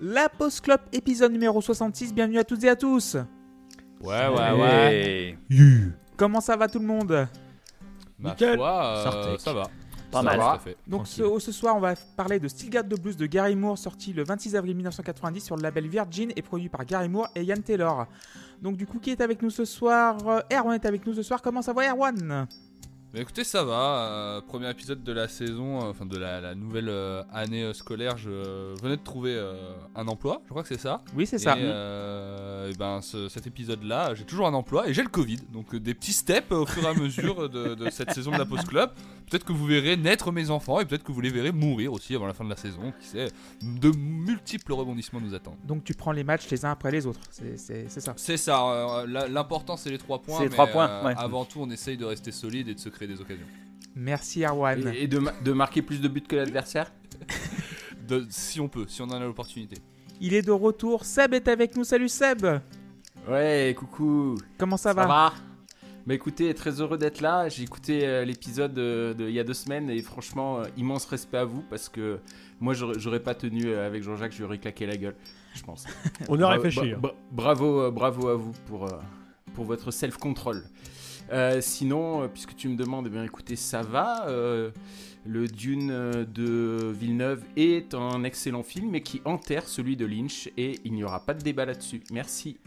La Post Club, épisode numéro 66. Bienvenue à toutes et à tous. Ouais, ouais, ouais. Comment ça va tout le monde? Ma Nickel. foi, euh, ça va. Pas Ça mal. va. Donc ce, ce soir, on va parler de Still Got the Blues de Gary Moore, sorti le 26 avril 1990 sur le label Virgin et produit par Gary Moore et Ian Taylor. Donc du coup, qui est avec nous ce soir? Euh, Erwan est avec nous ce soir. Comment ça va, Erwan? Bah, écoutez, ça va. euh, premier épisode de la saison, euh, enfin de la, la nouvelle euh, année scolaire. Je venais de trouver un emploi, je crois que c'est ça. Oui, c'est ça. Et, et ben, ce- cet épisode-là, j'ai toujours un emploi et j'ai le Covid. Donc des petits steps au fur et à mesure de, de cette saison de la Post Club. Peut-être que vous verrez naître mes enfants et peut-être que vous les verrez mourir aussi avant la fin de la saison. Qui sait, de multiples rebondissements nous attendent. Donc tu prends les matchs les uns après les autres. C'est- ça. C'est ça, l'important c'est les trois points. C'est les trois points, ouais. Avant tout, on essaye de rester solide et de se créer des occasions. Merci, Erwan. Et, et de, ma- de marquer plus de buts que l'adversaire si on peut, si on en a l'opportunité. Il est de retour. Seb est avec nous. Salut Seb. Ouais, coucou. Comment ça, va Bah écoutez, très heureux d'être là. J'ai écouté euh, l'épisode de, de- il y a deux semaines et franchement, euh, immense respect à vous parce que moi, j'aurais j'aurais pas tenu euh, avec Jean-Jacques, je lui aurais claqué la gueule, je pense. On a Bravo- réfléchi. bra- hein. bra- bravo, euh, bravo à vous pour, euh, pour votre self-control. Euh, sinon, euh, puisque tu me demandes, eh bien écoutez, ça va. euh, le Dune de Villeneuve est un excellent film, mais qui enterre celui de Lynch et il n'y aura pas de débat là-dessus. Merci.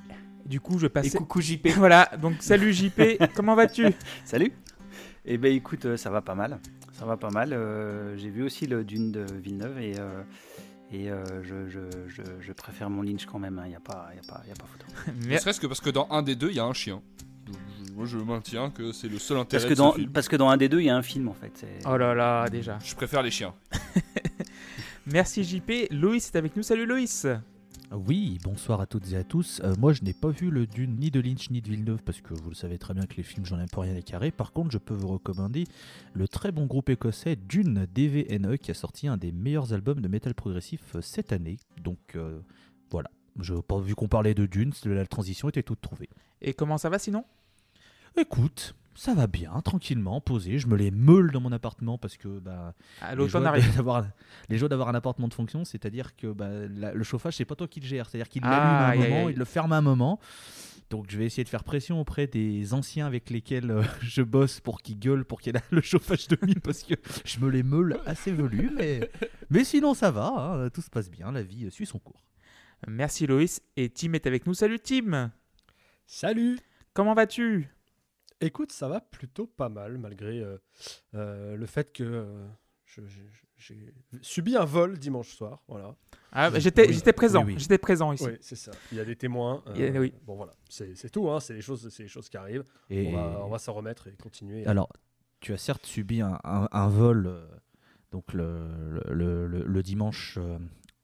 Du coup, je Et passe. coucou JP. Voilà. Donc salut JP. Comment vas-tu? Salut Eh ben écoute, ça va pas mal. Ça va pas mal. euh, J'ai vu aussi le Dune de Villeneuve et, euh, et euh, je, je, je, je préfère mon Lynch quand même. Il n'y a, pas- y a, pas- y a pas photo. Ne Mer- serait-ce que parce que dans un des deux, il y a un chien. Moi, je maintiens que c'est le seul intérêt Parce que, de dans, ce film. parce que dans un des deux, il y a un film en fait. Oh là là, déjà. Je préfère les chiens. Merci JP. Loïs est avec nous. Salut Loïs. Oui, bonsoir à toutes et à tous. Euh, moi, je n'ai pas vu le Dune ni de Lynch ni de Villeneuve parce que vous le savez très bien que les films, j'en ai pas rien à carrer. Par contre, je peux vous recommander le très bon groupe écossais Dune DVNE qui a sorti un des meilleurs albums de métal progressif euh, cette année. Donc euh, voilà, je, pas vu qu'on parlait de Dune, la transition était toute trouvée. Et comment ça va sinon? Écoute, ça va bien, tranquillement, posé. Je me les meule dans mon appartement parce que bah, À les joies d'avoir les joies d'avoir un appartement de fonction, c'est-à-dire que bah, la- le chauffage, c'est pas toi qui le gère, c'est-à-dire qu'il Ah, l'allume à un moment, il le ferme à un moment. Donc je vais essayer de faire pression auprès des anciens avec lesquels euh, je bosse pour qu'ils gueulent pour qu'il y ait le chauffage de mine parce que je me les meule assez velus, mais, mais sinon ça va, hein, tout se passe bien, la vie suit son cours. Merci Loïs. Et Tim est avec nous. Salut Tim. Salut Comment vas-tu? Écoute, ça va plutôt pas mal, malgré euh, euh, le fait que euh, j'ai subi un vol dimanche soir. Voilà. ah, bah, J'étais Oui. présent. Oui, oui. J'étais présent ici. Oui, c'est ça. Il y a des témoins. euh, a-. Bon, voilà. C'est tout. Hein. C'est les choses, c'est les choses qui arrivent. Et On va, s'en remettre et continuer. alors, tu as certes subi un, un- un vol euh, donc le, le, le- le dimanche.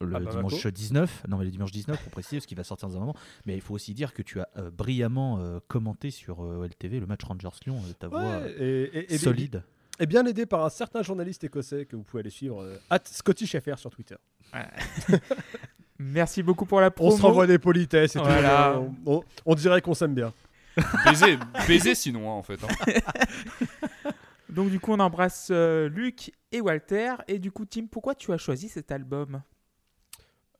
Le À Bamako dimanche 19, non mais le dimanche 19 pour préciser, parce qu'il va sortir dans un moment. Mais il faut aussi dire que tu as euh, brillamment euh, commenté sur euh, LTV le match Rangers-Lyon, euh, ta voix Ouais, et, et- et- solide. Et bien aidé par un certain journaliste écossais que vous pouvez aller suivre, euh, at ScottyShFR sur Twitter. Merci beaucoup pour la On promo. se renvoie des politesses et Voilà. tout. On, on- on dirait qu'on s'aime bien. Baiser, baiser sinon, hein, en fait. hein. Donc du coup, on embrasse euh, Luc et Walter. Et du coup, Tim, pourquoi tu as choisi cet album?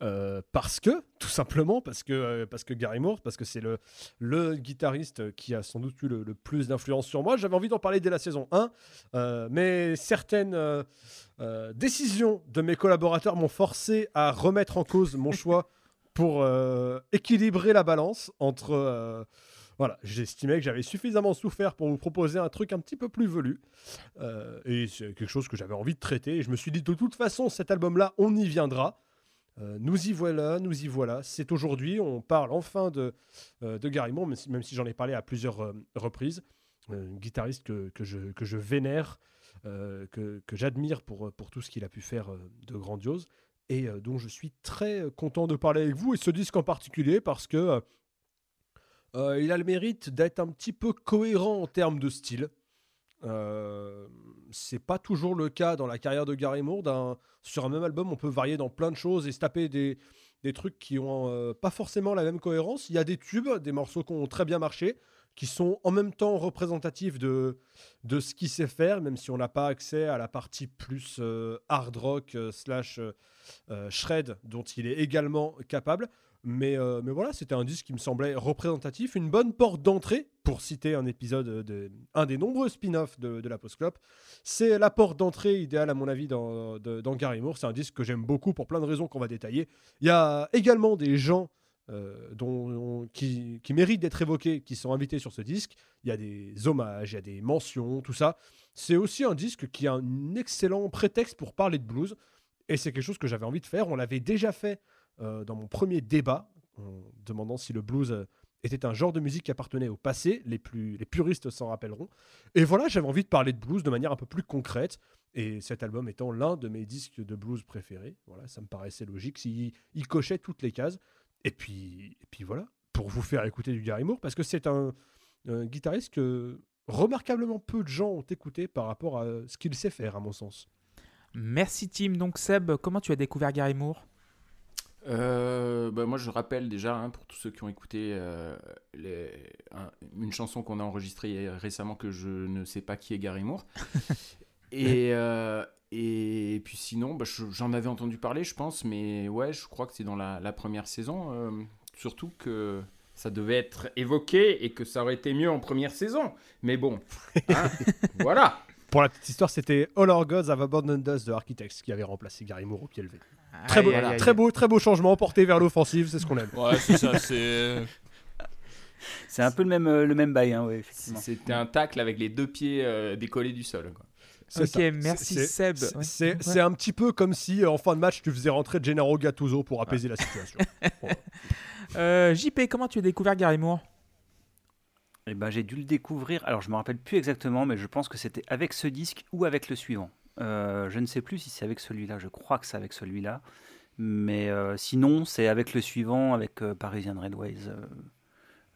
Euh, parce que, tout simplement, parce que, euh, parce que Gary Moore, parce que c'est le, le guitariste qui a sans doute eu le, le plus d'influence sur moi. J'avais envie d'en parler dès la saison 1, euh, mais certaines décisions de mes collaborateurs m'ont forcé à remettre en cause mon choix pour équilibrer la balance entre... voilà, j'estimais que j'avais suffisamment souffert pour vous proposer un truc un petit peu plus velu. Euh, et c'est quelque chose que j'avais envie de traiter. Et je me suis dit, de toute façon, cet album-là, on y viendra. Euh, nous y voilà, nous y voilà. C'est aujourd'hui, on parle enfin de, euh, de Gary Moore, même si, j'en ai parlé à plusieurs euh, reprises. Guitariste que, je, vénère, que, j'admire pour, tout ce qu'il a pu faire de grandiose. Et dont je suis très content de parler avec vous, et ce disque en particulier, parce que il a le mérite d'être un petit peu cohérent en termes de style. Euh, c'est pas toujours le cas dans la carrière de Gary Moore. Sur un même album, on peut varier dans plein de choses et se taper des, des trucs qui ont euh, pas forcément la même cohérence. Il y a des tubes, des morceaux qui ont très bien marché, qui sont en même temps représentatifs de, de ce qu'il sait faire, même si on n'a pas accès à la partie plus euh, hard rock slash shred dont il est également capable. Mais, euh, mais voilà, c'était un disque qui me semblait représentatif, une bonne porte d'entrée, pour citer un épisode, de, un des nombreux spin-offs de, la Post-Clop. C'est la porte d'entrée idéale, à mon avis, dans, dans Gary Moore. C'est un disque que j'aime beaucoup pour plein de raisons qu'on va détailler. Il y a également des gens euh, dont, qui, qui méritent d'être évoqués, qui sont invités sur ce disque. Il y a des hommages, il y a des mentions, tout ça. C'est aussi un disque qui a un excellent prétexte pour parler de blues. Et c'est quelque chose que j'avais envie de faire. On l'avait déjà fait dans mon premier débat, en demandant si le blues euh, était un genre de musique qui appartenait au passé. Les, plus, les puristes s'en rappelleront. Et voilà, j'avais envie de parler de blues de manière un peu plus concrète. Et cet album étant l'un de mes disques de blues préférés, voilà, ça me paraissait logique. S'il il cochait toutes les cases. Et puis, puis voilà, pour vous faire écouter du Gary Moore, parce que c'est un, un guitariste que remarquablement peu de gens ont écouté par rapport à ce qu'il sait faire, à mon sens. Merci Tim. Donc Seb, comment tu as découvert Gary Moore? Euh, bah, moi, je rappelle déjà, hein, pour tous ceux qui ont écouté euh, les- un- une chanson qu'on a enregistrée récemment que je ne sais pas qui est Gary Moore. et, euh, et puis sinon, bah, je- j'en avais entendu parler, je pense, mais ouais, je crois que c'est dans la, la première saison. euh, surtout que ça devait être évoqué et que ça aurait été mieux en première saison. Mais bon, hein, voilà. Pour la petite histoire, c'était All Our Gods Have Abandoned Us de Architects qui avait remplacé Gary Moore au pied levé. Très beau, Aïe, aïe, aïe. très beau, très beau changement porté vers l'offensive, c'est ce qu'on aime. Ouais, c'est ça, c'est. C'est un peu le même, euh, le même bail, hein, ouais, effectivement. C'était un tacle avec les deux pieds euh, décollés du sol. quoi. Ok, ça. merci C'est- Seb. C'est Ouais. c'est- Ouais. c'est un petit peu comme si euh, en fin de match tu faisais rentrer Gennaro Gattuso pour apaiser la situation. Euh, JP, comment tu as découvert Gary Moore? Eh ben, j'ai dû le découvrir. Alors, je me rappelle plus exactement, mais je pense que c'était avec ce disque ou avec le suivant. Euh, je ne sais plus si c'est avec celui-là. Je crois que c'est avec celui-là. Mais euh, sinon, c'est avec le suivant, avec euh, Parisian Redways. euh,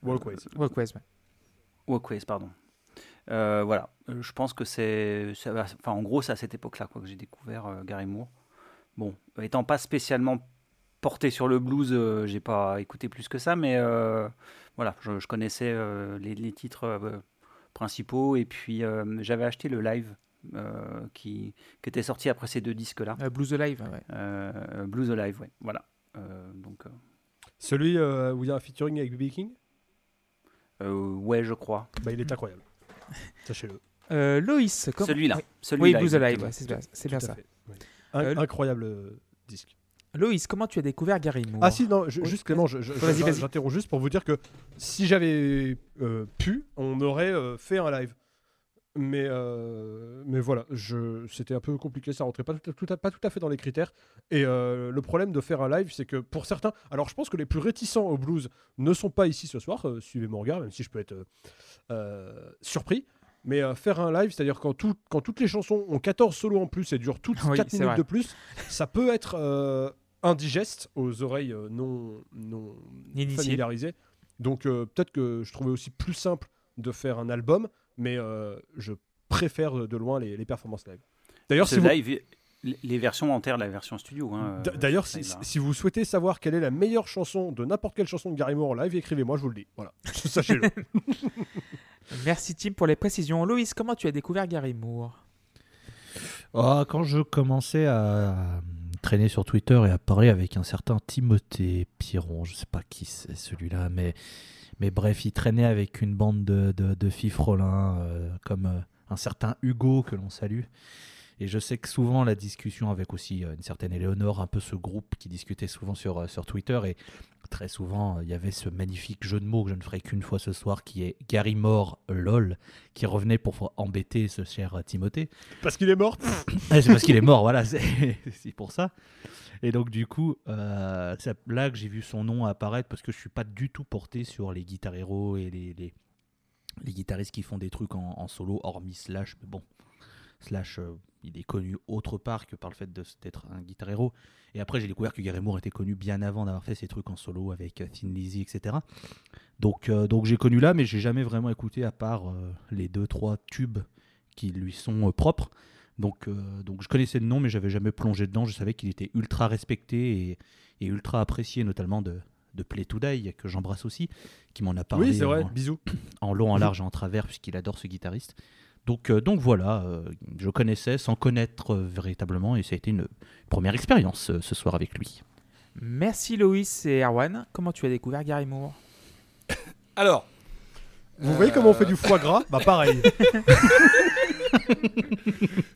Walkways. Walkways, ouais. Walkways, pardon. Euh, voilà, je pense que c'est, enfin, en gros, c'est à cette époque-là quoi, que j'ai découvert euh, Gary Moore. Bon, étant pas spécialement porté sur le blues, euh, j'ai pas écouté plus que ça, mais euh, voilà, je, je connaissais euh, les, les titres euh, principaux et puis euh, j'avais acheté le live euh, qui, qui était sorti après ces deux disques-là, Euh, Blues Alive, ouais. Euh, Blues Alive, ouais, voilà. Euh, donc, euh, Celui euh, où il y a un featuring avec B.B. King, euh, ouais, je crois. bah, il est incroyable. Sachez-le. Euh, Loïs, Celui-là, Oui, celui-là. oui, Blues Alive, c'est bien, c'est bien ça. fait, oui. Euh, incroyable euh, disque. Loïs, comment tu as découvert Gary Moore? Ah si, non, je- Oui, juste Clément, je- je- Vas-y, je- vas-y. j'interromps juste pour vous dire que si j'avais euh, pu, on aurait euh, fait un live. Mais, euh, mais voilà, je- c'était un peu compliqué, ça rentrait pas tout, à- tout pas tout à fait dans les critères. Et euh, le problème de faire un live, c'est que pour certains, alors je pense que les plus réticents au blues ne sont pas ici ce soir, euh, suivez mon regard, même si je peux être surpris. Mais faire un live, c'est-à-dire quand, tout- quand toutes les chansons ont 14 solos en plus et durent toutes Oui, 4 c'est minutes vrai. de plus, ça peut être indigeste aux oreilles non, non familiarisées. Donc peut-être que je trouvais aussi plus simple de faire un album, mais euh, je préfère de, loin les, les performances live. D'ailleurs, si vous, live, les les versions enterrent la version studio. hein, euh, d'ailleurs, si, vous souhaitez savoir quelle est la meilleure chanson de n'importe quelle chanson de Gary Moore en live, écrivez-moi, je vous le dis. Voilà, sachez-le. Merci Tim pour les précisions. Loïs, comment tu as découvert Gary Moore? Ah, quand je commençais à traîner sur Twitter et à parler avec un certain Timothée Piron, je sais pas qui c'est celui-là, mais, mais bref, il traînait avec une bande de, de, euh, comme euh, un certain Hugo que l'on salue. Et je sais que souvent la discussion avec aussi euh, une certaine Éléonore, un peu ce groupe qui discutait souvent sur, euh, sur Twitter, et très souvent euh, il y avait ce magnifique jeu de mots que je ne ferai qu'une fois ce soir, qui est Gary Moore LOL, qui revenait pour embêter ce cher Timothée. Parce qu'il est mort. Ah, c'est parce qu'il est mort, voilà, c'est pour ça. Et donc du coup, euh, c'est là que j'ai vu son nom apparaître parce que je suis pas du tout porté sur les guitar héros et les, les, les guitaristes qui font des trucs en, en solo, hormis Slash. Mais bon, Slash, euh, il est connu autre part que par le fait d'être un guitar héros. Et après, j'ai découvert que Gary Moore était connu bien avant d'avoir fait ses trucs en solo avec euh, Thin Lizzy, etc. Donc, euh, donc j'ai connu là, mais j'ai jamais vraiment écouté à part euh, les deux trois tubes qui lui sont euh, propres. Donc, donc je connaissais le nom, mais j'avais jamais plongé dedans. Je savais qu'il était ultra respecté et, et ultra apprécié, notamment de, de Play to Die, que j'embrasse aussi, qui m'en a parlé Oui, c'est vrai. en, Bisous. en long, en large et en travers, puisqu'il adore ce guitariste. Donc, euh, donc voilà, euh, je connaissais sans connaître euh, véritablement, et ça a été une première expérience euh, ce soir avec lui. Merci Loïs et Erwan. Comment tu as découvert Gary Moore Alors. Vous voyez comment on fait du foie gras? Bah pareil.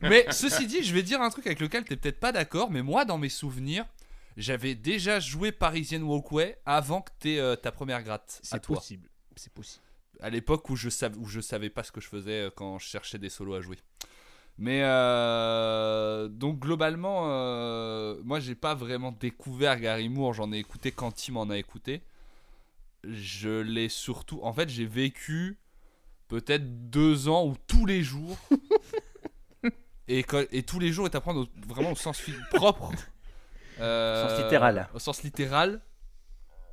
Mais ceci dit, je vais dire un truc avec lequel t'es peut-être pas d'accord, mais moi, dans mes souvenirs, j'avais déjà joué Parisian Walkway avant que t'aies euh, ta première gratte C'est possible. C'est possible. À l'époque où je savais où je savais pas ce que je faisais euh, quand je cherchais des solos à jouer. Mais euh, donc globalement, euh, moi j'ai pas vraiment découvert Gary Moore, j'en ai écouté quand il m'en a écouté. Je l'ai surtout, en fait j'ai vécu peut-être deux ans où tous les jours, et, quand- et tous les jours est à prendre au- vraiment au sens propre. euh, Sens littéral. Au sens littéral.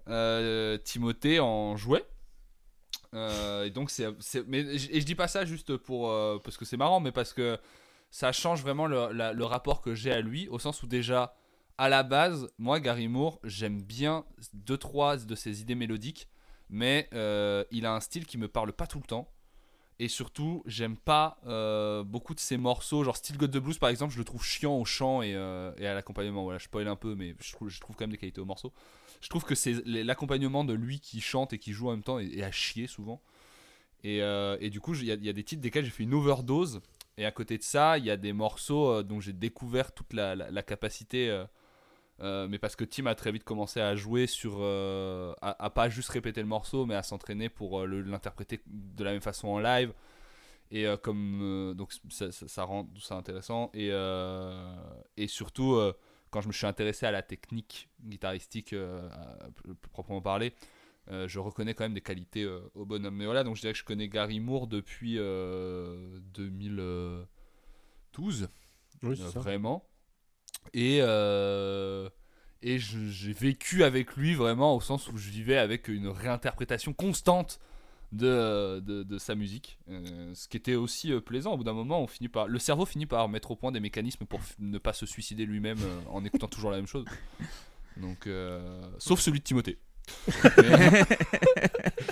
euh, Timothée en jouait. Euh, et donc c'est, mais et je dis pas ça juste pour euh, parce que c'est marrant, mais parce que ça change vraiment le, rapport que j'ai à lui, au sens où déjà à la base, moi Gary Moore, j'aime bien deux trois de ses idées mélodiques, mais euh, il a un style qui me parle pas tout le temps. Et surtout, j'aime pas beaucoup de ses morceaux, genre Steel God the Blues par exemple, je le trouve chiant au chant et, et à l'accompagnement. Voilà, je spoil un peu, mais je trouve, je trouve quand même des qualités au morceau. Je trouve que c'est l'accompagnement de lui qui chante et qui joue en même temps et à chier souvent. Et, euh, du coup, il y, a- des titres desquels j'ai fait une overdose. Et à côté de ça, il y a des morceaux euh, dont j'ai découvert toute la, capacité. euh, mais parce que Tim a très vite commencé à jouer sur. à, pas juste répéter le morceau, mais à s'entraîner pour l'interpréter de la même façon en live. Et comme. donc ça, rend tout ça intéressant. Et, et surtout, quand je me suis intéressé à la technique guitaristique, euh, à- plus proprement parler, euh, je reconnais quand même des qualités euh, au bonhomme. Mais voilà, donc je dirais que je connais Gary Moore depuis euh, 2012, Oui, euh, c'est ça. vraiment. Et, et j'ai vécu avec lui vraiment au sens où je vivais avec une réinterprétation constante de, de, de sa musique. Euh, ce qui était aussi euh, plaisant. Au bout d'un moment, on finit par, le cerveau finit par mettre au point des mécanismes pour ne pas se suicider lui-même euh, en écoutant toujours la même chose. Donc, euh, sauf celui de Timothée.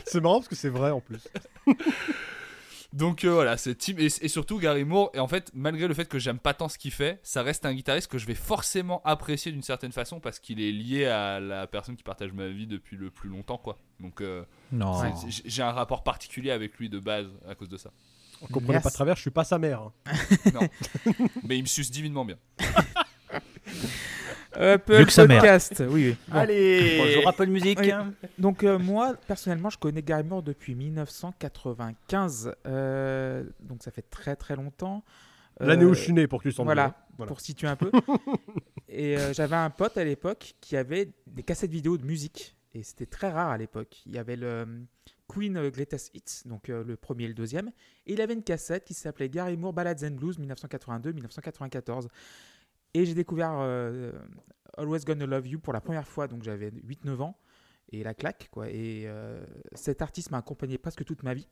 C'est marrant parce que c'est vrai en plus. Donc euh, voilà, c'est Tim et, et surtout Gary Moore. Et en fait, malgré le fait que j'aime pas tant ce qu'il fait, ça reste un guitariste que je vais forcément apprécier d'une certaine façon parce qu'il est lié à la personne qui partage ma vie depuis le plus longtemps, quoi. Donc euh, Non. j'ai- un rapport particulier avec lui de base à cause de ça. On comprenait Merci. pas de travers, je suis pas sa mère. hein. Mais il me suce divinement bien. Apple. Podcast, oui, oui. Bon. Allez Bonjour Apple Music Oui. Donc euh, moi, personnellement, je connais Gary Moore depuis 1995. euh, donc ça fait très très longtemps. L'année où Euh, je suis né pour que tu voilà. Voilà. pour situer un peu. et euh, j'avais un pote à l'époque qui avait des cassettes vidéo de musique. Et c'était très rare à l'époque. Il y avait le euh, Queen euh, Greatest Hits, donc euh, le premier et le deuxième. Et il avait une cassette qui s'appelait Gary Moore Ballads and Blues 1982-1994. Et j'ai découvert euh, Always Gonna Love You pour la première fois, donc j'avais 8-9 ans. Et la claque, quoi. Et euh, cet artiste m'a accompagné presque toute ma vie.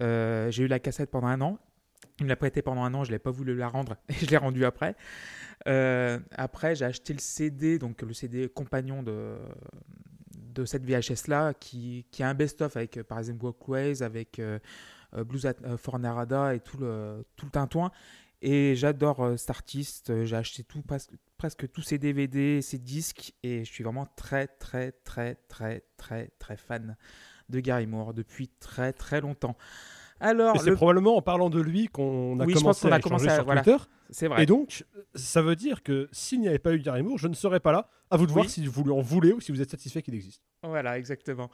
Euh, j'ai eu la cassette pendant un an. Il me l'a prêté pendant un an, je l'ai pas voulu la rendre et je l'ai rendu après. Après, j'ai acheté le CD, donc le CD compagnon de, de cette VHS là, qui, qui a un best-of avec par exemple Walkways, avec Blues at, for Narada et tout le, tout le tintouin. Et j'adore euh, cet artiste, j'ai acheté tout, presque, presque tous ses DVD, ses disques, et je suis vraiment très, très, très, très, très, très fan de Gary Moore depuis très, très longtemps. Alors, c'est le- probablement en parlant de lui qu'on a Oui, commencé qu'on a à échanger commencé à- sur voilà. Twitter. c'est vrai. Et donc, ça veut dire que s'il n'y avait pas eu Gary Moore, je ne serais pas là. À vous de voir si vous lui en voulez ou si vous êtes satisfait qu'il existe. Voilà, exactement.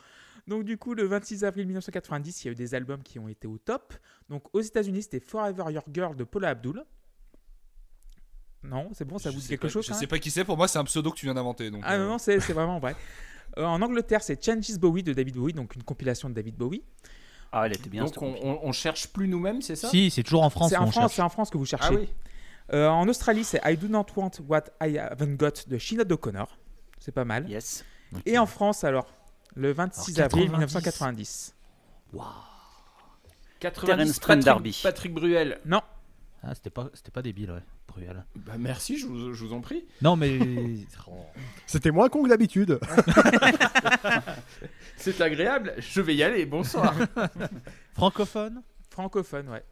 Donc du coup, le 26 avril 1990, il y a eu des albums qui ont été au top. Donc aux États-Unis, c'était Forever Your Girl de Paula Abdul. Non, c'est bon, ça Je vous dit quelque pas- chose Je ça sais pas qui c'est, pour moi c'est un pseudo que tu viens d'inventer. donc, Ah euh, non, non, c'est c'est vraiment vrai. Euh, en Angleterre, c'est Changes Bowie de David Bowie, donc une compilation de David Bowie. Ah, elle était bien. Donc on, on, on cherche plus nous-mêmes, c'est ça? Si, c'est toujours en France C'est en on France, cherche. c'est en France que vous Ah cherchez. oui. Euh, en Australie, c'est I Do Not Want What I Haven't Got de Sinead O'Connor. C'est pas mal. Yes. Et en France, alors, le 26 Alors, avril 90. 1990. 90 Terence Trent Patrick, D'Arby. Patrick Bruel. Non, Ah, c'était pas, c'était pas débile, ouais. cruel. Bah, merci, je vous, je vous en prie. Non, mais. C'était moins con que d'habitude. C'est agréable, je vais y aller, bonsoir. Francophone? Francophone, ouais.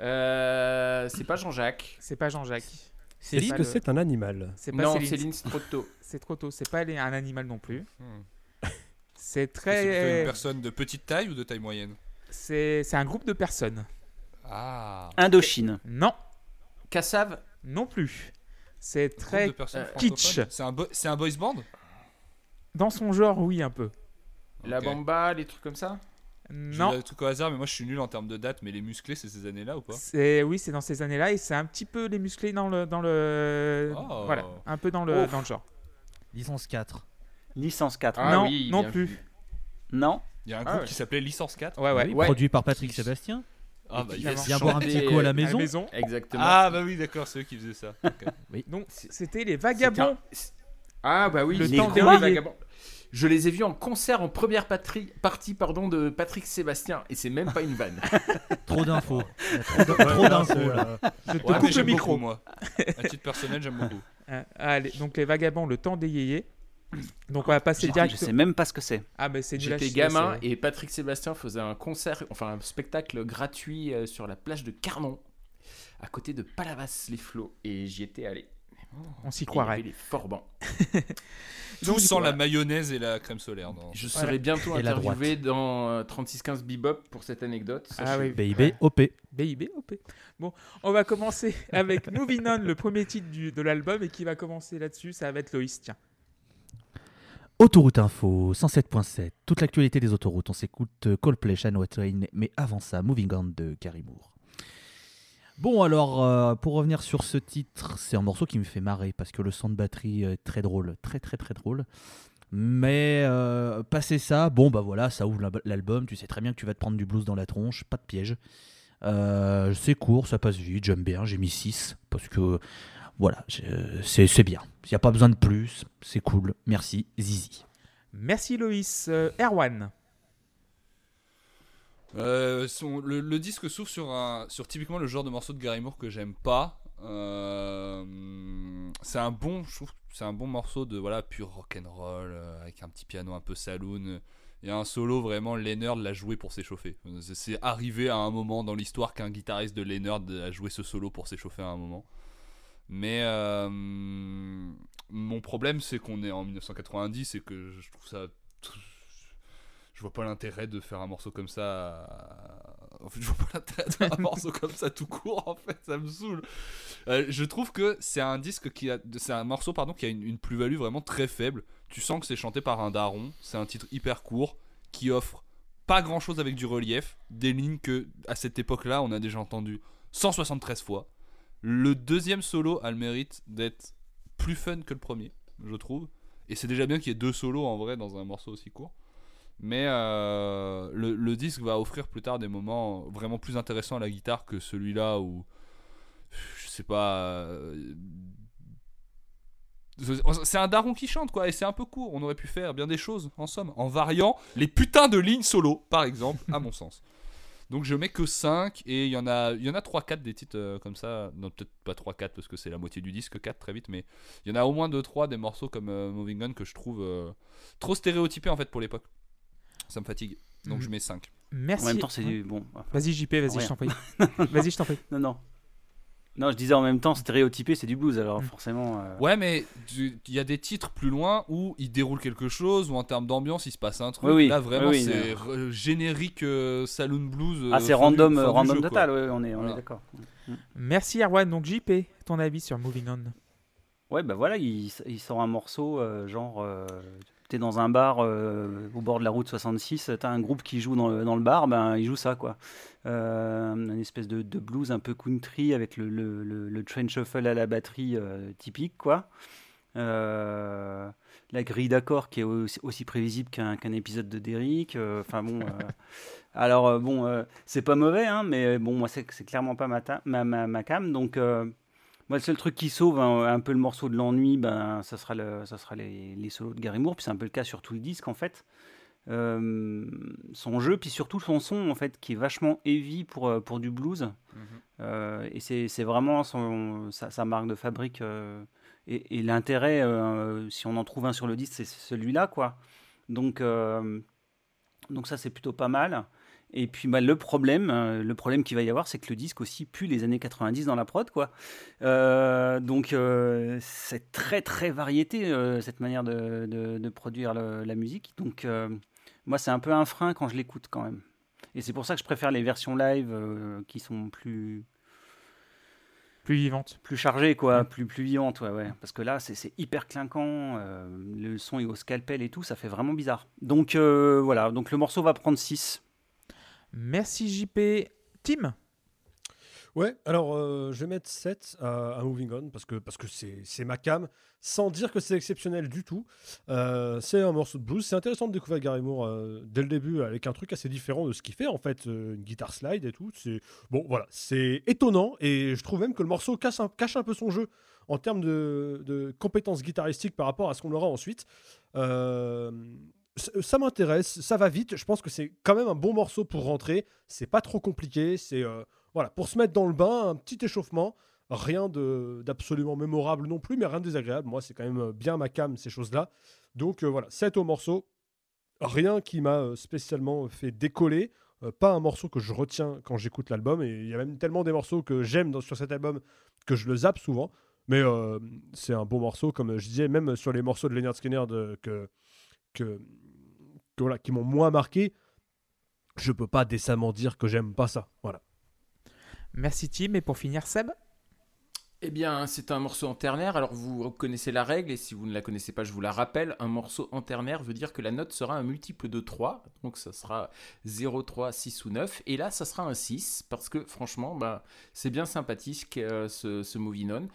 Euh, c'est pas Jean-Jacques. C'est pas Jean-Jacques. Est-ce Céline que c'est un animal C'est pas Non, Céline. Céline, c'est trop tôt. C'est trop tôt. C'est pas un animal non plus. Hmm. C'est C'est très. une personne de petite taille ou de taille moyenne C'est c'est un groupe de personnes. Ah. Indochine. Non, Cassav non plus. C'est très euh, kitsch. C'est un, bo- c'est un boys band? Dans son genre, oui, un peu. La. Bamba, les trucs comme ça? Non, un truc au hasard, mais moi je suis nul en termes de date, mais les musclés, c'est ces années-là ou pas c'est oui, c'est dans ces années-là et c'est un petit peu les musclés dans le dans le Oh. voilà, un peu dans le Ouf. dans le genre. Licence 4. Licence 4. Ah non, oui, non plus. vu. Non. Il y a un Ah groupe ouais. qui s'appelait Licence 4. Ouais, ouais. Oui, Ouais. Produit par Patrick Sébastien. Ah bah yes, Viens boire un petit coup à la maison. maison. Exactement. Ah bah oui, d'accord, c'est eux qui faisaient ça. Donc c'était les vagabonds. un- Ah bah oui, Le les temps d'éveiller. vagabonds. Je les ai vus en concert en première patrie- partie pardon, de Patrick Sébastien et c'est même pas une vanne. Trop d'infos. Trop d'in- trop d'infos là. Je te Ouais, coupe le micro. beaucoup, moi. À titre personnel, j'aime beaucoup. Ah, allez, donc les vagabonds, le temps des yéyés. Donc on va passer Je direct. sais même pas ce que c'est. Ah mais c'est J'étais gamin et Patrick Sébastien faisait un concert, enfin un spectacle gratuit euh, sur la plage de Carnon, à côté de Palavas-les-Flots et j'y étais allé. On s'y Et Il croirait. avait les Forbans. Tout sans coup, la voilà. mayonnaise et la crème solaire. dans- Je Voilà. serai bientôt Et la interviewé dans euh, 3615 Bebop pour cette anecdote. Ah oui. BIB, OP. BIB, OP. Bon, on va commencer avec Moving On, le premier titre du- de l'album, et qui va commencer là-dessus, ça va être Loïs, tiens. Autoroute Info 107.7. Toute l'actualité des autoroutes. On s'écoute euh, Coldplay, Shania Twain, mais avant ça, Moving On de Gary Moore. Bon, alors, euh, pour revenir sur ce titre, c'est un morceau qui me fait marrer parce que le son de batterie est très drôle, très très très drôle. Mais euh, passer ça, bon, bah voilà, ça ouvre la- l'album. Tu sais très bien que tu vas te prendre du blues dans la tronche, pas de piège. Euh, c'est court, ça passe vite, j'aime bien, j'ai mis 6 parce que voilà, c'est bien. Il n'y a pas besoin de plus, c'est cool. Merci, Zizi. Merci Loïs. Erwan. Euh, le, disque s'ouvre sur, un, sur typiquement le genre de morceau de Gary Moore que j'aime pas. Euh, c'est un bon, c'est un bon morceau de voilà pur rock and roll euh, avec un petit piano un peu saloon. Il y a un solo vraiment Leonard l'a joué pour s'échauffer. C'est- arrivé à un moment dans l'histoire qu'un guitariste de Leonard a joué ce solo pour s'échauffer à un moment. Mais mon problème c'est qu'on est en 1990 et que je trouve ça je vois pas l'intérêt de faire un morceau comme ça. En fait, je vois pas l'intérêt de faire un morceau comme ça tout court. En fait, ça me saoule. Euh, je trouve que c'est un disque qui a, c'est un morceau pardon qui a une, une plus-value vraiment très faible. Tu sens que c'est chanté par un daron. C'est un titre hyper court qui offre pas grand-chose avec du relief, des lignes que à cette époque-là on a déjà entendu 173 fois. Le deuxième solo a le mérite d'être plus fun que le premier, je trouve. Et c'est déjà bien qu'il y ait deux solos en vrai dans un morceau aussi court. Mais euh, le, disque va offrir plus tard des moments vraiment plus intéressants à la guitare que celui-là où je sais pas. euh, C'est un daron qui chante quoi et c'est un peu court. On aurait pu faire bien des choses en somme en variant les putains de lignes solo par exemple à mon sens. Donc je mets que 5 et il y en a a 3 4 des titres euh, comme ça. Non, peut-être pas 3 4 parce que c'est la moitié du disque 4 très vite mais il y en a au moins 2 3 des morceaux comme Moving On que je trouve trop stéréotypés en fait pour l'époque. Ça me fatigue. Donc je mets 5. Merci. En même temps, c'est du. Bon. Vas-y JP, vas-y, je t'en prie. vas-y, je t'en prie. Non, non. Non, je disais en même temps, stéréotypé, c'est du blues, alors Mm. forcément. euh, Ouais, mais il y a des titres plus loin où il déroule quelque chose, ou en termes d'ambiance, il se passe un truc. Oui, oui. Là, vraiment, Oui, oui, c'est générique euh, saloon blues. euh, Ah, c'est random, du random jeu, total, ouais, on est, on Voilà. est d'accord. Merci Erwan. Donc JP, ton avis sur Moving On? Ouais, bah voilà, il, il sort un morceau, euh, genre, euh, t'es dans un bar euh, au bord de la route 66, t'as un groupe qui joue dans le, dans le bar, ben il joue ça, quoi. Euh, une espèce de, blues un peu country avec le, le, train shuffle à la batterie euh, typique, quoi. La grille d'accords qui est aussi, prévisible qu'un qu'un épisode de Derrick. Enfin bon. alors bon, c'est pas mauvais, hein, mais bon, moi c'est clairement pas ma, ma, ma, ma cam. Donc moi, le seul truc qui sauve un, un peu le morceau de l'ennui, ben, ça sera, le, ça sera les, les solos de Gary Moore, puis c'est un peu le cas sur tout le disque en fait. euh, son jeu, puis surtout son son en fait, qui est vachement heavy pour, euh, pour du blues. Mhm. Euh, et c'est vraiment son, sa, sa marque de fabrique. euh, et et l'intérêt, si on en trouve un sur le disque, c'est celui-là, quoi. Donc, donc ça, c'est plutôt pas mal. Et puis bah, le problème, euh, le problème qu'il va y avoir, c'est que le disque aussi pue les années 90 dans la prod, quoi. Euh, donc euh, c'est très très variété cette manière de, de- de produire le- la musique. Donc moi, c'est un peu un frein quand je l'écoute quand même. Et c'est pour ça que je préfère les versions live qui sont plus Plus vivante. plus chargées, quoi, plus plus vivantes, ouais, ouais. Parce que là, c'est hyper clinquant, le son est au scalpel et tout, ça fait vraiment bizarre. Donc voilà, donc le morceau va prendre 6. Merci JP. Tim? Ouais, alors euh, je vais mettre 7 à, Moving On parce que c'est ma cam, sans dire que c'est exceptionnel du tout. Euh, c'est un morceau de blues. C'est intéressant de découvrir Gary Moore euh, dès le début avec un truc assez différent de ce qu'il fait en fait, une guitare slide et tout. C'est bon, voilà, c'est étonnant et je trouve même que le morceau cache un, peu son jeu en termes de compétences guitaristiques par rapport à ce qu'on aura ensuite. Ça- m'intéresse, ça va vite. Je pense que c'est quand même un bon morceau pour rentrer. C'est pas trop compliqué. C'est euh, voilà, pour se mettre dans le bain, un petit échauffement. Rien d'absolument mémorable non plus, mais rien de désagréable. Moi, c'est quand même euh, bien ma cam, ces choses-là. Donc euh, voilà, 7 au morceau. Rien qui m'a spécialement fait décoller. Pas un morceau que je retiens quand j'écoute l'album. Et il y a même tellement des morceaux que j'aime sur cet album que je le zappe souvent. Mais c'est un bon morceau, comme je disais, même sur les morceaux de Leonard Skinner que voilà, qui m'ont moins marqué, je peux pas décemment dire que j'aime pas ça. Voilà. Merci Tim. Et pour finir, Seb? Eh bien, c'est un morceau en ternaire. Alors, vous connaissez la règle, et si vous ne la connaissez pas, je vous la rappelle. Un morceau en ternaire veut dire que la note sera un multiple de 3. Donc, ça sera 0, 3, 6 ou 9. Et là, ça sera un 6, parce que franchement, bah, c'est bien sympathique euh, ce, ce Moving On.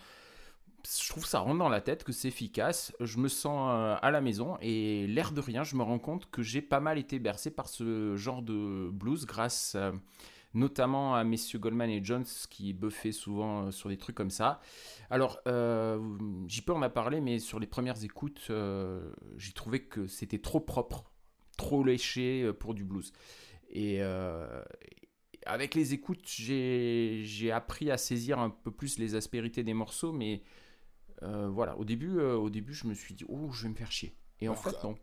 Je trouve ça rentre dans la tête, que c'est efficace. Je me sens euh, à la maison, et l'air de rien, je me rends compte que j'ai pas mal été bercé par ce genre de blues grâce. euh, notamment à messieurs Goldman et Jones qui buffaient souvent euh, sur des trucs comme ça. Alors, euh, JP en a parlé, mais sur les premières écoutes, j'ai trouvé que c'était trop propre, trop léché pour du blues. Et avec les écoutes, j'ai appris à saisir un peu plus les aspérités des morceaux, mais euh, voilà, au début, euh, au début, je me suis dit, oh, je vais me faire chier. Et en fait, non.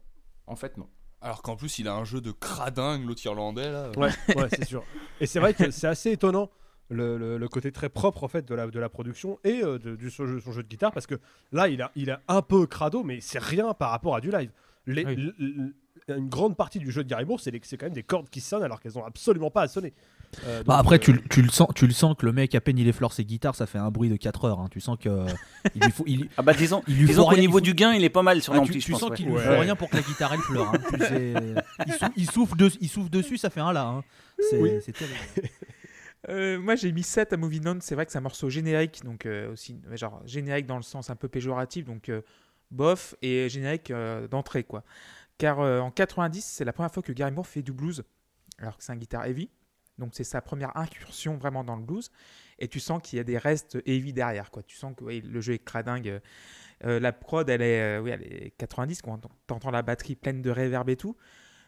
En fait, non. Alors qu'en plus, il a un jeu de cradingue, l'autre irlandais là. Ouais, ouais c'est sûr. Et c'est vrai que c'est assez étonnant le, le- le côté très propre en fait de la, de la production et euh, de, du son jeu, son jeu de guitare parce que là il a, il a un peu crado mais c'est rien par rapport à du live. Les- Oui. l- l- une grande partie du jeu de Gary Moore c'est quand même des cordes qui sonnent alors qu'elles ont absolument pas à sonner. Euh, Bah après, euh, tu, le- tu, le sens, tu le sens que le mec, à peine il effleure ses guitares, ça fait un bruit de 4 heures. hein. Tu sens que euh, il lui faut, il, Ah bah disons, il lui disons faut qu'au niveau il faut- du gain, il est pas mal sur Ah, l'ampli, tu, je tu pense. sens ouais. qu'il lui Ouais. faut rien pour que la guitare elle pleure. hein. Tu sais, il, sou- il souffle de- il souffle dessus, ça fait un là. hein. C'est Oui. terrible. Euh, moi j'ai mis 7 à Moving On, c'est vrai que c'est un morceau générique, donc euh, aussi, genre générique dans le sens un peu péjoratif, donc euh, bof, et générique euh, d'entrée quoi. Car euh, en 90, c'est la première fois que Gary Moore fait du blues, alors que c'est un guitare heavy, donc c'est sa première incursion vraiment dans le blues, et tu sens qu'il y a des restes heavy derrière, quoi. Tu sens que ouais, le jeu est cradingue. euh, la prod, elle est, euh, oui, elle est 90, quoi. T'entends la batterie pleine de réverb et tout.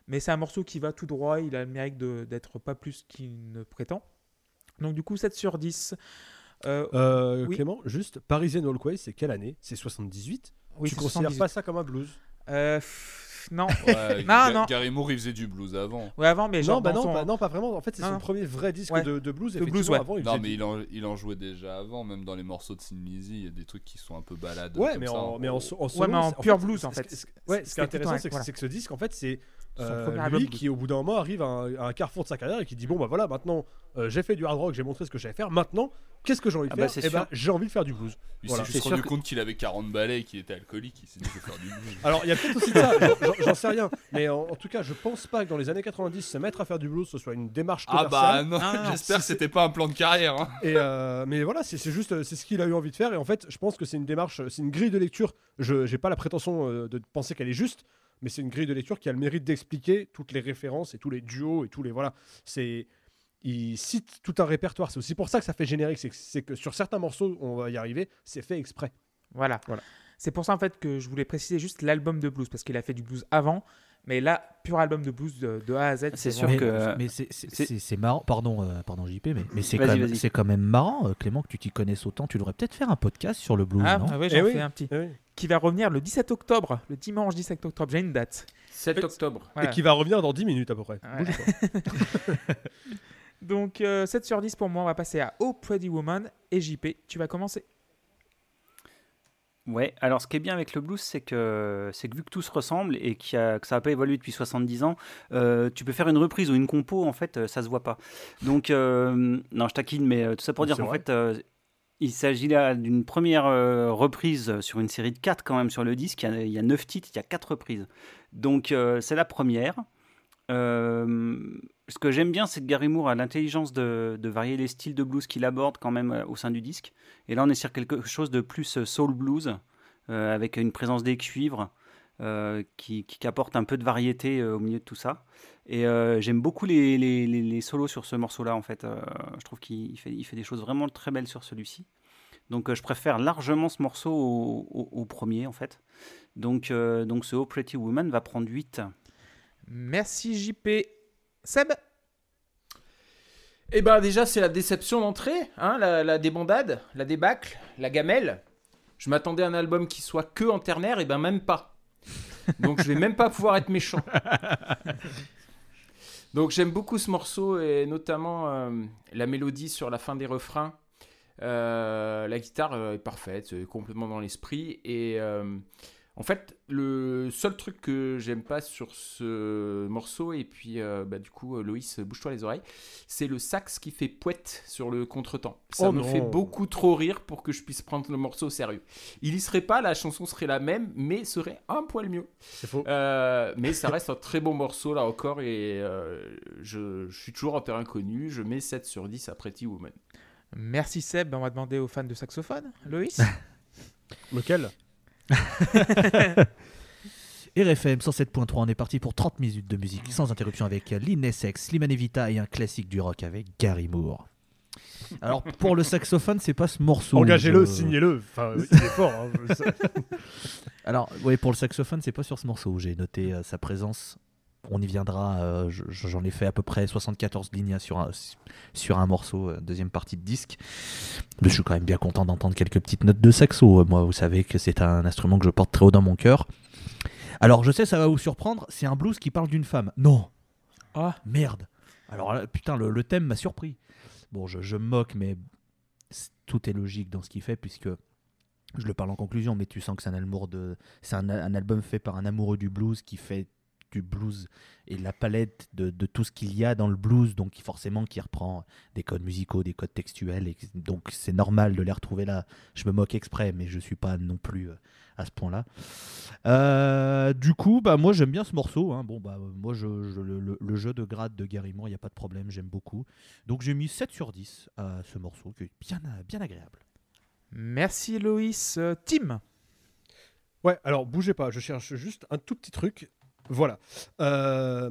Mais c'est un morceau qui va tout droit, il a le mérite d'être pas plus qu'il ne prétend. Donc du coup, 7 sur 10. Euh, Oui. Clément, juste Parisian Walkway, c'est quelle année? C'est 78 oui, Tu considères 78. pas ça comme un blues? Euh, Non. Ouais, Non, non. Gary Moore, il faisait du blues avant. Ouais, avant, mais genre non, bah dans non, son- pas, non, pas vraiment. En fait, c'est son premier vrai disque Ouais. de, de blues. De blues, ouais. Avant, il Non, faisait mais du- il en, il en jouait déjà avant, même dans les morceaux de Sin Lizzy, il y a des trucs qui sont un peu balades. Ouais, comme mais ça. en, mais en, so- en Ouais, solo, mais en c'est- pur blues, en fait. ce- Ouais, ce qui est intéressant, plutôt, c'est que, voilà. c'est que ce disque, en fait, c'est Son euh, lui qui, au bout d'un moment, arrive à un, à un carrefour de sa carrière et qui dit Bon, bah voilà, maintenant, euh, j'ai fait du hard rock, j'ai montré ce que je savais faire. Maintenant, qu'est-ce que j'ai envie de Ah bah, faire Eh ben, j'ai envie de faire du blues. Il Voilà. s'est juste rendu que- compte qu'il avait 40 balais et qu'il était alcoolique, il s'est dit je vais faire du blues. Alors, il y a peut-être aussi de ça, j'en- sais rien. Mais en, en tout cas, je pense pas que dans les années 90, se mettre à faire du blues, ce soit une démarche Ah bah non, non, j'espère que c'était pas un plan de carrière. hein. Et euh, mais voilà, c'est juste, c'est ce qu'il a eu envie de faire. Et en fait, je pense que c'est une démarche, c'est une grille de lecture. Je n'ai pas la prétention euh, de penser qu'elle est juste, mais c'est une grille de lecture qui a le mérite d'expliquer toutes les références et tous les duos et tous les voilà. C'est il cite tout un répertoire. C'est aussi pour ça que ça fait générique. C'est que, sur certains morceaux, on va y arriver, c'est fait exprès. Voilà. Voilà. C'est pour ça en fait que je voulais préciser juste l'album de blues parce qu'il a fait du blues avant, Mais là, pur album de blues de, de A à Z. C'est sûr mais, que- mais c'est- marrant. Pardon, euh, pardon JP, mais, mais c'est quand, quand même marrant, euh, Clément, que tu t'y connaisses autant. Tu devrais peut-être faire un podcast sur le blues, Ah, non? ah Eh j'en oui. fais un petit. Eh oui. Qui va revenir le 17 octobre, le dimanche 17 octobre. J'ai une date. 7 octobre. Voilà. Et qui va revenir dans 10 minutes à peu près. Ouais. Bougez pas. Donc euh, 7 sur 10 pour moi. On va passer à Oh Pretty Woman et JP. Tu vas commencer. Ouais, alors ce qui est bien avec le blues, c'est que, c'est que vu que tout se ressemble et a- que ça n'a pas évolué depuis 70 ans, euh, tu peux faire une reprise ou une compo, en fait, euh, ça se voit pas. Donc, euh, non, je taquine, mais tout ça pour dire qu'en fait, euh, il s'agit là d'une première reprise sur une série de 4 quand même sur le disque. Il y a, a 9 titres, il y a 4 reprises. Donc, c'est la première. Euh, ce que j'aime bien, c'est que Gary Moore a l'intelligence de, varier les styles de blues qu'il aborde quand même euh, au sein du disque. Et là, on est sur quelque chose de plus euh, soul blues, avec une présence des cuivres qui, apporte un peu de variété au milieu de tout ça. Et j'aime beaucoup les, solos sur ce morceau-là, en fait. Je trouve qu'il fait, des choses vraiment très belles sur celui-ci. Donc je préfère largement ce morceau au, premier, en fait. Donc, donc ce Oh Pretty Woman va prendre 8. Merci JP. Seb Eh ben déjà c'est la déception d'entrée, hein, la, la débandade, la débâcle, la gamelle. Je m'attendais à un album qui soit que en ternaire, et ben même pas. Donc je vais même pas pouvoir être méchant. Donc j'aime beaucoup ce morceau et notamment euh, la mélodie sur la fin des refrains. Euh, la guitare euh, est parfaite, complètement dans l'esprit et euh, en fait, le seul truc que j'aime pas sur ce morceau, et puis euh, bah, du coup, euh, Loïs, bouge-toi les oreilles, c'est le sax qui fait poète sur le contretemps. Ça Oh me non. fait beaucoup trop rire pour que je puisse prendre le morceau au sérieux. Il y serait pas, la chanson serait la même, mais serait un poil mieux. C'est faux. Euh, mais ça reste un très bon morceau là encore, et euh, je, je suis toujours en terrain inconnu. Je mets 7 sur 10 à Pretty Woman. Merci Seb. On va demander aux fans de saxophone. Loïs Lequel? RFM 107.3, on est parti pour 30 minutes de musique sans interruption avec Lynn Essex, Slimane Evita et un classique du rock avec Gary Moore. Alors pour le saxophone, c'est pas ce morceau. Engagez-le, je- signez-le. Enfin, il est fort. hein. Alors ouais, pour le saxophone, c'est pas sur ce morceau où j'ai noté euh, sa présence. On y viendra. euh, je- J'en ai fait à peu près 74 lignes sur un, sur un morceau, euh, deuxième partie de disque. Mais je suis quand même bien content d'entendre quelques petites notes de saxo. Euh, Moi, vous savez que c'est un instrument que je porte très haut dans mon cœur. Alors, je sais, ça va vous surprendre. C'est un blues qui parle d'une femme. Non. Ah. Merde. Alors putain, le, le thème m'a surpris. Bon, je, je me moque, mais tout est logique dans ce qu'il fait puisque je le parle en conclusion, mais tu sens que c'est un amour de, c'est un, un album fait par un amoureux du blues qui fait du blues et la palette de, de tout ce qu'il y a dans le blues, donc forcément qui reprend des codes musicaux, des codes textuels, et donc c'est normal de les retrouver là. Je me moque exprès, mais je suis pas non plus euh, à ce point-là. Euh, du coup, bah moi j'aime bien ce morceau. hein. Bon bah moi je, je- le, jeu de grade de Gary Moore, il y a pas de problème, j'aime beaucoup. Donc j'ai mis 7 sur 10 à ce morceau qui est bien bien agréable. Merci Loïs. Euh, Tim? Ouais, alors bougez pas, je cherche juste un tout petit truc. Voilà. Euh,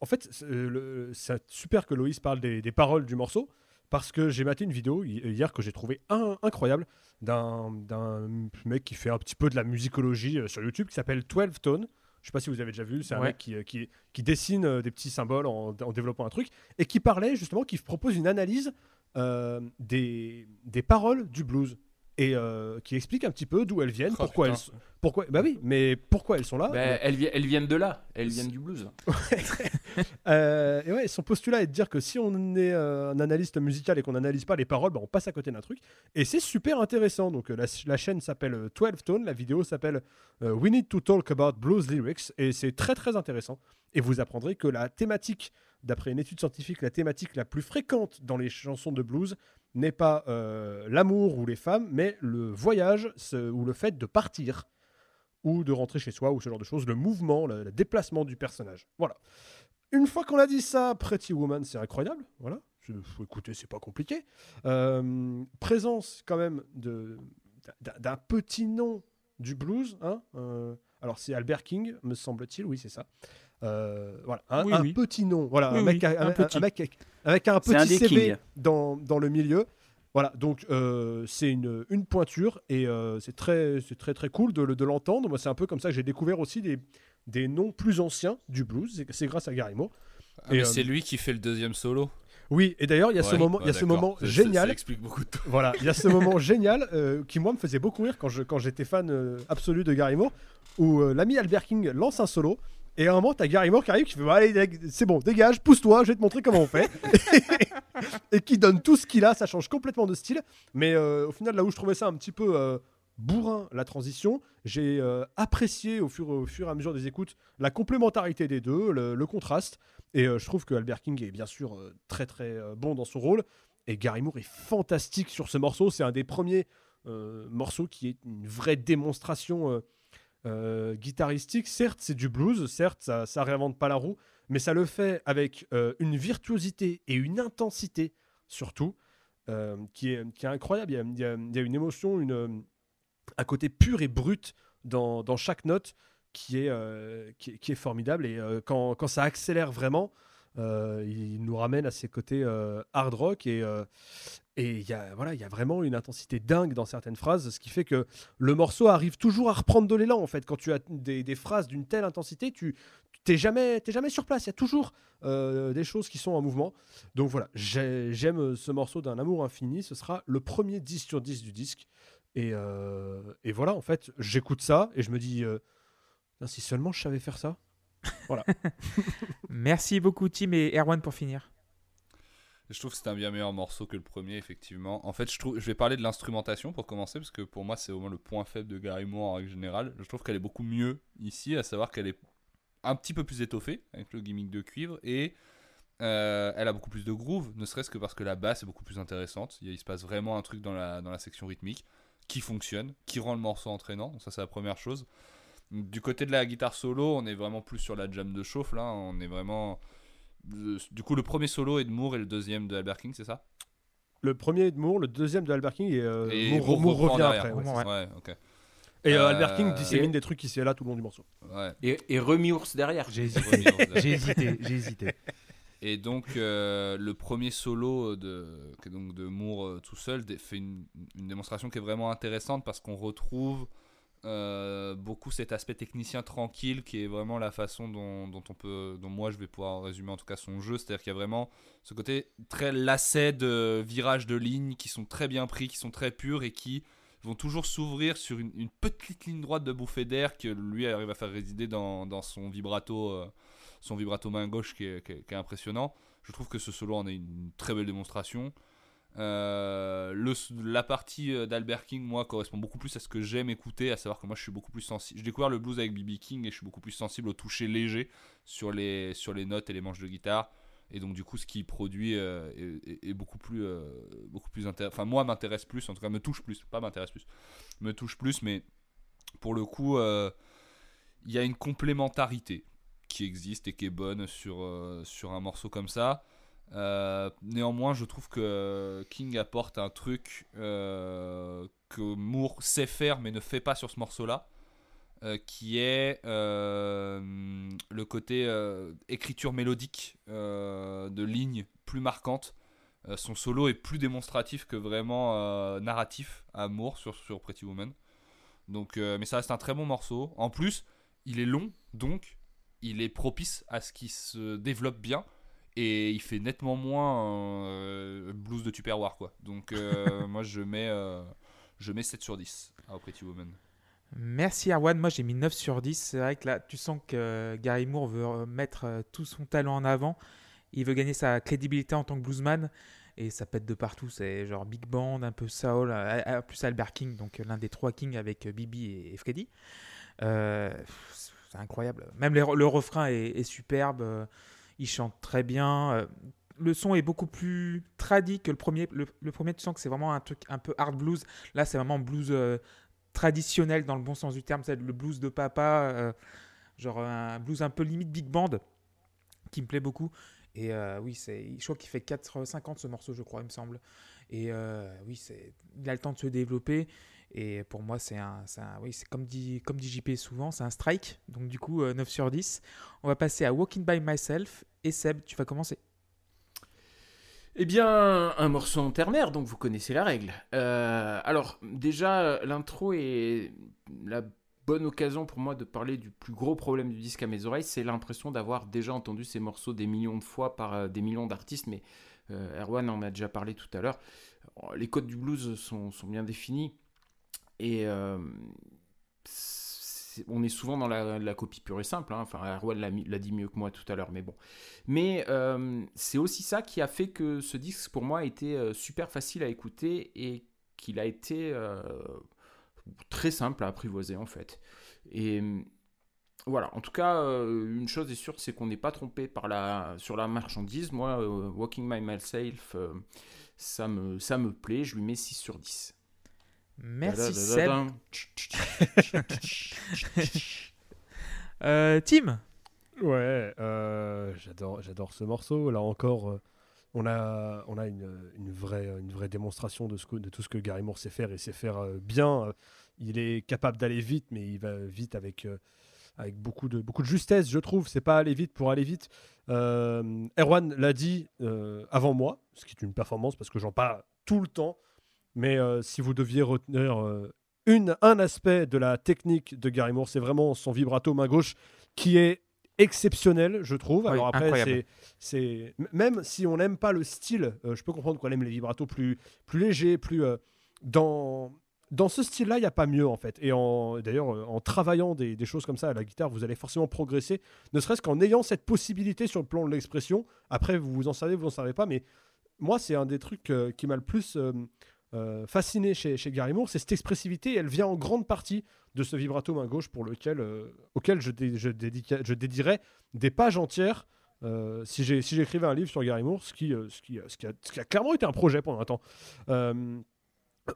en fait, c'est c'est super que Loïs parle des, des paroles du morceau, parce que j'ai maté une vidéo hi- hier que j'ai trouvé un- incroyable d'un mec qui fait un petit peu de la musicologie euh, sur YouTube qui s'appelle 12 Tone. Je sais pas si vous avez déjà vu, c'est un Ouais. mec qui, euh, qui, qui dessine euh, des petits symboles en, en développant un truc et qui parlait justement, qui propose une analyse euh, des, des paroles du blues et euh, qui explique un petit peu d'où elles viennent, Oh, pourquoi elles putain. pourquoi bah oui, mais pourquoi elles sont là? Ben, elles, vi- elles viennent de là, elles viennent du blues. Euh, et ouais, son postulat est de dire que si on est euh, un analyste musical et qu'on n'analyse pas les paroles, bah, on passe à côté d'un truc. Et c'est super intéressant. Donc la, la chaîne s'appelle euh, 12 Tone, la vidéo s'appelle euh, We Need to Talk About Blues Lyrics. Et c'est très très intéressant. Et vous apprendrez que la thématique, d'après une étude scientifique, la thématique la plus fréquente dans les chansons de blues n'est pas euh, l'amour ou les femmes, mais le voyage ce- ou le fait de partir ou de rentrer chez soi ou ce genre de choses, le mouvement, le, le déplacement du personnage. Voilà. Une fois qu'on a dit ça, Pretty Woman, c'est incroyable. Voilà. Je- faut écouter, c'est pas compliqué. Euh, présence quand même de d'un- petit nom du blues. Hein euh, alors c'est Albert King, me semble-t-il. Oui, c'est ça. Euh, voilà, un, Oui, un oui. petit nom. Voilà, Oui, un, mec, un un- petit. un mec avec un un petit des CV dans, dans le milieu. Voilà, donc euh, c'est une, une pointure et euh, c'est très, c'est très très cool de, le- de l'entendre. Moi, c'est un peu comme ça que j'ai découvert aussi des, des noms plus anciens du blues. C'est- grâce à Gary Moore. Ah, Et, mais euh, c'est lui qui fait le deuxième solo. Oui, et d'ailleurs, il y a ce moment, ouais, il y a ce moment ça- génial. Ça explique beaucoup de. Voilà, il y a ce moment génial euh, qui moi me faisait beaucoup rire quand je quand j'étais fan euh, absolu de Gary Moore, où euh, l'ami Albert King lance un solo. Et un moment, t'as Gary Moore qui arrive, qui fait Bon, Allez, c'est bon, dégage, pousse-toi, je vais te montrer comment on fait. et qui donne tout ce qu'il a, ça change complètement de style. Mais euh, au final, là où je trouvais ça un petit peu euh, bourrin, la transition, j'ai euh, apprécié au fur, au fur et à mesure des écoutes la complémentarité des deux, le, le contraste. Et je trouve que Albert King est bien sûr très très bon dans son rôle. Et Gary Moore est fantastique sur ce morceau. C'est un des premiers morceaux qui est une vraie démonstration euh, guitaristique. Certes, c'est du blues, certes, ça, ça réinvente pas la roue, mais ça le fait avec euh, une virtuosité et une intensité, surtout, euh, qui, est, incroyable. Il y a, une émotion, une, un côté pur et brut dans, chaque note qui est, formidable. Et quand, ça accélère vraiment, il nous ramène à ses côtés hard rock et et il y a voilà il y a vraiment une intensité dingue dans certaines phrases ce qui fait que le morceau arrive toujours à reprendre de l'élan en fait. Quand tu as des, phrases d'une telle intensité tu t'es jamais jamais sur place. Il y a toujours euh, des choses qui sont en mouvement. Donc voilà j'ai- j'aime ce morceau d'un amour infini. Ce sera le premier 10 sur 10 du disque. Et, euh, et voilà en fait j'écoute ça et je me dis euh, si seulement je savais faire ça. Merci beaucoup, Tim et Erwan pour finir. Je trouve que c'est un bien meilleur morceau que le premier, effectivement. En fait, je, trouve, je vais parler de l'instrumentation pour commencer, parce que pour moi, c'est au moins le point faible de Gary Moore en règle générale. Je trouve qu'elle est beaucoup mieux ici, à savoir qu'elle est un petit peu plus étoffée, avec le gimmick de cuivre, et euh, elle a beaucoup plus de groove, ne serait-ce que parce que la basse est beaucoup plus intéressante. Il, se passe vraiment un truc dans la, dans la section rythmique qui fonctionne, qui rend le morceau entraînant. Donc ça, c'est la première chose. Du côté de la guitare solo, on est vraiment plus sur la jam de chauffe, là. On est vraiment... le- Du coup, le premier solo est de Moore et le deuxième de Albert King, c'est ça? Le premier est de Moore le deuxième de Albert King et, euh, Et Moore, Moore Moore reprend revient derrière. après ouais. Ouais. Ouais, ok. et euh, Euh, Albert King dissémine et- des trucs ici et là tout le long du morceau Ouais. Et, et Remy-Ours derrière. J'ai hésité, j'ai hésité, j'ai hésité. Et donc euh, le premier solo de, qui donc de Moore tout seul fait une, une démonstration qui est vraiment intéressante parce qu'on retrouve euh, beaucoup cet aspect technicien tranquille qui est vraiment la façon dont, on peut, dont moi je vais pouvoir résumer en tout cas son jeu, c'est-à-dire qu'il y a vraiment ce côté très lacet de virages de lignes qui sont très bien pris, qui sont très purs et qui vont toujours s'ouvrir sur une, petite ligne droite de bouffée d'air que lui arrive à faire résider dans, son vibrato. euh, son vibrato main gauche qui est impressionnant. Je trouve que ce solo en est une très belle démonstration. Euh, la partie euh, d'Albert King, moi, correspond beaucoup plus à ce que j'aime écouter, à savoir que moi, je suis beaucoup plus sensible. J'ai découvert le blues avec B.B. King et je suis beaucoup plus sensible au toucher léger sur les, notes et les manches de guitare. Et donc, du coup, ce qu'il produit euh, est, beaucoup plus, plus intéressant. Enfin, moi, m'intéresse plus, en tout cas, me touche plus. Pas m'intéresse plus, me touche plus, mais pour le coup, il y a une complémentarité qui existe et qui est bonne sur un morceau comme ça. Euh, néanmoins, je trouve que King apporte un truc euh, que Moore sait faire mais ne fait pas sur ce morceau-là, euh, qui est le côté écriture mélodique de lignes plus marquantes. Son solo est plus démonstratif que vraiment narratif à Moore sur, Pretty Woman. Donc, mais ça reste un très bon morceau. En plus, il est long, donc il est propice à ce qu'il se développe bien et il fait nettement moins euh, blues de Tupperware quoi. Donc euh, moi je mets euh, je mets 7 sur 10 à Pretty Woman. Merci Erwan, moi j'ai mis 9 sur 10. C'est vrai que là, tu sens que Gary Moore veut mettre tout son talent en avant. Il veut gagner sa crédibilité en tant que bluesman. Et ça pète de partout. C'est genre big band, un peu soul, plus Albert King, donc l'un des trois Kings avec Bibi et, Freddy. C'est incroyable. Même le refrain est, est superbe. Il chante très bien. euh, le son est beaucoup plus tradit que le premier. Le, premier, tu sens que c'est vraiment un truc un peu hard blues. Là, c'est vraiment blues euh, traditionnel dans le bon sens du terme. C'est le blues de papa, euh, genre un blues un peu limite big band, qui me plaît beaucoup. Et oui, je crois qu'il fait 4,50 ce morceau, je crois, il me semble. Et oui, il a le temps de se développer. Et pour moi, c'est un, un- oui, c'est comme dit, comme dit JP souvent, c'est un strike. Donc du coup, euh, 9 sur 10. On va passer à Walking by Myself. Et Seb, tu vas commencer. Eh bien, un morceau en ternaire, donc vous connaissez la règle. Euh, alors, déjà, l'intro est la bonne occasion pour moi de parler du plus gros problème du disque à mes oreilles. C'est l'impression d'avoir déjà entendu ces morceaux des millions de fois par euh, des millions d'artistes, mais euh, Erwan en a déjà parlé tout à l'heure. Les codes du blues sont bien définis et euh, on est souvent dans la, copie pure et simple. hein. Enfin, Erwan l'a dit mieux que moi tout à l'heure, mais bon. Mais euh, c'est aussi ça qui a fait que ce disque, pour moi, a été euh, super facile à écouter et qu'il a été très simple à apprivoiser, en fait. Et voilà, en tout cas, une chose est sûre, c'est qu'on n'est pas trompé par la, sur la marchandise. Moi, Walking My Myself, ça, me, ça me plaît, je lui mets 6 sur 10. Merci Seb. Euh, Tim Ouais, euh, j'adore, j'adore ce morceau. Là encore, euh, on a, on a une, une vraie, une vraie démonstration de, ce que- de tout ce que Gary Moore sait faire et sait faire euh, bien. Il est capable d'aller vite, mais il va vite avec, euh, avec beaucoup, de, beaucoup de justesse, je trouve. C'est pas aller vite pour aller vite. Euh, Erwan l'a dit euh, avant moi, ce qui est une performance parce que j'en parle tout le temps. Mais euh, si vous deviez retenir euh, une, un aspect de la technique de Gary Moore, c'est vraiment son vibrato main gauche qui est exceptionnel, je trouve. Oui, Alors après, c'est, même si on n'aime pas le style, euh, je peux comprendre qu'on aime les vibratos plus, plus légers, plus euh, dans dans ce style-là, il n'y a pas mieux en fait. Et d'ailleurs, en travaillant des, des choses comme ça à la guitare, vous allez forcément progresser, ne serait-ce qu'en ayant cette possibilité sur le plan de l'expression. Après, vous vous en savez, vous en savez pas, mais moi, c'est un des trucs euh, qui m'a le plus euh, fasciné chez, chez Gary Moore, c'est cette expressivité. Elle vient en grande partie de ce vibrato main gauche pour lequel, euh, auquel je, dédierais des pages entières. euh, si j'écrivais un livre sur Gary Moore, ce qui, a, clairement été un projet pendant un temps.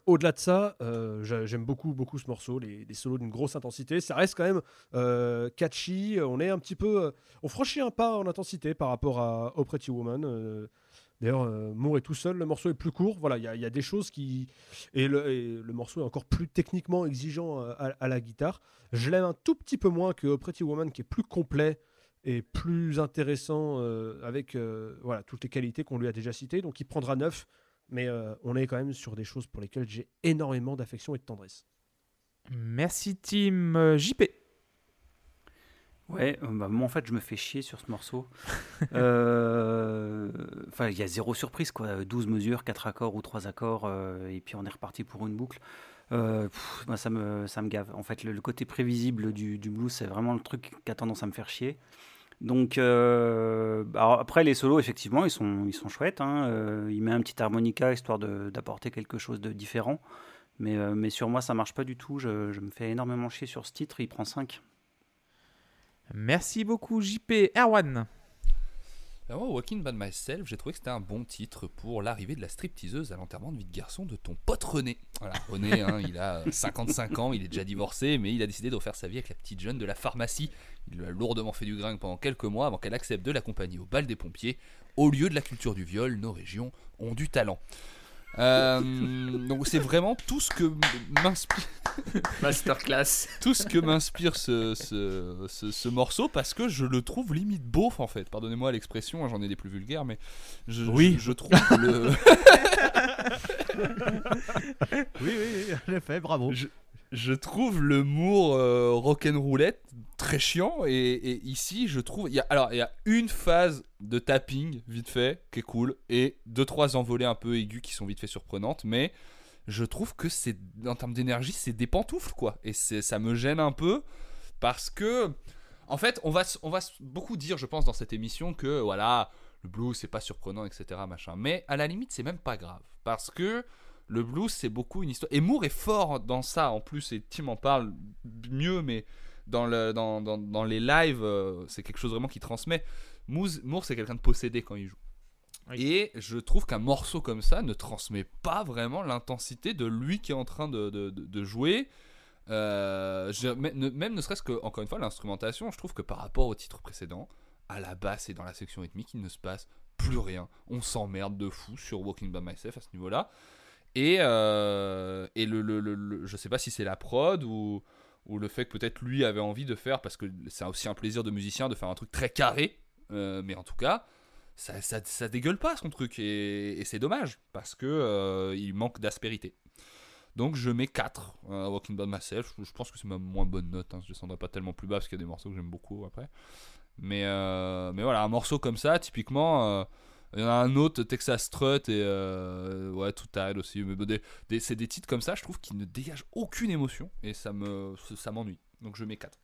Au-delà de ça, j'a- j'aime beaucoup, beaucoup ce morceau, les, solos d'une grosse intensité. Ça reste quand même catchy. On est un petit peu, on franchit un pas en intensité par rapport à au Pretty Woman. D'ailleurs, euh, Moore est tout seul. Le morceau est plus court. Voilà, il y, a- des choses qui et le, morceau est encore plus techniquement exigeant euh, à, la guitare. Je l'aime un tout petit peu moins que Pretty Woman, qui est plus complet et plus intéressant euh, avec voilà toutes les qualités qu'on lui a déjà citées. Donc, il prendra 9 mais on est quand même sur des choses pour lesquelles j'ai énormément d'affection et de tendresse. Merci Tim. JP Ouais, euh, bah, moi en fait je me fais chier sur ce morceau. Euh, Enfin, il y a zéro surprise quoi. 12 mesures, 4 accords ou 3 accords, euh, et puis on est reparti pour une boucle. Pff, bah, ça, me, ça me gave. En fait, le, le côté prévisible du, du blues, c'est vraiment le truc qui a tendance à me faire chier. Donc, alors après, les solos, effectivement, ils sont, ils sont chouettes. hein. Il met un petit harmonica histoire d'apporter quelque chose de différent. Mais, mais sur moi, ça marche pas du tout. Je, je me fais énormément chier sur ce titre. Il prend 5. Merci beaucoup JP. Erwan moi, Walking by Myself, j'ai trouvé que c'était un bon titre pour l'arrivée de la stripteaseuse à l'enterrement de vie de garçon de ton pote René. Voilà, René, hein, il a 55 ans, il est déjà divorcé, mais il a décidé de refaire sa vie avec la petite jeune de la pharmacie. Il lui a lourdement fait du gringue pendant quelques mois avant qu'elle accepte de l'accompagner au bal des pompiers. Au lieu de la culture du viol, nos régions ont du talent. Euh, donc c'est vraiment tout ce que m'inspire Masterclass. tout ce que m'inspire ce, ce, ce- ce morceau parce que je le trouve limite beauf en fait. Pardonnez-moi l'expression, hein, j'en ai des plus vulgaires, mais je, Oui. je, je trouve le, Oui, oui, oui, j'ai fait, bravo. Je- je trouve le Moore euh, rock'n'roulette très chiant et, ici je trouve alors il y a une phase de tapping vite fait qui est cool et deux trois envolées un peu aiguës qui sont vite fait surprenantes mais je trouve que c'est en termes d'énergie c'est des pantoufles quoi. Et ça me gêne un peu parce que en fait on va beaucoup dire je pense dans cette émission que voilà le blues c'est pas surprenant etc machin. Mais à la limite c'est même pas grave parce que le blues, c'est beaucoup une histoire. Et Moore est fort dans ça en plus, et Tim en parle mieux, mais dans, le, dans, dans, dans les lives, euh, c'est quelque chose vraiment qui transmet. Moore, c'est quelqu'un de possédé quand il joue. Oui. Et je trouve qu'un morceau comme ça ne transmet pas vraiment l'intensité de lui qui est en train de, de, de- de jouer. Euh, je- même ne, même ne serait-ce que, encore une fois, l'instrumentation, je trouve que par rapport au titre précédent, à la basse et dans la section rythmique, il ne se passe plus rien. On s'emmerde de fou sur Walking by Myself à ce niveau-là. Et, euh, et le, le, le- je sais pas si c'est la prod ou, ou le fait que peut-être lui avait envie de faire, parce que c'est aussi un plaisir de musicien de faire un truc très carré, euh, mais en tout cas, ça, ça, ça dégueule pas son truc, et, c'est dommage, parce que euh, il manque d'aspérité. Donc je mets 4 à Walking by Myself. Je, je pense que c'est ma moins bonne note. Hein. Je descendrai pas tellement plus bas parce qu'il y a des morceaux que j'aime beaucoup après. Mais, euh, mais voilà, un morceau comme ça, typiquement. Il y en a un autre, Texas Strut et euh, ouais, Tired aussi. Mais bon, des- des- c'est des titres comme ça, je trouve, qui ne dégagent aucune émotion et ça me ça m'ennuie. Donc je mets 4.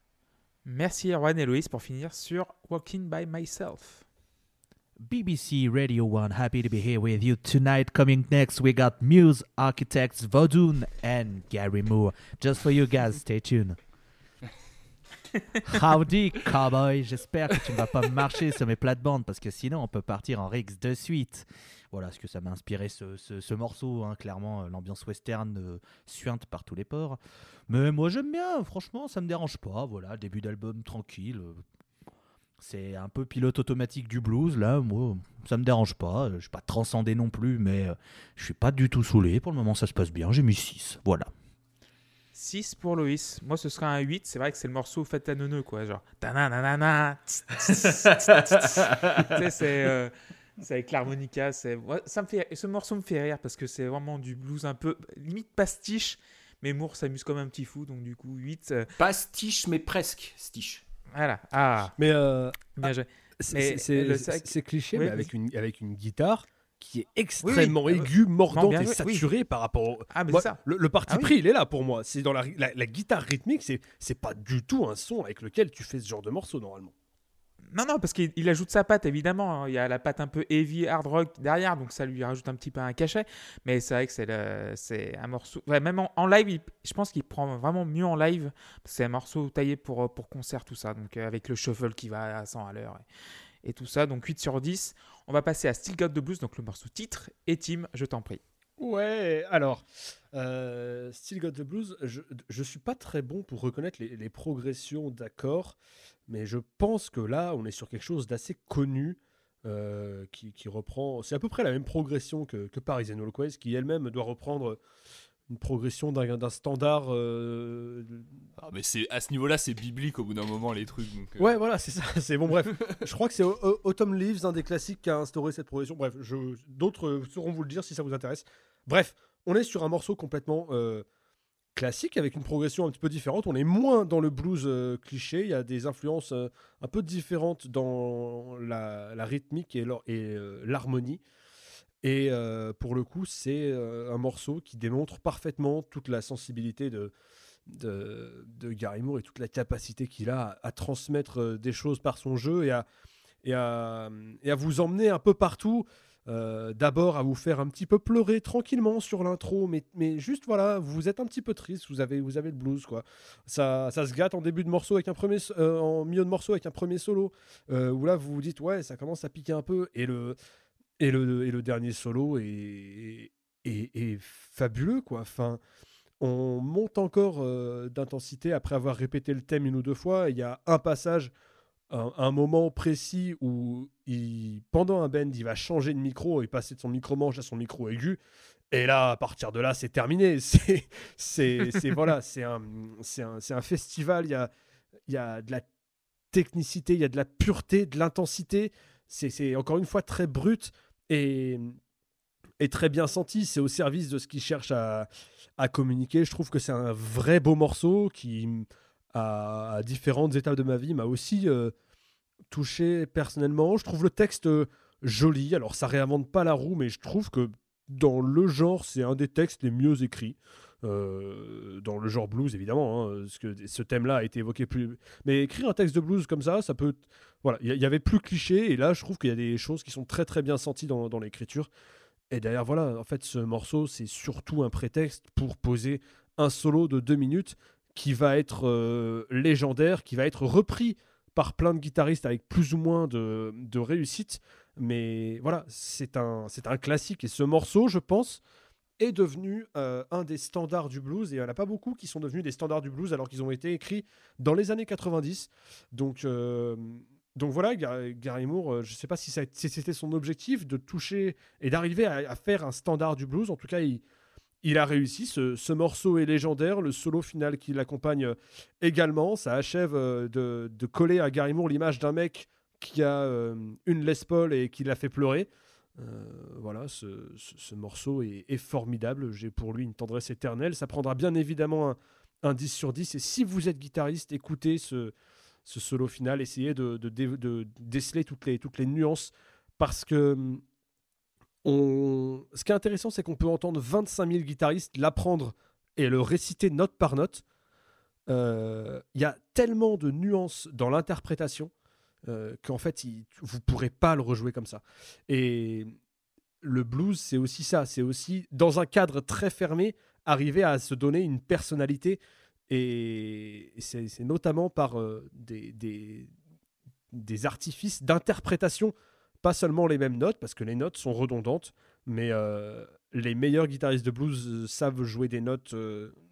Merci Erwan et Loïs pour finir sur Walking by Myself. BBC Radio 1, happy to be here with you tonight. Coming next, we got Muse, Architects, Vodun, and Gary Moore. Just for you guys, stay tuned. Howdy, cowboy. J'espère que tu ne vas pas marcher sur mes plates-bandes parce que sinon on peut partir en Rix de suite. Voilà ce que ça m'a inspiré ce, ce- ce morceau. hein. Clairement, euh, l'ambiance western euh, suinte par tous les ports. Mais moi j'aime bien, franchement, ça me dérange pas. Voilà, début d'album tranquille. c'est un peu pilote automatique du blues, là. Moi, ça me dérange pas. Je suis pas transcendé non plus, mais euh, je suis pas du tout saoulé. Pour le moment, ça se passe bien. J'ai mis 6. Voilà. 6 pour Loïs. Moi, ce sera un 8. C'est vrai que c'est le morceau fait à neuneu, quoi. Genre. c'est. euh, c'est avec l'harmonica, c'est ouais, ça me fait ce morceau me fait rire parce que c'est vraiment du blues un peu limite pastiche mais Moore s'amuse comme un petit fou donc du coup 8 euh, Pastiche, mais presque stiche. voilà ah Mais euh, bien joué. c'est- cliché, Oui, mais avec une, avec une guitare qui est extrêmement oui. aiguë, mordante bien et oui. saturée par rapport au. ah mais Moi, ça le, le parti Ah oui. pris, il est là pour moi. C'est dans la, la, la guitare rythmique, c'est c'est pas du tout un son avec lequel tu fais ce genre de morceau normalement. Non, non, parce qu'il il ajoute sa patte, évidemment. hein. Il y a la patte un peu heavy, hard rock derrière, donc ça lui rajoute un petit peu un cachet. Mais c'est vrai que c'est le- c'est un morceau. ouais, même en, en live, il- je pense qu'il prend vraiment mieux en live. C'est un morceau taillé pour, euh, pour concert, tout ça. Donc euh, avec le shuffle qui va à 100 à l'heure et, et tout ça. Donc 8 sur 10. On va passer à Still Got the Blues, donc le morceau titre. Et Tim, je t'en prie. Ouais, alors, euh, Still Got the Blues, je, je suis pas très bon pour reconnaître les, progressions d'accords, mais je pense que là, on est sur quelque chose d'assez connu euh, qui, reprend. C'est à peu près la même progression que, que Parisian Walkways, qui elle-même doit reprendre une progression d'un standard. euh, Ah, mais c'est à ce niveau-là, c'est biblique au bout d'un moment les trucs. Donc, euh, Ouais, voilà, c'est ça. C'est bon, bref. je crois que c'est Au- Autumn Leaves, un des classiques qui a instauré cette progression. Bref, je- d'autres euh, sauront vous le dire si ça vous intéresse. Bref, on est sur un morceau complètement euh, classique avec une progression un petit peu différente. On est moins dans le blues euh, cliché. Il y a des influences euh, un peu différentes dans la, la rythmique et euh, l'harmonie. Et euh, pour le coup, c'est euh, un morceau qui démontre parfaitement toute la sensibilité de, de, Gary Moore et toute la capacité qu'il a à, transmettre euh, des choses par son jeu et à, et à, et à vous emmener un peu partout. D'abord à vous faire un petit peu pleurer tranquillement sur l'intro, mais, mais juste voilà, vous êtes un petit peu triste, vous avez, vous avez le blues quoi. Ça, ça se gâte en début de morceau avec un premier, en milieu de morceau avec un premier solo, où là vous vous dites ouais, ça commence à piquer un peu, et le, et le, et le dernier solo est, fabuleux quoi. Enfin, on monte encore euh, d'intensité après avoir répété le thème une ou deux fois. Il y a un passage, un, moment précis où, pendant un bend, il va changer de micro et passer de son micro manche à son micro aigu. Et là, à partir de là, c'est terminé. C'est, c'est, voilà, c'est un, un, un festival. Il y a, il y a de la technicité, il y a de la pureté, de l'intensité. C'est encore une fois très brut et, et très bien senti. C'est au service de ce qu'il cherche à, à communiquer. Je trouve que c'est un vrai beau morceau qui, à, à différentes étapes de ma vie, m'a aussi euh, touché personnellement. Je trouve le texte euh, joli. Alors, ça réinvente pas la roue, mais je trouve que dans le genre, c'est un des textes les mieux écrits. Euh, dans le genre blues, évidemment, hein, ce thème-là a été évoqué plus. Mais écrire un texte de blues comme ça, ça peut. Voilà, il y, avait plus cliché, et là, je trouve qu'il y a des choses qui sont très très bien senties dans, l'écriture. Et d'ailleurs, voilà, en fait, ce morceau, c'est surtout un prétexte pour poser un solo de deux minutes qui va être euh, légendaire, qui va être repris par plein de guitaristes avec plus ou moins de, réussite. Mais voilà, c'est un classique. Et ce morceau, je pense, est devenu euh, un des standards du blues. Et il n'y en a pas beaucoup qui sont devenus des standards du blues alors qu'ils ont été écrits dans les années 90. Donc, euh, donc voilà, Gar- Gary Moore, euh, je ne sais pas si, c'était son objectif de toucher et d'arriver à, faire un standard du blues. En tout cas, il, il a réussi. Ce, ce morceau est légendaire. Le solo final qui l'accompagne également, ça achève de, de coller à Gary Moore l'image d'un mec qui a une Les Paul et qui l'a fait pleurer. Euh, voilà, ce, ce- ce morceau est, formidable. J'ai pour lui une tendresse éternelle. Ça prendra bien évidemment un, un 10 sur 10. Et si vous êtes guitariste, écoutez ce, solo final. Essayez de déceler toutes les, toutes les nuances. Parce que hum, on... ce qui est intéressant, c'est qu'on peut entendre 25 000 guitaristes l'apprendre et le réciter note par note. Euh, Il y a tellement de nuances dans l'interprétation euh, qu'en fait, il- vous ne pourrez pas le rejouer comme ça. Et le blues, c'est aussi ça. C'est aussi, dans un cadre très fermé, arriver à se donner une personnalité. Et c'est notamment par euh, des, des, des artifices d'interprétation, pas seulement les mêmes notes, parce que les notes sont redondantes, mais euh, les meilleurs guitaristes de blues savent jouer des notes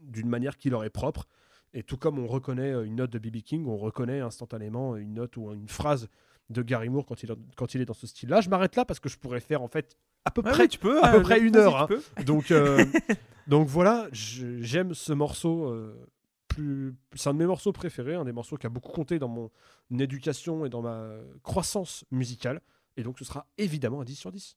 d'une manière qui leur est propre. Et tout comme on reconnaît euh, une note de B.B. King, on reconnaît instantanément une note ou une phrase de Gary Moore quand il, quand il est dans ce style-là. Je m'arrête là parce que je pourrais faire en fait à peu Ouais, près tu peux. à peu euh, près une heure, hein. donc, euh, donc voilà, j'aime ce morceau. euh, plus... C'est un de mes morceaux préférés, un des morceaux qui a beaucoup compté dans mon éducation et dans ma croissance musicale. Et donc ce sera évidemment un 10 sur 10.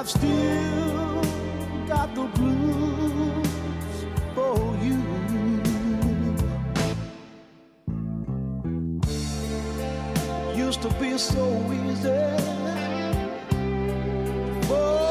I've still got the blues for you. Used to be so easy. Fall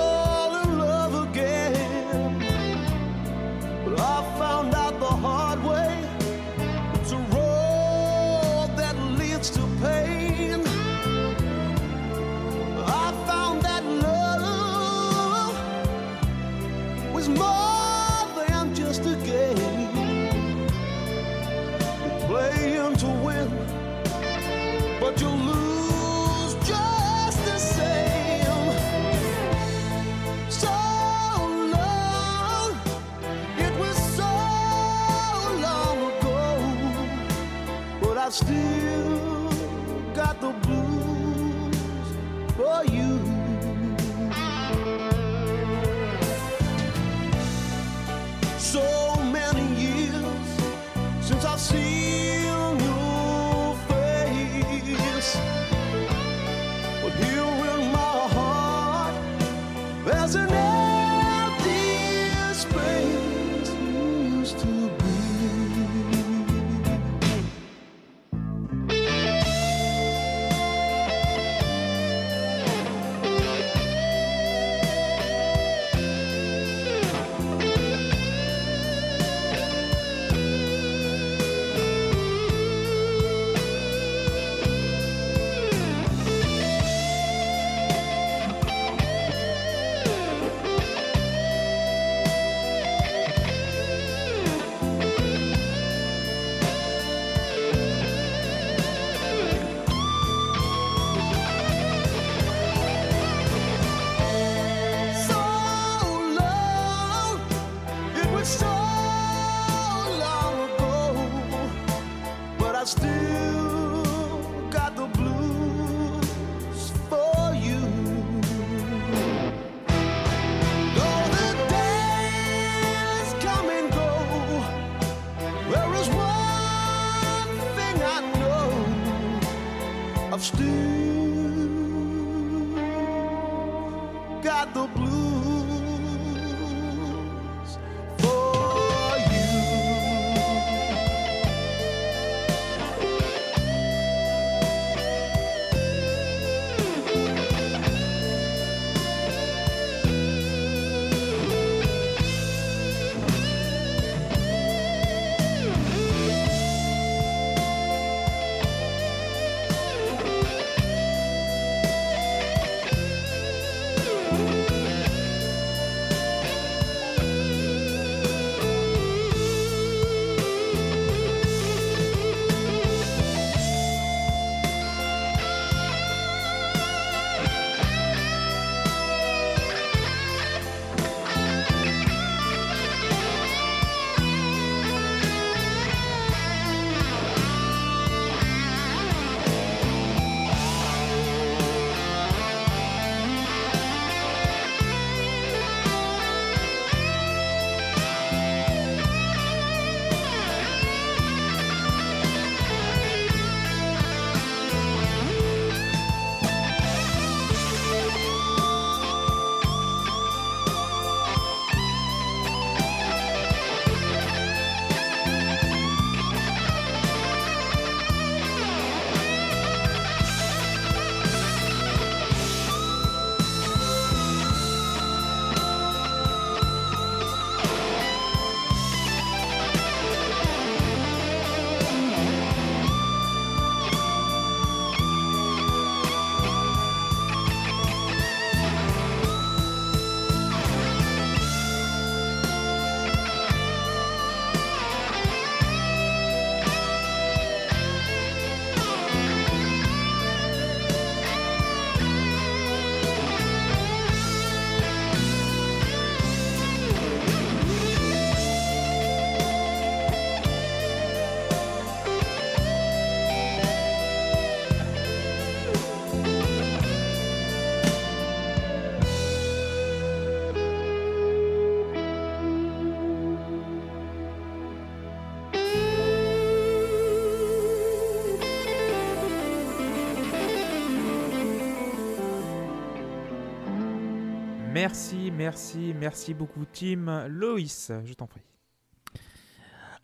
Merci, merci, merci beaucoup, Tim. Loïs, je t'en prie.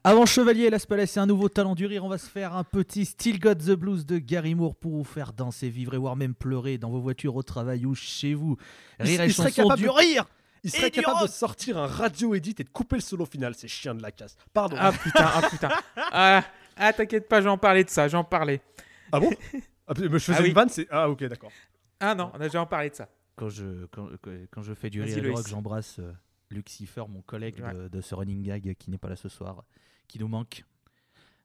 Avant Chevalier, Las Palais, c'est un nouveau talent du rire. On va se faire un petit Still Got the Blues de Gary Moore pour vous faire danser, vivre et voire même pleurer dans vos voitures, au travail ou chez vous. Il- Rire et il serait chanson capable du de- rire Il serait capable de sortir un radio edit et de couper le solo final. C'est chien de la casse. Pardon. Ah putain, ah putain. Ah, ah, t'inquiète pas, j'en parlais de ça, j'en parlais. Ah bon? Ah, mais Je faisais Ah oui. une vanne, c'est. Ah ok, d'accord. Ah non, on a déjà en parlé de ça. Quand je, quand, quand je fais du rire et rock, j'embrasse euh, Lucifer, mon collègue Ouais. de, de ce running gag qui n'est pas là ce soir, qui nous manque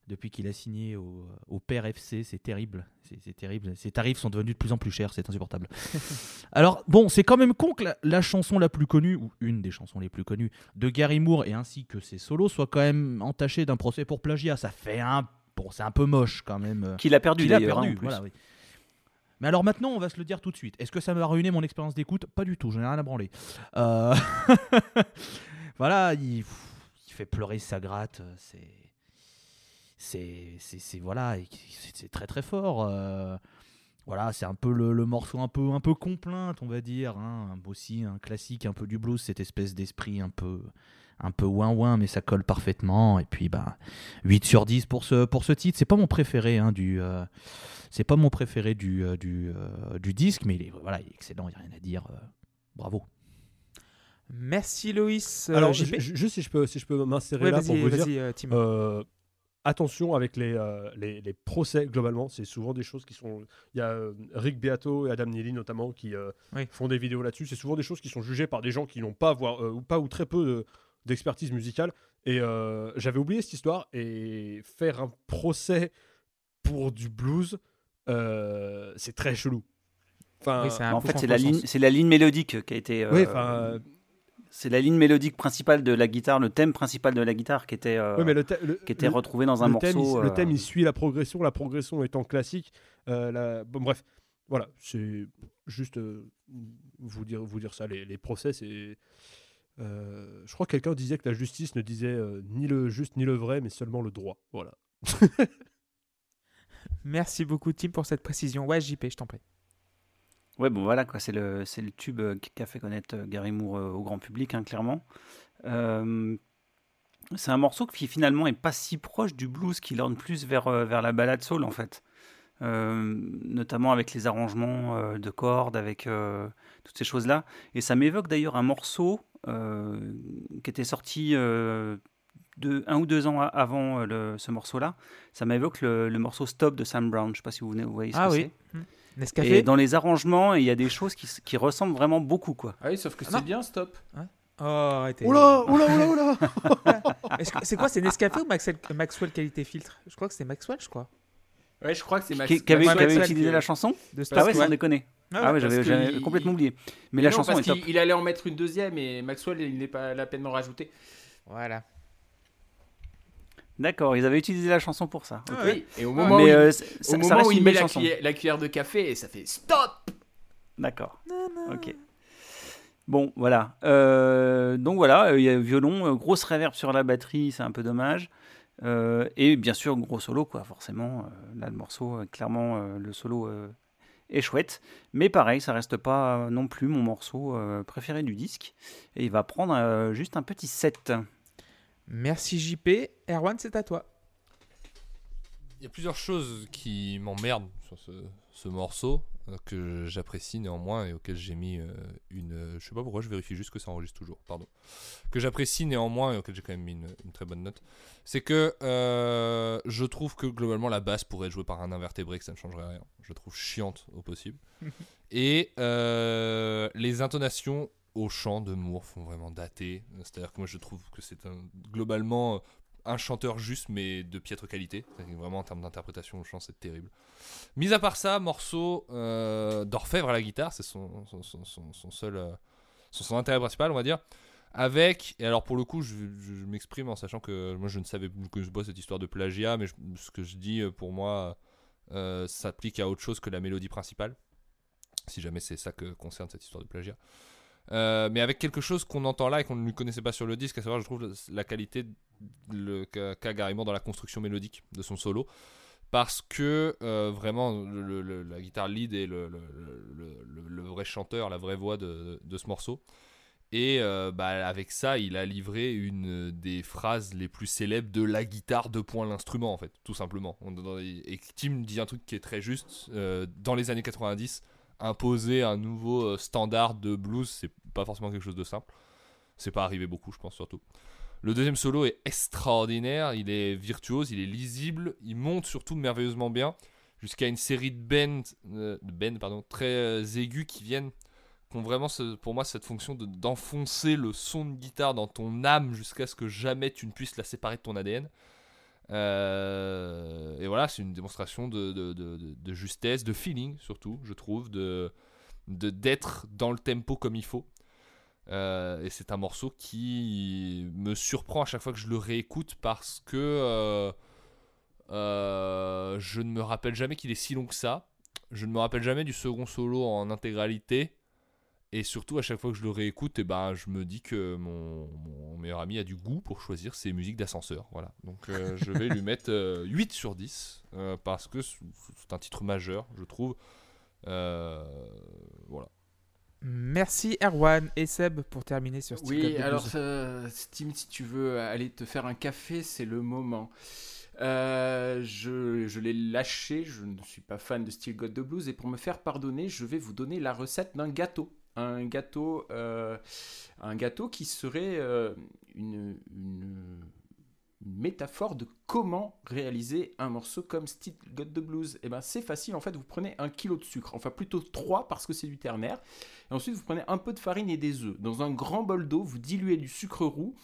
depuis qu'il a signé au, au Père FC. C'est terrible. C'est terrible. Ses tarifs sont devenus de plus en plus chers. C'est insupportable. Alors, bon, c'est quand même con que la, la chanson la plus connue, ou une des chansons les plus connues, de Gary Moore et ainsi que ses solos, soit quand même entachée d'un procès pour plagiat. Ça fait un. Bon, c'est un peu moche quand même. Qu'il a perdu qu'il a hein, perdu. en plus. voilà, oui. Mais alors maintenant, on va se le dire tout de suite. Est-ce que ça m'a ruiné mon expérience d'écoute? Pas du tout, j'en ai rien à branler. Euh, voilà, il... fait pleurer sa gratte. C'est. C'est. Voilà, c'est très très fort. euh, Voilà, c'est un peu le, le morceau un peu, un peu complainte, on va dire. hein, Aussi un classique, un peu du blues, cette espèce d'esprit un peu, un peu ouin ouin, mais ça colle parfaitement. Et puis, bah, 8 sur 10 pour ce, pour ce titre. C'est pas mon préféré hein, du. euh, c'est pas mon préféré du, euh, du, euh, du disque, mais il est, voilà, il est excellent, il n'y a rien à dire. euh, bravo. Merci Loïs. Euh, Alors, juste si je peux, si je peux m'insérer Ouais, là pour vous dire. Tim. Attention avec les, euh, les, les procès globalement, c'est souvent des choses qui sont. Il y a euh, Rick Beato et Adam Neely notamment qui euh, Oui. font des vidéos là-dessus. C'est souvent des choses qui sont jugées par des gens qui n'ont pas, voire, euh, ou pas ou très peu de- d'expertise musicale. Et euh, j'avais oublié cette histoire et faire un procès pour du blues, euh, c'est très chelou. Enfin, Oui, En fait, c'est la, ligne, c'est la ligne mélodique qui a été. euh, oui, enfin, c'est la ligne mélodique principale de la guitare, le thème principal de la guitare qui était, euh, ouais, mais le, thè- le- qui était le- retrouvé dans un le thème, morceau. il, le thème, il suit la progression, la progression étant classique. euh, la- Bon, bref, voilà, c'est juste euh, vous, dire, vous dire ça. Les, les procès, c'est. Euh, je crois que quelqu'un disait que la justice ne disait euh, ni le juste ni le vrai, mais seulement le droit. Voilà. Merci beaucoup Tim pour cette précision. Ouais, JP, je t'en prie. Ouais, bon voilà, quoi, c'est le, c'est le tube euh, qui a fait connaître Gary Moore au grand public, hein, clairement. Euh, c'est un morceau qui finalement est pas si proche du blues, qui orne plus vers, vers la balade soul en fait. Euh, notamment avec les arrangements euh, de cordes, avec euh, toutes ces choses-là. Et ça m'évoque d'ailleurs un morceau euh, qui était sorti euh, de, un ou deux ans a- avant euh, le- ce morceau-là. Ça m'évoque le, le morceau Stop de Sam Brown. Je sais pas si vous, venez- vous voyez ce Ah que oui. c'est. Nescafé Et dans les arrangements, il y a des choses qui, ressemblent vraiment beaucoup, quoi. Ah oui, sauf que Ah c'est bien, stop. Oh, arrêtez. Oula, oula, oula, oula C'est quoi C'est Nescafé ou Maxwell, Maxwell Qualité Filtre? Je crois que c'est Maxwell, je crois. Ouais, je crois que c'est Max. Qui, qui avait, Max- qui avait Maxwell utilisé la chanson De Ah ouais, sans déconner. Ah ouais, j'avais que j'avais il- complètement oublié. Mais Mais la non, chanson parce est top. il allait en mettre une deuxième et Maxwell, il n'est pas la peine d'en rajouter. Voilà. D'accord, ils avaient utilisé la chanson pour ça. Ok. Oui, et au moment où il, euh, au ça, ça moment où il met la chanson. cuillère, la cuillère de café, et ça fait stop D'accord. Ok. Bon, voilà. Euh, donc voilà, euh, il y a violon, euh, grosse reverb sur la batterie, c'est un peu dommage. Euh, et bien sûr, gros solo, quoi, forcément. Euh, là, le morceau, euh, clairement, euh, le solo euh, est chouette. Mais pareil, ça reste pas non plus mon morceau euh, préféré du disque. Et il va prendre euh, juste un petit 7. Merci JP. Erwan, c'est à toi. Il y a plusieurs choses qui m'emmerdent sur ce, ce morceau que j'apprécie néanmoins et auquel j'ai mis euh, une. euh, je sais pas pourquoi, je vérifie juste que ça enregistre toujours, pardon. Que j'apprécie néanmoins et auquel j'ai quand même mis une, une très bonne note. C'est que euh, je trouve que globalement la basse pourrait être jouée par un invertébré, que ça ne changerait rien. Je la trouve chiante au possible. et euh, les intonations au chant de Moore font vraiment dater. C'est-à-dire que moi je trouve que c'est un, globalement euh, un chanteur juste mais de piètre qualité. Que Vraiment en termes d'interprétation au chant c'est terrible. Mis à part ça, morceau euh, d'orfèvre à la guitare, c'est son, son, seul euh, son, intérêt principal on va dire. Avec, et alors pour le coup je, je- je m'exprime en sachant que moi je ne savais je connaissais pas cette histoire de plagiat, mais je- ce que je dis euh, pour moi euh, s'applique à autre chose que la mélodie principale. Si jamais c'est ça que concerne cette histoire de plagiat. Mais avec quelque chose qu'on entend là et qu'on ne connaissait pas sur le disque, à savoir, je trouve la qualité le- Gary Moore dans la construction mélodique de son solo. parce que euh, vraiment la guitare lead est le, le- vrai chanteur, la vraie voix de, de ce morceau. Et euh, bah, avec ça, il a livré une des phrases les plus célèbres de la guitare de point l'instrument, en fait, tout simplement. Et Tim dit un truc qui est très juste. euh, dans les années 90, imposer un nouveau standard de blues, c'est pas forcément quelque chose de simple. C'est pas arrivé beaucoup, je pense, surtout. Le deuxième solo est extraordinaire, il est virtuose, il est lisible, il monte surtout merveilleusement bien, jusqu'à une série de bends, euh, de bends pardon, très euh, aigus qui viennent, qui ont vraiment pour moi cette fonction de- d'enfoncer le son de guitare dans ton âme jusqu'à ce que jamais tu ne puisses la séparer de ton ADN. Euh, et voilà, c'est une démonstration de, de- justesse, de feeling surtout, je trouve, de- d'être dans le tempo comme il faut. Euh, et c'est un morceau qui me surprend à chaque fois que je le réécoute parce que euh, euh, je ne me rappelle jamais qu'il est si long que ça. Je ne me rappelle jamais du second solo en intégralité. Et surtout, à chaque fois que je le réécoute, et ben, je me dis que mon, mon meilleur ami a du goût pour choisir ses musiques d'ascenseur. Voilà. Donc, je vais lui mettre euh, 8 sur 10 euh, parce que c'est un titre majeur, je trouve. Voilà. Merci Erwan et Seb pour terminer sur Got Oui, alors euh, Steam, si tu veux aller te faire un café, c'est le moment. Euh, je je l'ai lâché, je ne suis pas fan de Still Got the Blues, et pour me faire pardonner, je vais vous donner la recette d'un gâteau. Un gâteau, euh, un gâteau qui serait euh, une, une- métaphore de comment réaliser un morceau comme Still Got the Blues. Et ben c'est facile, en fait, vous prenez un kilo de sucre, enfin plutôt 3 parce que c'est du ternaire. Et ensuite, vous prenez un peu de farine et des œufs. Dans un grand bol d'eau, vous diluez du sucre roux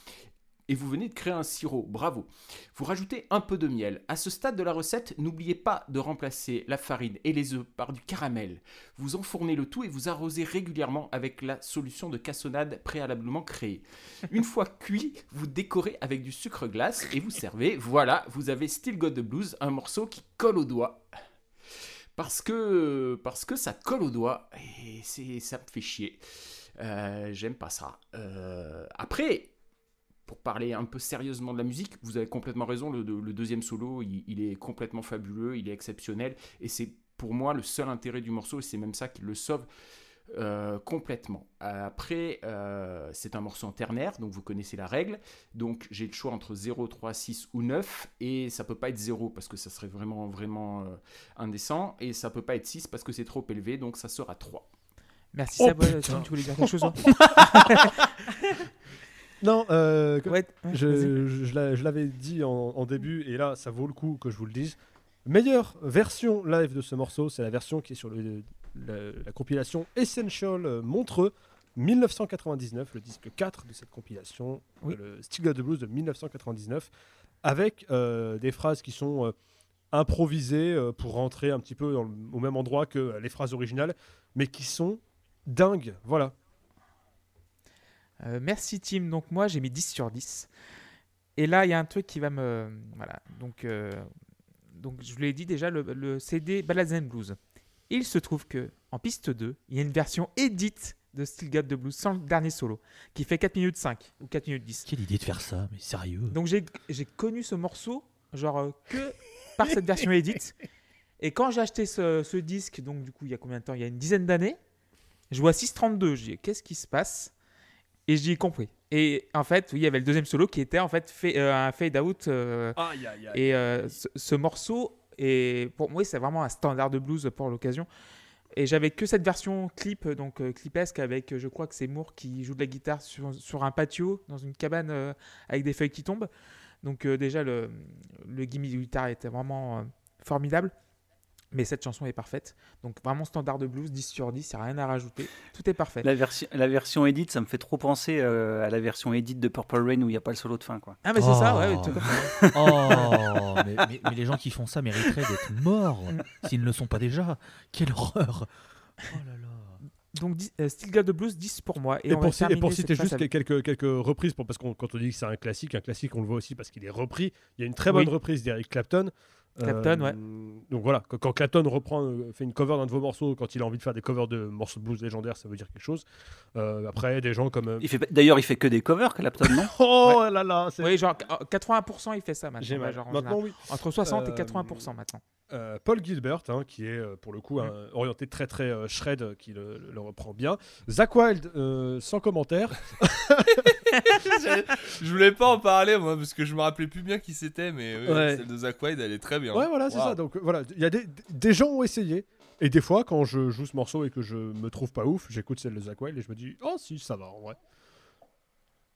et vous venez de créer un sirop. Bravo. Vous rajoutez un peu de miel. À ce stade de la recette, n'oubliez pas de remplacer la farine et les œufs par du caramel. Vous enfournez le tout et vous arrosez régulièrement avec la solution de cassonade préalablement créée. Une fois cuit, vous décorez avec du sucre glace et vous servez. Voilà, vous avez Still Got the Blues, un morceau qui colle au doigt. Parce que, parce que ça colle au doigt et ça me fait chier. Euh, j'aime pas ça. Euh, après, pour parler un peu sérieusement de la musique, vous avez complètement raison. Le, le deuxième solo, il, il est complètement fabuleux, il est exceptionnel et c'est pour moi le seul intérêt du morceau et c'est même ça qui le sauve. euh, complètement. Après, euh, c'est un morceau en ternaire, donc vous connaissez la règle. Donc j'ai le choix entre 0, 3, 6 ou 9. Et ça peut pas être 0 parce que ça serait vraiment, vraiment euh, indécent. Et ça peut pas être 6 parce que c'est trop élevé, donc ça sera 3. Merci Oh, tu voulais dire quelque chose hein Non, euh, que- Ouais, ouais, vas-y. je, je- je l'a- je l'avais dit en, en début, et là, ça vaut le coup que je vous le dise. Meilleure version live de ce morceau, c'est la version qui est sur le- la, la compilation Essential euh, Montreux 1999, le disque 4 de cette compilation, Oui. euh, le Still Got the Blues de 1999, avec euh, des phrases qui sont euh, improvisées euh, pour rentrer un petit peu dans le- au même endroit que euh, les phrases originales, mais qui sont dingues. Voilà. Euh, merci Tim. Donc moi j'ai mis 10 sur 10. Et là il y a un truc qui va me... Voilà. Donc, euh, donc je vous l'ai dit déjà, le, le CD Ballads and Blues. Il se trouve que en piste 2, il y a une version édite de Still Got the Blues sans le dernier solo, qui fait 4 minutes 5 ou 4 minutes 10. Quelle idée de faire ça, mais sérieux? Donc j'ai connu ce morceau genre euh, que par cette version édite. Et quand j'ai acheté ce, ce disque, donc du coup il y a combien de temps? Il y a une dizaine d'années, je vois 6.32, je dis qu'est-ce qui se passe? Et j'y ai compris. Et en fait, oui, il y avait le deuxième solo qui était en fait fait, euh, un fade out. euh, et euh, ce, ce morceau, est, pour moi, c'est vraiment un standard de blues pour l'occasion. Et j'avais que cette version clip, donc euh, clipesque, avec, euh, je crois que c'est Moore qui joue de la guitare sur, sur un patio, dans une cabane euh, avec des feuilles qui tombent. Donc déjà, le, le gimmick de guitare était vraiment formidable. Mais cette chanson est parfaite. Donc vraiment standard de blues, 10 sur 10, il n'y a rien à rajouter. Tout est parfait. La, version la version edit, ça me fait trop penser euh, à la version edit de Purple Rain où il n'y a pas le solo de fin. Quoi. Ah mais c'est ça, ouais. Oh. tout à fait. Oh, mais, mais- mais les gens qui font ça mériteraient d'être morts s'ils ne le sont pas déjà. Quelle horreur. Oh là là. Donc dix- euh, Still Got the Blues, 10 pour moi. Et, Et, on pour, va et citer juste avec- quelques, quelques reprises, pour, parce que quand on dit que c'est un classique, un classique, on le voit aussi parce qu'il est repris. Il y a une très bonne Oui. reprise d'Eric Clapton. Clapton, ouais. Donc voilà, quand, Clapton reprend, euh, fait une cover d'un de vos morceaux, quand il a envie de faire des covers de morceaux de blues légendaires, ça veut dire quelque chose. Euh, après, des gens comme. euh, Il fait D'ailleurs, il fait que des covers, Clapton, non Oh là là, c'est. Oui, genre euh, 80% il fait ça maintenant. J'ai ouais, mal. genre, en Maintenant, oui. Entre 60 et Euh, 80% maintenant. Euh, Paul Gilbert, hein, qui est euh, pour le coup un- orienté très très euh, shred, euh, qui le, le reprend bien. Zach Wild, euh, sans commentaire. je voulais pas en parler moi parce que je me rappelais plus bien qui c'était, mais Ouais. celle de Zach Wilde elle est très bien. Ouais, voilà, c'est ça. Donc euh, voilà, il y a des, des gens ont essayé. Et des fois, quand je joue ce morceau et que je me trouve pas ouf, j'écoute celle de Zach Wild et je me dis, oh si, ça va en vrai.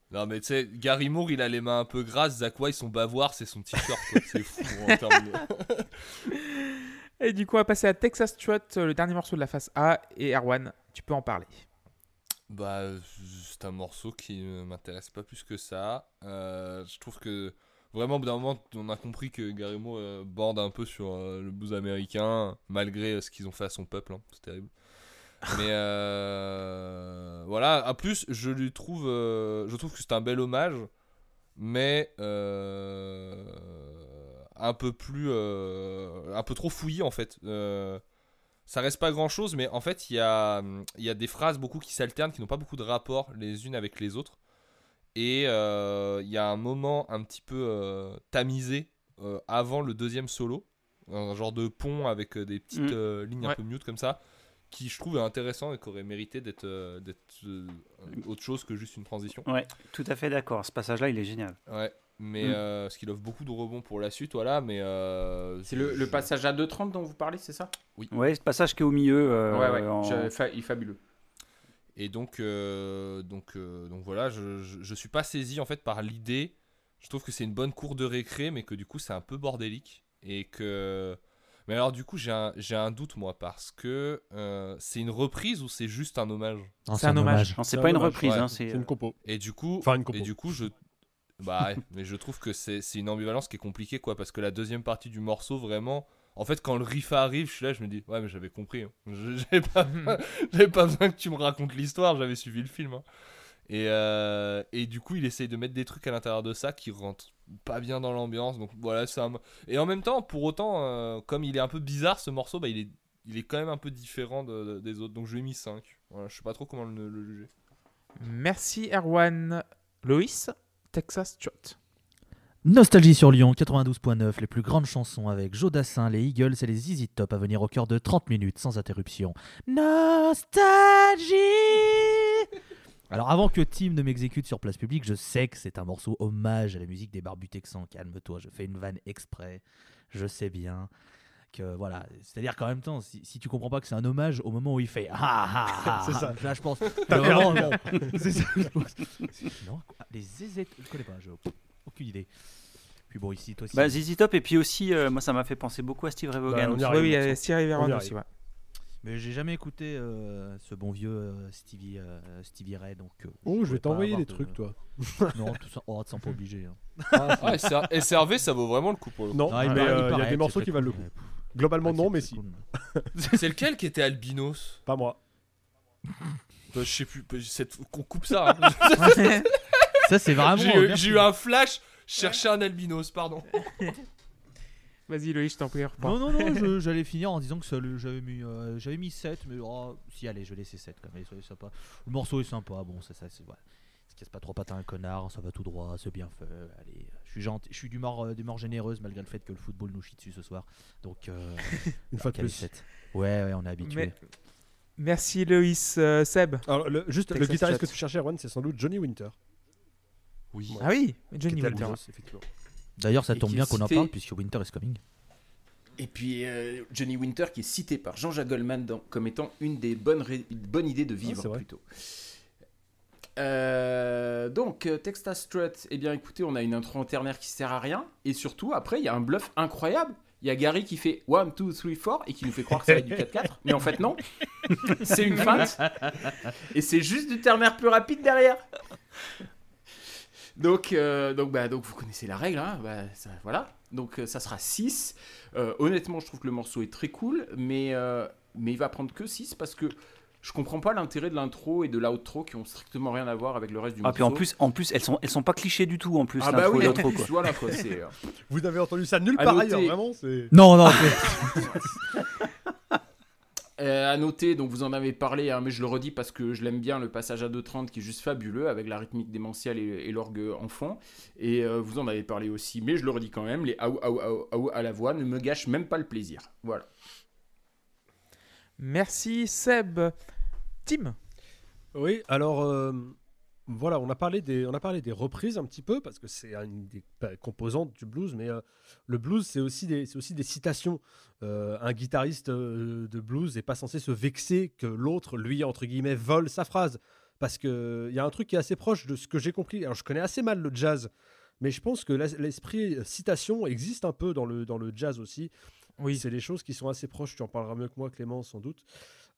Non mais tu sais, Gary Moore il a les mains un peu grasses, Zach Wilde son bavoir c'est son t-shirt, quoi. c'est fou en termes de... Et du coup, on va passer à Texas Strut, euh, le dernier morceau de la face A. Et Erwan, tu peux en parler. Bah, c'est un morceau qui ne m'intéresse pas plus que ça. Euh, je trouve que vraiment, au bout d'un moment, on a compris que Gary Moore euh, borde un peu sur euh, le blues américain, malgré euh, ce qu'ils ont fait à son peuple. hein. C'est terrible. Mais voilà, en plus, je lui trouve, je trouve que c'est un bel hommage, mais un peu plus, un peu trop fouillis en fait. Ça reste pas grand chose, mais en fait, il y a, y a des phrases beaucoup qui s'alternent, qui n'ont pas beaucoup de rapport les unes avec les autres. Et euh, il y a un moment un petit peu euh, tamisé euh, avant le deuxième solo, un genre de pont avec des petites Mm. lignes un peu mute comme ça, qui je trouve est intéressant et qui aurait mérité d'être autre chose que juste une transition. Ouais, tout à fait d'accord. Ce passage-là, il est génial. Ouais, mais Mm. euh, ce qui offre beaucoup de rebonds pour la suite, voilà. Mais euh, C'est le, passage à 2.30 dont vous parlez, c'est ça? Ouais, ce passage qui est au milieu. euh, Ouais, ouais, en- je- fa- il est fabuleux. Et donc, euh, donc, euh, donc voilà, je, je, je suis pas saisi en fait par l'idée. Je trouve que c'est une bonne cour de récré, mais que du coup c'est un peu bordélique. Et que. Mais alors, du coup, j'ai un, j'ai un doute moi, parce que euh, c'est une reprise ou c'est juste un hommage? Non, C'est un hommage. Non, c'est C'est pas un une hommage, reprise, ouais. hein, C'est c'est. une compo. Et du coup, Enfin, une compo. et du coup je. Bah ouais, mais je trouve que c'est une ambivalence qui est compliquée, quoi, parce que la deuxième partie du morceau, vraiment. En fait, quand le riff arrive, je suis là, je me dis, ouais, mais j'avais compris. hein. Je- J'avais pas, pas besoin que tu me racontes l'histoire, j'avais suivi le film. hein. Et, euh, et du coup, il essaye de mettre des trucs à l'intérieur de ça qui rentrent pas bien dans l'ambiance. Donc voilà, c'est un... Et en même temps, pour autant, euh, comme il est un peu bizarre ce morceau, bah, il, est, il est quand même un peu différent de- de- des autres. Donc je lui ai mis 5. Voilà, je sais pas trop comment le, le juger. Merci Erwan. Loïs, Texas Strut. Nostalgie sur Lyon 92.9, les plus grandes chansons avec Joe Dassin, les Eagles et les ZZ Top à venir au cœur de 30 minutes sans interruption. Nostalgie Alors avant que Tim ne m'exécute sur place publique, je sais que c'est un morceau hommage à la musique des Barbus Texans. Calme-toi, je fais une vanne exprès. Je sais bien que voilà, c'est-à-dire qu'en même temps, si, si tu comprends pas que c'est un hommage au moment où il fait ah ah ah, C'est ça. là je pense. Moment- perdu. c'est ça. je pense. Non, quoi, les ZZ, je connais pas, j'ai aucune, idée. Puis bon ici toi aussi. Bah, ZZ Top, et puis aussi, euh, moi, ça m'a fait penser beaucoup à Steve Ray Vaughan. Bah. Oui, oui, il y on a Thierry On Véron y aussi. ouais. Mais j'ai jamais écouté euh, ce bon vieux euh, Stevie, euh, Stevie Ray, donc. euh, Oh, je vais t'envoyer des de- trucs, toi. Non, tout ça, oh, sans pas obligé. hein. Ah, SRV, ça vaut vraiment le coup pour le coup. Non, Ah, il mais paraît- il euh, il y a des morceaux qui valent le coup. Globalement, ouais, non, mais si. C'est lequel qui était albinos Pas moi. Bah, Je sais plus, bah, cette- qu'on coupe ça. hein. Ça, c'est vraiment. J'ai eu- merci. j'ai eu un flash, je cherchais un albinos, pardon. Vas-y Loïs, je t'en prie. reprends. Non, non, non, je- j'allais finir en disant que ça, le- j'avais mis, euh, j'avais mis 7, mais oh, si, allez, je vais laisser 7 quand même, soyez sympa. Le morceau est sympa, bon, ça, ça, c'est. Voilà. Se casse pas trop patin un connard, ça va tout droit, c'est bien fait. Allez, je suis gentil, je suis d'humeur euh, d'humeur généreuse malgré le fait que le football nous chie dessus ce soir. Donc, euh, Une fois. 7. Ouais, ouais, on est habitué. Mais- Merci Loïs. Euh, Seb. Alors, le- juste, le guitariste que tu cherchais, Erwan, c'est sans doute Johnny Winter. Oui. Ah oui, Johnny Winter. D'ailleurs, ça Et tombe bien qu'on en parle puisque Winter is coming. Et puis euh, Johnny Winter qui est cité par Jean-Jacques Goldman dans- comme étant une des bonnes, ré- une bonne idée de vivre plutôt. Euh, donc euh, Texas Strut, eh bien écoutez, on a une intro ternaire qui sert à rien et surtout après il y a un bluff incroyable. Il y a Gary qui fait 1, 2, 3, 4 et qui nous fait croire que ça va être du 4-4, mais en fait non. c'est une feinte et c'est juste du ternaire plus rapide derrière. Donc, euh, donc, bah, donc vous connaissez la règle, hein, bah, ça- voilà. Donc euh, ça sera 6. Euh, honnêtement, je trouve que le morceau est très cool, mais, mais il va prendre que 6 parce que je comprends pas l'intérêt de l'intro et de l'outro qui ont strictement rien à voir avec le reste du Ah, morceau. puis en plus, en plus elles, sont, elles sont pas clichés du tout, en plus, ah bah l'intro oui, et l'outro, quoi. voilà quoi, c'est... euh, Vous n'avez entendu ça nulle part noter. ailleurs, vraiment. c'est- Non, non, c'est- Euh, à noter, donc vous en avez parlé, hein, mais je le redis parce que je l'aime bien, le passage à 2.30 qui est juste fabuleux avec la rythmique démentielle et, et l'orgue en fond. Et euh, vous en avez parlé aussi, mais je le redis quand même, les aou aou aou aou à la voix ne me gâchent même pas le plaisir. Voilà. Merci Seb. Tim Oui, alors euh, voilà, on a, parlé des, on a parlé des reprises un petit peu, parce que c'est une des composantes du blues, mais euh, le blues, c'est aussi, des- aussi des citations. Euh, un guitariste de blues n'est pas censé se vexer que l'autre, lui, entre guillemets, vole sa phrase. Parce qu'il y a un truc qui est assez proche de ce que j'ai compris. Alors, je connais assez mal le jazz, mais je pense que l'esprit citation existe un peu dans le, dans le jazz aussi. Oui. C'est des choses qui sont assez proches, tu en parleras mieux que moi, Clément, sans doute.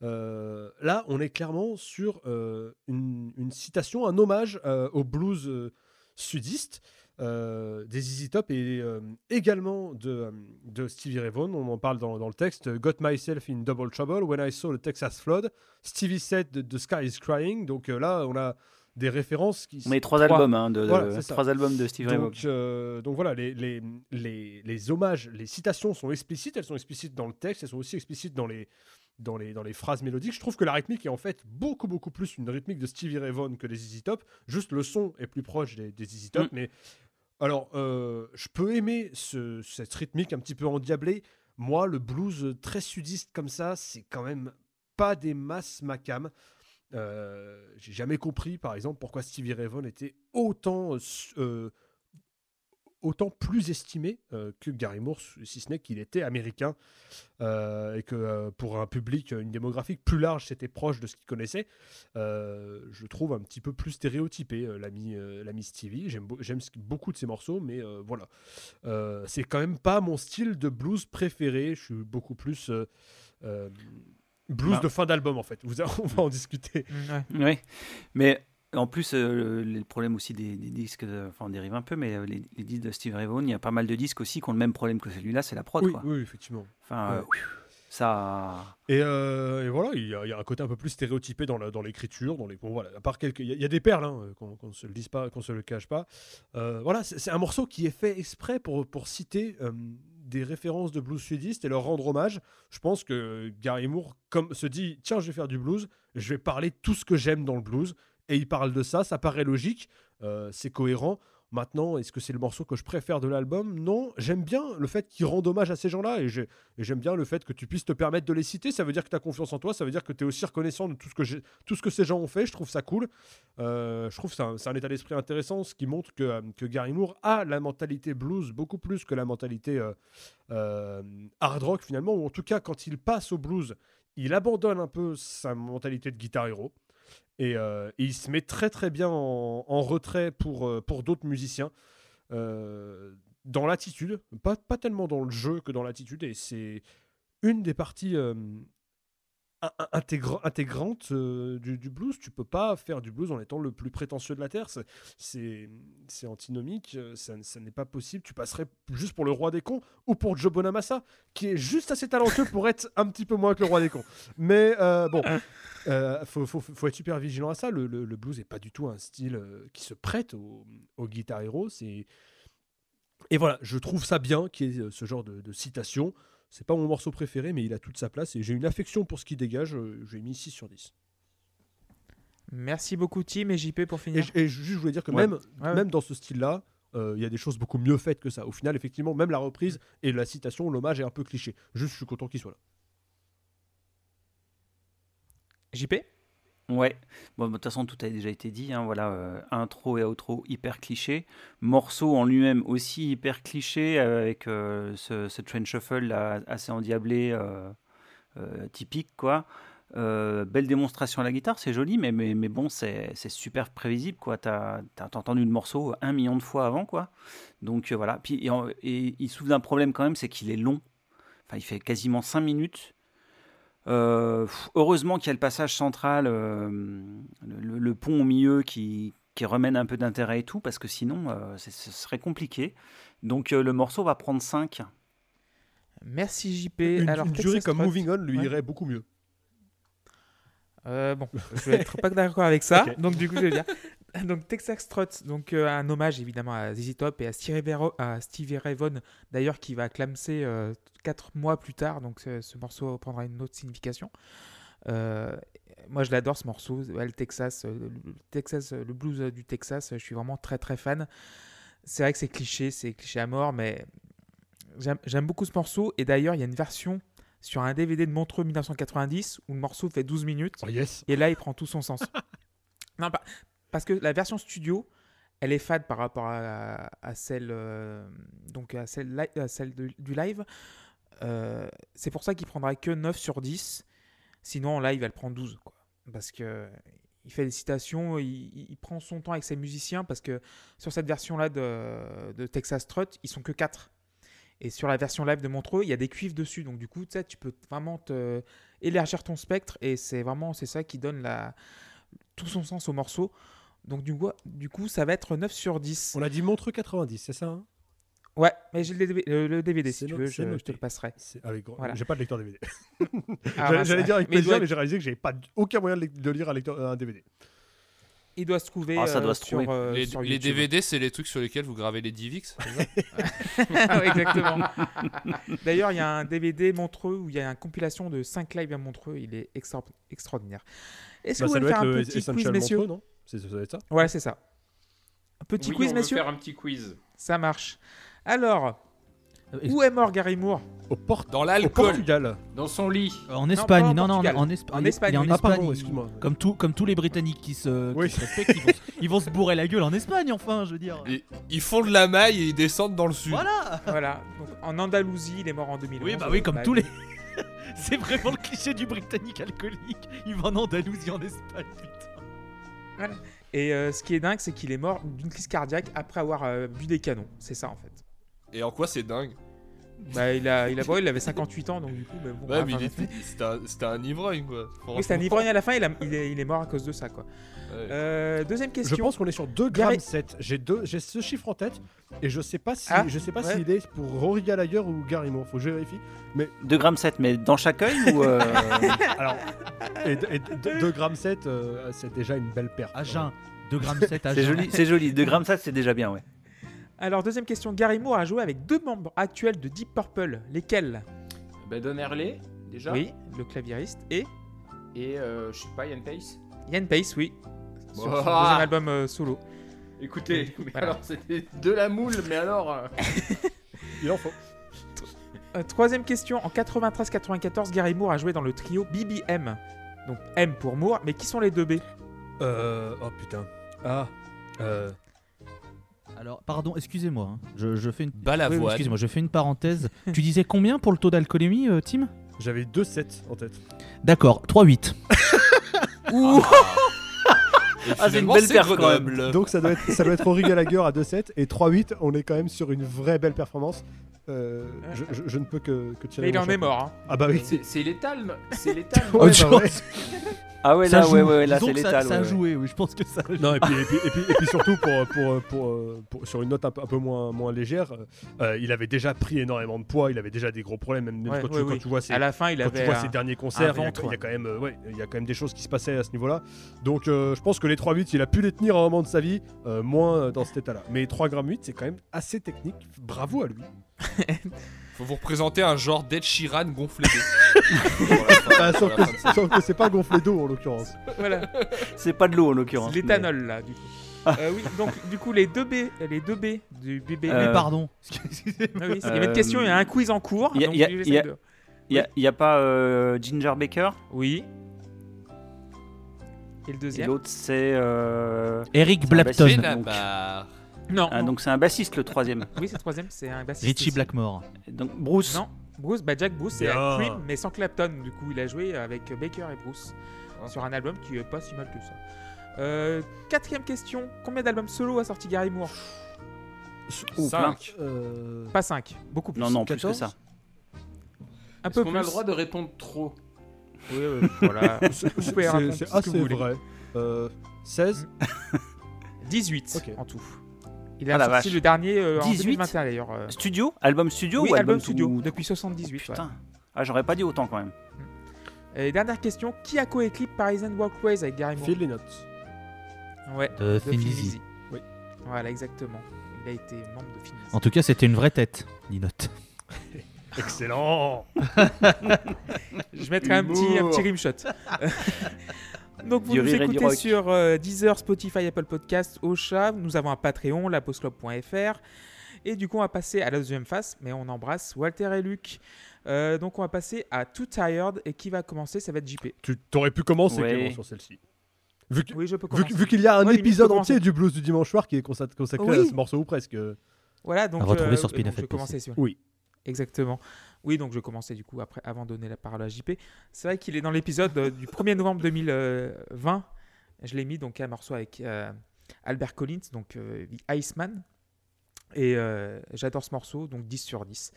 Euh, là, on est clairement sur euh, une, citation, un hommage euh, au blues sudiste des ZZ Top et également de, de Stevie Ray Vaughan. On en parle dans, le texte. Got myself in double trouble when I saw the Texas flood. Stevie said the, the sky is crying. Donc là, on a des références qui On les trois, Trois. albums, hein, de, de- Voilà, ça. trois albums de Steve donc, euh, donc voilà, les, les, les, les hommages, les citations sont explicites, elles sont explicites dans le texte, elles sont aussi explicites dans les, dans les, dans les phrases mélodiques. Je trouve que la rythmique est en fait beaucoup, beaucoup plus une rythmique de Stevie Ray Vaughan que des ZZ Top. Juste le son est plus proche des, des ZZ Top. Mm. Mais alors, euh, je peux aimer ce- cette rythmique un petit peu endiablée. Moi, le blues très sudiste comme ça, c'est quand même pas des masses ma cam. Euh, J'ai jamais compris, par exemple, pourquoi Stevie Ray Vaughan était autant, euh, euh, autant plus estimé que Gary Moore, si ce n'est qu'il était américain et que pour un public, une démographique plus large, c'était proche de ce qu'il connaissait. Je trouve un petit peu plus stéréotypé, l'ami l'ami Stevie. J'aime beaucoup de ses morceaux, mais voilà. C'est quand même pas mon style de blues préféré. Je suis beaucoup plus. Euh, euh, Blues Bah. de fin d'album en fait. Vous, on va en discuter. Mm, ouais. Oui, mais en plus, euh, le, le problème aussi des, des disques, de- enfin on dérive un peu, mais euh, les, les disques de Steve Ray Vaughan, il y a pas mal de disques aussi qui ont le même problème que celui-là, c'est la prod. Oui, quoi. oui, effectivement. Enfin, euh, Ouais. ça. Et, euh, et voilà, il y, a, il y a un côté un peu plus stéréotypé dans l'écriture, dans les bon, voilà. À part quelques, il y, a- il y a des perles, hein, qu'on qu'on se le dise pas, qu'on se le cache pas. Euh, voilà, c'est c'est un morceau qui est fait exprès pour pour citer euh, des références de blues sudistes et leur rendre hommage. Je pense que Gary Moore comme se dit tiens je vais faire du blues, je vais parler tout ce que j'aime dans le blues et il parle de ça, ça paraît logique, euh, c'est cohérent. Maintenant, est-ce que c'est le morceau que je préfère de l'album? Non, j'aime bien le fait qu'il rende hommage à ces gens-là et j'ai- et j'aime bien le fait que tu puisses te permettre de les citer. Ça veut dire que tu as confiance en toi, ça veut dire que tu es aussi reconnaissant de tout ce que, tout ce que ces gens ont fait. Je trouve ça cool. Euh, je trouve que c'est un, état d'esprit intéressant, ce qui montre que, euh, que Gary Moore a la mentalité blues beaucoup plus que la mentalité euh, hard rock finalement, ou en tout cas quand il passe au blues, il abandonne un peu sa mentalité de guitar hero. Et, euh, et il se met très très bien en, retrait pour, euh, pour d'autres musiciens. Euh, dans l'attitude, pas, pas tellement dans le jeu que dans l'attitude, et c'est une des parties intégra- intégrantes euh, du, blues. Tu peux pas faire du blues en étant le plus prétentieux de la Terre, c'est- antinomique, euh, ça, n'est pas possible. Tu passerais juste pour le roi des cons ou pour Joe Bonamassa, qui est juste assez talentueux pour être un petit peu moins que le roi des cons. Mais euh, bon, faut, être super vigilant à ça. Le, blues n'est pas du tout un style qui se prête au, au guitar hero. Et voilà, je trouve ça bien qu'il y ait ce genre de citation. C'est pas mon morceau préféré, mais il a toute sa place et j'ai une affection pour ce qu'il dégage. euh, J'ai mis 6 sur 10. Merci beaucoup Tim et JP pour finir. et juste, je voulais dire que Ouais. même, Ouais, ouais. même dans ce style-là, euh, il y a des choses beaucoup mieux faites que ça. Au final, effectivement, même la reprise et la citation, l'hommage est un peu cliché. Juste, je suis content qu'il soit là. JP Ouais, bon, de toute façon, tout a déjà été dit. hein, voilà, euh, intro et outro hyper cliché. Morceau en lui-même aussi hyper cliché, euh, avec euh, ce, ce train shuffle là, assez endiablé, typique, quoi. Belle démonstration à la guitare, c'est joli, mais, mais, mais bon, c'est super prévisible, quoi. T'as as, entendu le morceau un million de fois avant, quoi. Donc voilà. Puis, et il souffre d'un problème quand même, c'est qu'il est long. Enfin, il fait quasiment 5 minutes. Euh, heureusement qu'il y a le passage central, euh, le, le pont au milieu qui, qui remène un peu d'intérêt et tout, parce que sinon, euh, ce serait compliqué. Donc euh, le morceau va prendre 5. Merci JP. Une, Alors, une durée comme Trot. Moving On lui Ouais. irait beaucoup mieux. Euh, bon, je vais être pas d'accord avec ça. Donc du coup, je vais dire. Donc Texas Trot, donc euh, un hommage évidemment à ZZ Top et à Stevie, Vero- à Stevie Ray Vaughan, d'ailleurs qui va clamser 4 mois plus tard, donc ce, ce morceau prendra une autre signification. Euh, moi je l'adore ce morceau, Ouais, le Texas, euh, le Texas, euh, le blues euh, du Texas, je suis vraiment très très fan. C'est vrai que c'est cliché, c'est cliché à mort, mais j'aime j'aime beaucoup ce morceau et d'ailleurs il y a une version sur un DVD de Montreux 1990 où le morceau fait 12 minutes. Oh, yes. Et là, il prend tout son sens. non, pas- parce que la version studio, elle est fade par rapport à, celle, euh, donc à celle, de- du live. Euh, c'est pour ça qu'il prendra que 9 sur 10. Sinon, en live, elle prend 12. Quoi. Parce que il fait des citations, il, prend son temps avec ses musiciens. Parce que sur cette version-là de, de Texas Trot, ils sont que 4. Et sur la version live de Montreux, il y a des cuivres dessus. Donc, du coup, tu peux vraiment élargir ton spectre. Et c'est vraiment c'est ça qui donne la, tout son sens au morceau. Donc, du coup, du coup, ça va être 9 sur 10. On a dit Montreux 90, c'est ça hein? Ouais, mais j'ai le DVD, le- le DVD si tu veux, je, te le passerai. Avec Voilà. J'ai pas de lecteur DVD. Ah, J'allais- dire avec Mais plaisir, doit- mais j'ai réalisé que j'avais pas aucun moyen de, lire un, lecteur, un DVD. Il doit se trouver Ah, ça doit euh, se sur, trouver. euh, les, sur les. DVD, c'est les trucs sur lesquels vous gravez les ça? Ouais, Exactement. D'ailleurs, il y a un DVD Montreux où il y a une compilation de 5 lives à Montreux. Il est extra- extraordinaire. Est-ce Bah, que ça vous doit voulez faire être un petit quiz, messieurs? Montreux, non? C'est- Ça doit être ça Ouais, c'est ça. Un petit Oui, quiz, on veut messieurs faire un petit quiz. Ça marche. Alors, Euh, où est mort Gary Moore Au, Port- Dans au l'alcool. Portugal. Dans son lit. En pas Espagne, en non, non, en, En Espagne, il est en. Ah, Espagne. pardon, il- excuse-moi. Comme, tout, comme tous les Britanniques qui se, qui Oui. se respectent, ils vont, se- ils vont se bourrer la gueule en Espagne, enfin, je veux dire. Et ils font de la maille et ils descendent dans le sud. Voilà Voilà. Donc, en Andalousie, il est mort en 2011. Oui, bah oui, comme Bah, tous les. C'est vraiment le cliché du Britannique alcoolique. Il va en Andalousie, en Espagne, putain. Et euh, ce qui est dingue, c'est qu'il est mort d'une crise cardiaque après avoir euh, bu des canons. C'est ça en fait. Et en quoi c'est dingue? Bah, il, a, il, a, bon, il avait 58 ans, donc du coup. Mais bon, Ouais, enfin, mais il c'était un, c'était un ivrogne quoi. Oui, c'est un ivrogne à la fin, il, a- il est, il est mort à cause de ça, quoi. Ouais. Euh, deuxième question. Je pense qu'on est sur 2 Gary- grammes 7. J'ai deux- j'ai ce chiffre en tête et je sais pas si Ah, je sais pas ouais. s'il est pour Rory Gallagher ou Gary Moore. Faut que je vérifie. 2 grammes 7, mais dans chaque œil ou euh, Alors et, 2 grammes 7 euh, c'est déjà une belle perte. À jeun. 2 grammes 7 à C'est jeun. joli, c'est joli. 2 grammes 7, c'est déjà bien, ouais. Alors, deuxième question. Gary Moore a joué avec deux membres actuels de Deep Purple. Lesquels? Ben, Don Herley, déjà. Oui, le claviériste. Et Et euh, je sais pas, Yann Pace. Yann Pace, oui. Sur son Ouah. deuxième album euh, solo. Écoutez, mais Voilà. alors c'était de la moule, mais alors. euh, Il en faut. Euh, troisième question. En 93-94, Gary Moore a joué dans le trio BBM. Donc M pour Moore, mais qui sont les deux B? Euh, oh putain. Ah. Euh, Alors, pardon, excusez-moi. hein. Je, je fais une. Balavoine. Oui, oui, excusez-moi, je fais une parenthèse. tu disais combien pour le taux d'alcoolémie, euh, Tim? J'avais 2 7 en tête. D'accord, 3-8. Et Ah, c'est une finalement, belle perf, quand Grenoble. Donc ça doit être ça doit être Gallagher à 2 7 et 3 8. On est quand même sur une vraie belle performance. Euh, je, je- je ne peux que que tirer Mais il en est mort. hein. Ah bah oui. C'est létal, C'est létal. Ouais, Autre bah ouais. Ah ouais, Ça là, joue. ouais, ouais, là, c'est que ça- létal. Ça, a joué, oui, je pense que ça a joué. Non et puis, et puis, et puis, et puis surtout pour, pour, pour, pour- sur une note un peu, un peu moins, moins légère, euh, il avait déjà pris énormément de poids, il avait déjà des gros problèmes, même, Ouais, quand, ouais, tu, quand oui. tu vois ses, À la fin, il quand tu avait. vois un- ses derniers concerts, il y a- ventre, il y, a quand même, ouais, il y a quand même des choses qui se passaient à ce niveau-là. Donc euh, je pense que les 3 8 il a pu les tenir à un moment de sa vie, euh, moins dans cet état-là. Mais 3 grammes 8 c'est quand même assez technique. Bravo à lui. Faut vous représenter un genre d'Ed Sheeran gonflé d'eau. Ah, sauf, que, sauf que c'est pas gonflé d'eau en l'occurrence. Voilà. C'est pas de l'eau en C'est l'occurrence. l'éthanol là, du coup. Euh, oui, donc du coup les deux B, les deux B du BB. Euh, Mais pardon. Excusez-moi. Ah oui, il y avait une question, il y a un quiz en cours. il y a- donc il y y y a, pas euh, Ginger Baker? Oui. Et le et deuxième? l'autre c'est. euh, Eric Blapton. Non. ah, donc c'est un bassiste le troisième. Oui, c'est le troisième, c'est un bassiste. Richie aussi. Blackmore. Donc Bruce. Non. Bruce, bah Jack Bruce, c'est Bien. Cream, mais sans Clapton. Du coup, il a joué avec Baker et Bruce Ah. sur un album qui est pas si mal que ça. Euh, quatrième question. Combien d'albums solo a sorti Gary Moore? Ou plein. Cinq. Euh, Pas 5, beaucoup plus. Non, non, plus que 14? ça. Un Est-ce peu qu'on plus. a le droit de répondre trop? Oui, oui, voilà. c'est assez vrai. Euh, 16 18 Ok. en tout. Il a Ah sorti vache. le dernier euh, en 18? 2021 d'ailleurs. euh. Studio Album studio Oui, ou album album studio, tout- depuis 78. ouais. Putain. Ah, j'aurais pas dit autant quand même. Et dernière question, qui a coécrit Parisian Walkways avec Gary Moore? Les notes. Ouais, De. Oui. Voilà, exactement. Il a été membre de Thin Lizzy. En tout cas, c'était une vraie tête, Ninote. Excellent Je mettrai un petit, un petit rimshot. Donc vous nous écoutez sur euh, Deezer, Spotify, Apple Podcast, Ocha. Nous avons un Patreon, lapostclub.fr. Et du coup, on va passer à la deuxième phase, mais on embrasse Walter et Luc. Euh, donc on va passer à Too Tired et qui va commencer? Ça va être JP. Tu t'aurais pu commencer Ouais. Clément, sur celle-ci. Vu que- Oui, je peux Vu, commencer. vu qu'il y a un Ouais, épisode entier du blues du dimanche soir qui est consa- consacré Oui. à ce morceau ou presque. Voilà, donc À retrouver euh, sur Spin donc, FM je vais PC. commencer sur- Oui. Exactement. Oui, donc je commençais du coup après, avant de donner la parole à JP. C'est vrai qu'il est dans l'épisode euh, du 1er novembre 2020. Je l'ai mis donc un morceau avec euh, Albert Collins, donc euh, The Iceman. Et euh, j'adore ce morceau, donc 10 sur 10.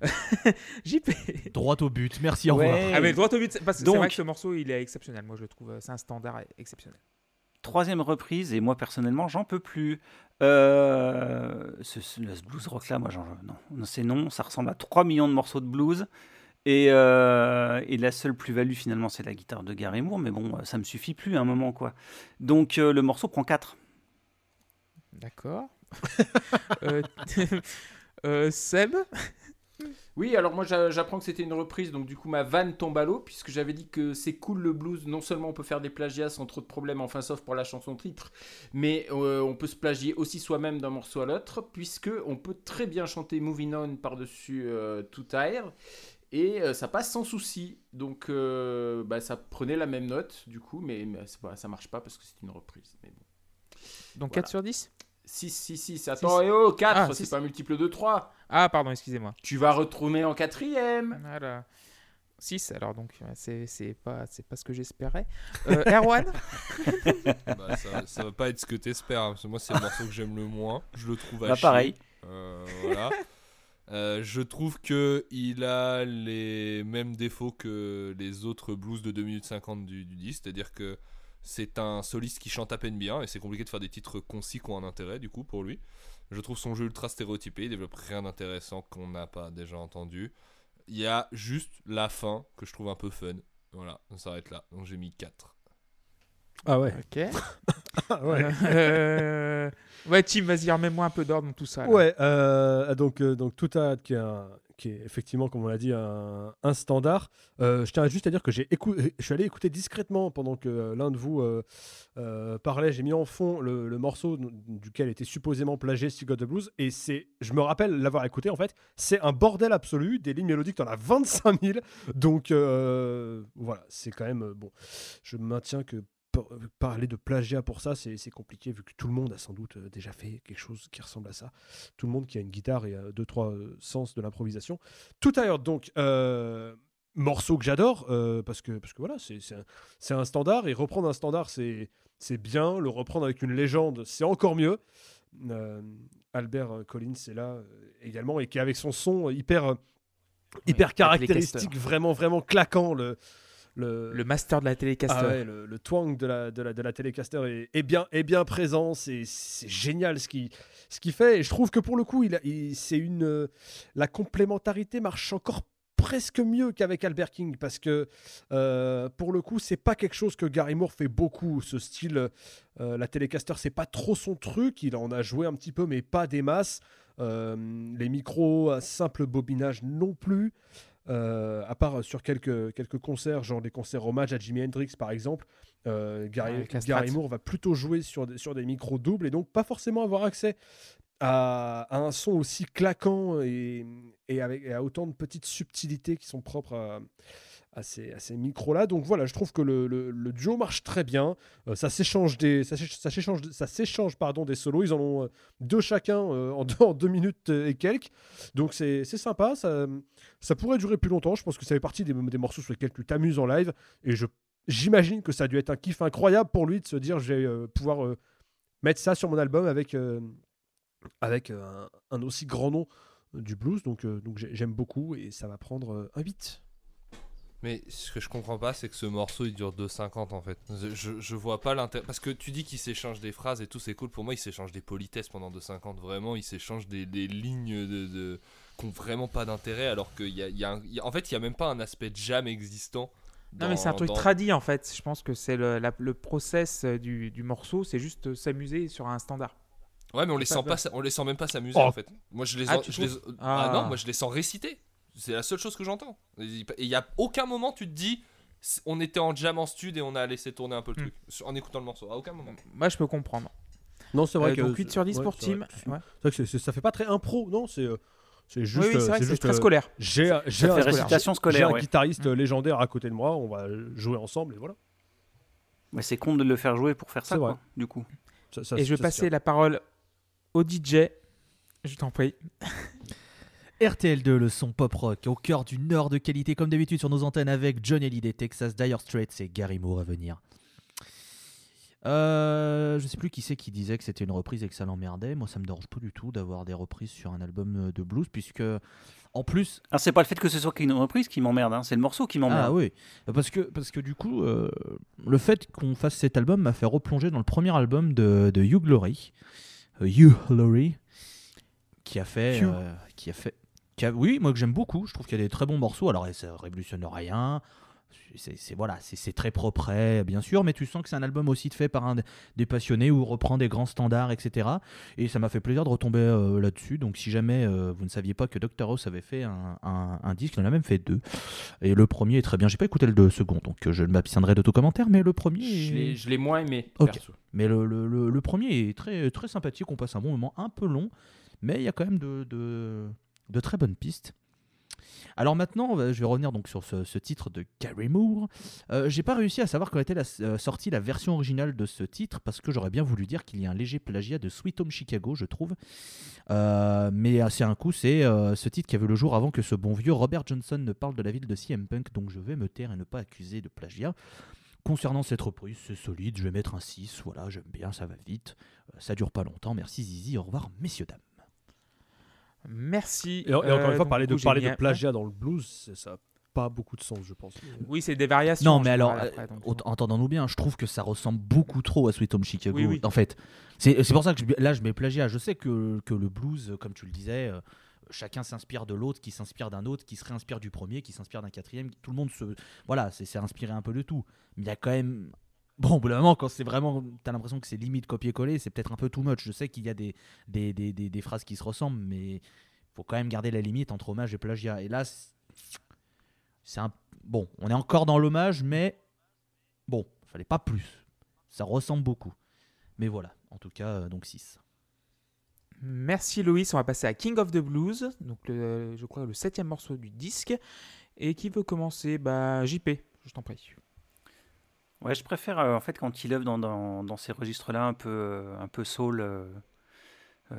JP. Droit au but, merci, au Ouais. revoir. Ah mais droit au but, parce que c'est Donc- vrai que ce morceau il est exceptionnel. Moi je le trouve, c'est un standard exceptionnel. Troisième reprise, et moi personnellement, j'en peux plus. Euh, ce, blues rock là, moi, non, c'est non. Ça ressemble à 3 millions de morceaux de blues. Et, euh, et la seule plus-value finalement, c'est la guitare de Gary Moore. Mais bon, ça me suffit plus à un moment, quoi. Donc euh, le morceau prend 4. D'accord. Seb? Oui, alors moi j'a- j'apprends que c'était une reprise, donc du coup ma vanne tombe à l'eau, puisque j'avais dit que c'est cool le blues, non seulement on peut faire des plagiats sans trop de problèmes, enfin sauf pour la chanson titre, mais euh, on peut se plagier aussi soi-même d'un morceau à l'autre, puisque on peut très bien chanter Moving On par-dessus euh, Too Tired, et euh, ça passe sans souci. Donc euh, bah, ça prenait la même note du coup, mais, ça marche pas parce que c'est une reprise. Mais bon. Donc Voilà. 4 sur 10 6, 6, 6, attends, et oh, 4, Ah, c'est pas un multiple de 3. Ah pardon, excusez-moi. Tu vas retourner en quatrième. Voilà. 6 alors donc c'est c'est pas c'est pas ce que j'espérais. Euh, Erwan Bah, ça, ça va pas être ce que t'espères, hein, parce que moi c'est le morceau que j'aime le moins. Je le trouve à Bah, chier. pareil. Euh, voilà. Euh, je trouve que il a les mêmes défauts que les autres blues de 2 minutes 50 du, du disque, c'est-à-dire que c'est un soliste qui chante à peine bien et c'est compliqué de faire des titres concis qui ont un intérêt du coup pour lui. Je trouve son jeu ultra stéréotypé, il développe rien d'intéressant qu'on n'a pas déjà entendu. Il y a juste la fin que je trouve un peu fun. Voilà, on s'arrête là. Donc j'ai mis 4. Ah ouais. Ok. Ah ouais. Euh, ouais, Tim, vas-y, remets-moi un peu d'ordre dans tout ça. là. Ouais, euh, donc, euh, donc tout a, qui, est un- qui est effectivement, comme on l'a dit, un, un standard. Euh, je tiens juste à dire que j'ai écou- je suis allé écouter discrètement pendant que euh, l'un de vous euh, euh, parlait. J'ai mis en fond le, le morceau duquel était supposément plagié Still Got the Blues. Et c'est, je me rappelle l'avoir écouté en fait. C'est un bordel absolu. Des lignes mélodiques, t'en as 25 000. Donc euh, voilà, c'est quand même euh, bon. Je maintiens que parler de plagiat pour ça, c'est compliqué vu que tout le monde a sans doute euh, déjà fait quelque chose qui ressemble à ça. Tout le monde qui a une guitare et euh, deux, trois euh, sens de l'improvisation. Tout ailleurs, donc, euh, morceau que j'adore euh, parce, que, parce que voilà, c'est un, un standard et reprendre un standard, c'est bien. Le reprendre avec une légende, c'est encore mieux. Euh, Albert Collins est là également et qui avec son son hyper, hyper caractéristique, vraiment, vraiment claquant. Le, le, Le master de la télécaster. ah ouais, le, le twang de la, de la, de la Telecaster est, est bien, est bien présent. C'est c'est génial ce qu'il ce qu'il fait. Et je trouve que pour le coup, il, c'est une, euh, la complémentarité marche encore presque mieux qu'avec Albert King parce que euh, pour le coup c'est pas quelque chose que Gary Moore fait beaucoup ce style euh, la Telecaster c'est pas trop son truc il en a joué un petit peu mais pas des masses Euh, les micros à simple bobinage non plus euh, à part sur quelques, quelques concerts, genre des concerts hommage à Jimi Hendrix par exemple, euh, Gary, Ouais, Gary. Moore va plutôt jouer sur des, sur des micros doubles et donc pas forcément avoir accès à, à un son aussi claquant et, et avec et à autant de petites subtilités qui sont propres à, à ces, micros-là. Donc voilà, je trouve que le, duo marche très bien. Euh, ça s'échange des, ça ça pardon des solos. Ils en ont euh, deux chacun euh, en, deux, minutes et quelques. Donc c'est sympa. Ça, ça pourrait durer plus longtemps. Je pense que ça fait partie des, des morceaux sur lesquels tu t'amuses en live. Et j'imagine que ça a dû être un kiff incroyable pour lui de se dire je vais pouvoir mettre ça sur mon album avec avec un, aussi grand nom du blues. Donc donc j'ai- j'aime beaucoup et ça va prendre un 8. Mais ce que je comprends pas, c'est que ce morceau il dure 2,50 en fait. Je, je, vois pas l'intérêt. Parce que tu dis qu'il s'échange des phrases et tout, c'est cool. Pour moi, il s'échange des politesses pendant 2,50. Vraiment, il s'échange des, des lignes de, de... qui ont vraiment pas d'intérêt. Alors qu'il y a, y un- En fait, il y a même pas un aspect jam existant Non, mais c'est un truc dans- tradit en fait. Je pense que c'est le, la- le process euh, du, du morceau, c'est juste euh, s'amuser sur un standard. Ouais, mais on les sent pas, on les sent même pas s'amuser Oh. en fait. Moi, je les, Ah, en- tu je les- ah. Ah. non, moi je les sens réciter. C'est la seule chose que j'entends. Et il y a aucun moment tu te dis, on était en jam en stud et on a laissé tourner un peu le Hmm. truc en écoutant le morceau. À aucun moment. Moi, je peux comprendre. Non, c'est vrai Euh, que. donc 8 sur 10 ouais, pour c'est vrai. Team. C'est Ouais. vrai que c'est- c'est- ça fait pas très impro, non C'est c'est juste. oui, oui, c'est vrai que c'est juste, très euh, scolaire. J'ai un, scolaire. un ouais. guitariste euh, légendaire à côté de moi, on va jouer ensemble et voilà. Mais c'est con de le faire jouer pour faire ça, C'est vrai. quoi, du coup. Ça- ça- Et je vais passer la parole au DJ. Je t'en prie. RTL2, le son pop rock, au cœur d'une heure de qualité comme d'habitude sur nos antennes avec John Hallyday, Texas, Dire Straits et Gary Moore à venir. Euh, je sais plus qui c'est qui disait que c'était une reprise et que ça l'emmerdait. Moi, ça me dérange pas du tout d'avoir des reprises sur un album de blues, puisque en plus, Ah, c'est pas le fait que ce soit qu'une reprise qui m'emmerde, hein, c'est le morceau qui m'emmerde. ah oui, parce que, parce que du coup, euh, le fait qu'on fasse cet album m'a fait replonger dans le premier album de, de Hugh Laurie, euh, Hugh Laurie, qui a fait, euh, qui a fait, qui a- oui, moi que j'aime beaucoup. Je trouve qu'il y a des très bons morceaux. Alors, ça révolutionne rien. C'est voilà, c'est très propre, bien sûr, mais tu sens que c'est un album aussi fait par un, des passionnés où on reprend des grands standards, etc. Et ça m'a fait plaisir de retomber euh, là-dessus. Donc, si jamais euh, vous ne saviez pas que Dr House avait fait un, un- un disque, il en a même fait deux. Et le premier est très bien. J'ai pas écouté le deux second, donc euh, je m'abstiendrai de tout commentaire, mais le premier. Je est- l'ai- je l'ai moins aimé. Perso. Mais le, le- le- le premier est très, très sympathique. On passe un bon moment, un peu long, mais il y a quand même de, de, de très bonnes pistes. Alors maintenant, je vais revenir donc sur ce, titre de Gary Moore. Euh, J'ai pas réussi à savoir quand était la, euh, sortie la version originale de ce titre parce que j'aurais bien voulu dire qu'il y a un léger plagiat de Sweet Home Chicago, je trouve. Euh, mais assez un coup, c'est ce titre qui a vu le jour avant que ce bon vieux Robert Johnson ne parle de la ville de CM Punk, donc je vais me taire et ne pas accuser de plagiat. Concernant cette reprise, c'est solide, je vais mettre un 6, voilà, j'aime bien, ça va vite, ça dure pas longtemps, merci Zizi, au revoir messieurs, dames. Merci. Et, et encore Euh, une fois, donc, parler, de, parler plagiat dans le blues, c'est- ça n'a pas beaucoup de sens, je pense. Oui, c'est des variations. Non, mais alors, euh, après, donc, ent- entendons-nous bien, je trouve que ça ressemble beaucoup trop à Sweet Home Chicago. Oui, oui. En fait, c'est c'est pour ça que je- là, je mets plagiat. Je sais que, que le blues, comme tu le disais, euh, chacun s'inspire de l'autre, qui s'inspire d'un autre, qui se réinspire du premier, qui s'inspire d'un quatrième. Tout le monde se. Voilà, c'est c'est inspiré un peu de tout. Mais il y a quand même. Bon, au bout d'un moment, quand c'est vraiment. T'as l'impression que c'est limite copier-coller, c'est peut-être un peu too much. Je sais qu'il y a des, des, des, des- des phrases qui se ressemblent, mais faut quand même garder la limite entre hommage et plagiat. Et là, c'est- un. Bon, on est encore dans l'hommage, mais bon, fallait pas plus. Ça ressemble beaucoup. Mais voilà, en tout cas, euh, donc 6. Merci Loïs, on va passer à King of the Blues, donc je crois le septième morceau du disque. Et qui veut commencer? Bah JP, je t'en prie. Ouais, je préfère euh, en fait quand il œuvre dans, dans, dans ces registres-là un peu, euh, un peu soul, euh,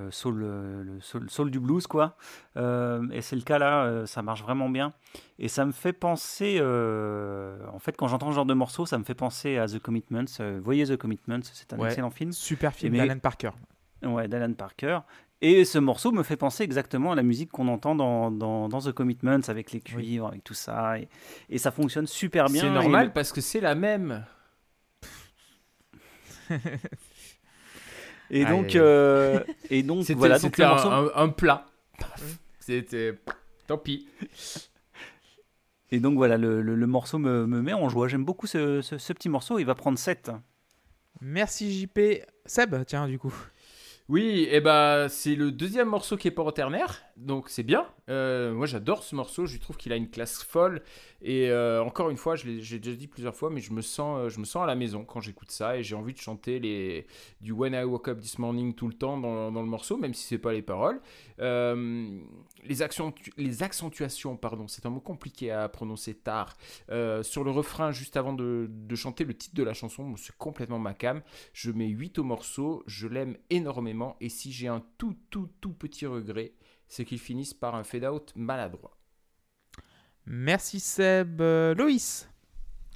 soul, le soul, soul du blues quoi. Euh, et c'est le cas là, euh, ça marche vraiment bien. Et ça me fait penser, euh, en fait quand j'entends ce genre de morceau, ça me fait penser à The Commitments. Voyez The Commitments, c'est un Ouais. excellent film. Super film d'Alan Parker. Ouais, d'Alan Parker. Et ce morceau me fait penser exactement à la musique qu'on entend dans, dans, dans The Commitments avec les cuivres, avec tout ça. Et, et ça fonctionne super bien. C'est normal parce que c'est la même. Et donc, euh, et donc voilà, donc c'était un, morceau. un- un plat. C'était. Tant pis. Et donc voilà, le, le- le morceau me, me met en joie. J'aime beaucoup ce, ce- ce petit morceau. Il va prendre 7. Merci JP. Seb, tiens, du coup. Oui, et bah c'est le deuxième morceau qui est pas ternaire, donc c'est bien. Euh, moi j'adore ce morceau, je trouve qu'il a une classe folle. Et euh, encore une fois, je l'ai déjà dit plusieurs fois, mais je me sens, euh, je me sens à la maison quand j'écoute ça et j'ai envie de chanter les, du When I Woke Up This Morning tout le temps dans, le morceau, même si c'est pas les paroles. Les, accentu- les accentuations, pardon, c'est un mot compliqué à prononcer tard. Sur le refrain, juste avant de, de chanter le titre de la chanson, c'est complètement ma cam. Je mets 8 au morceau, je l'aime énormément, et si j'ai un tout, tout, tout petit regret, c'est qu'il finisse par un fade-out maladroit. Merci Seb. Euh, Loïs.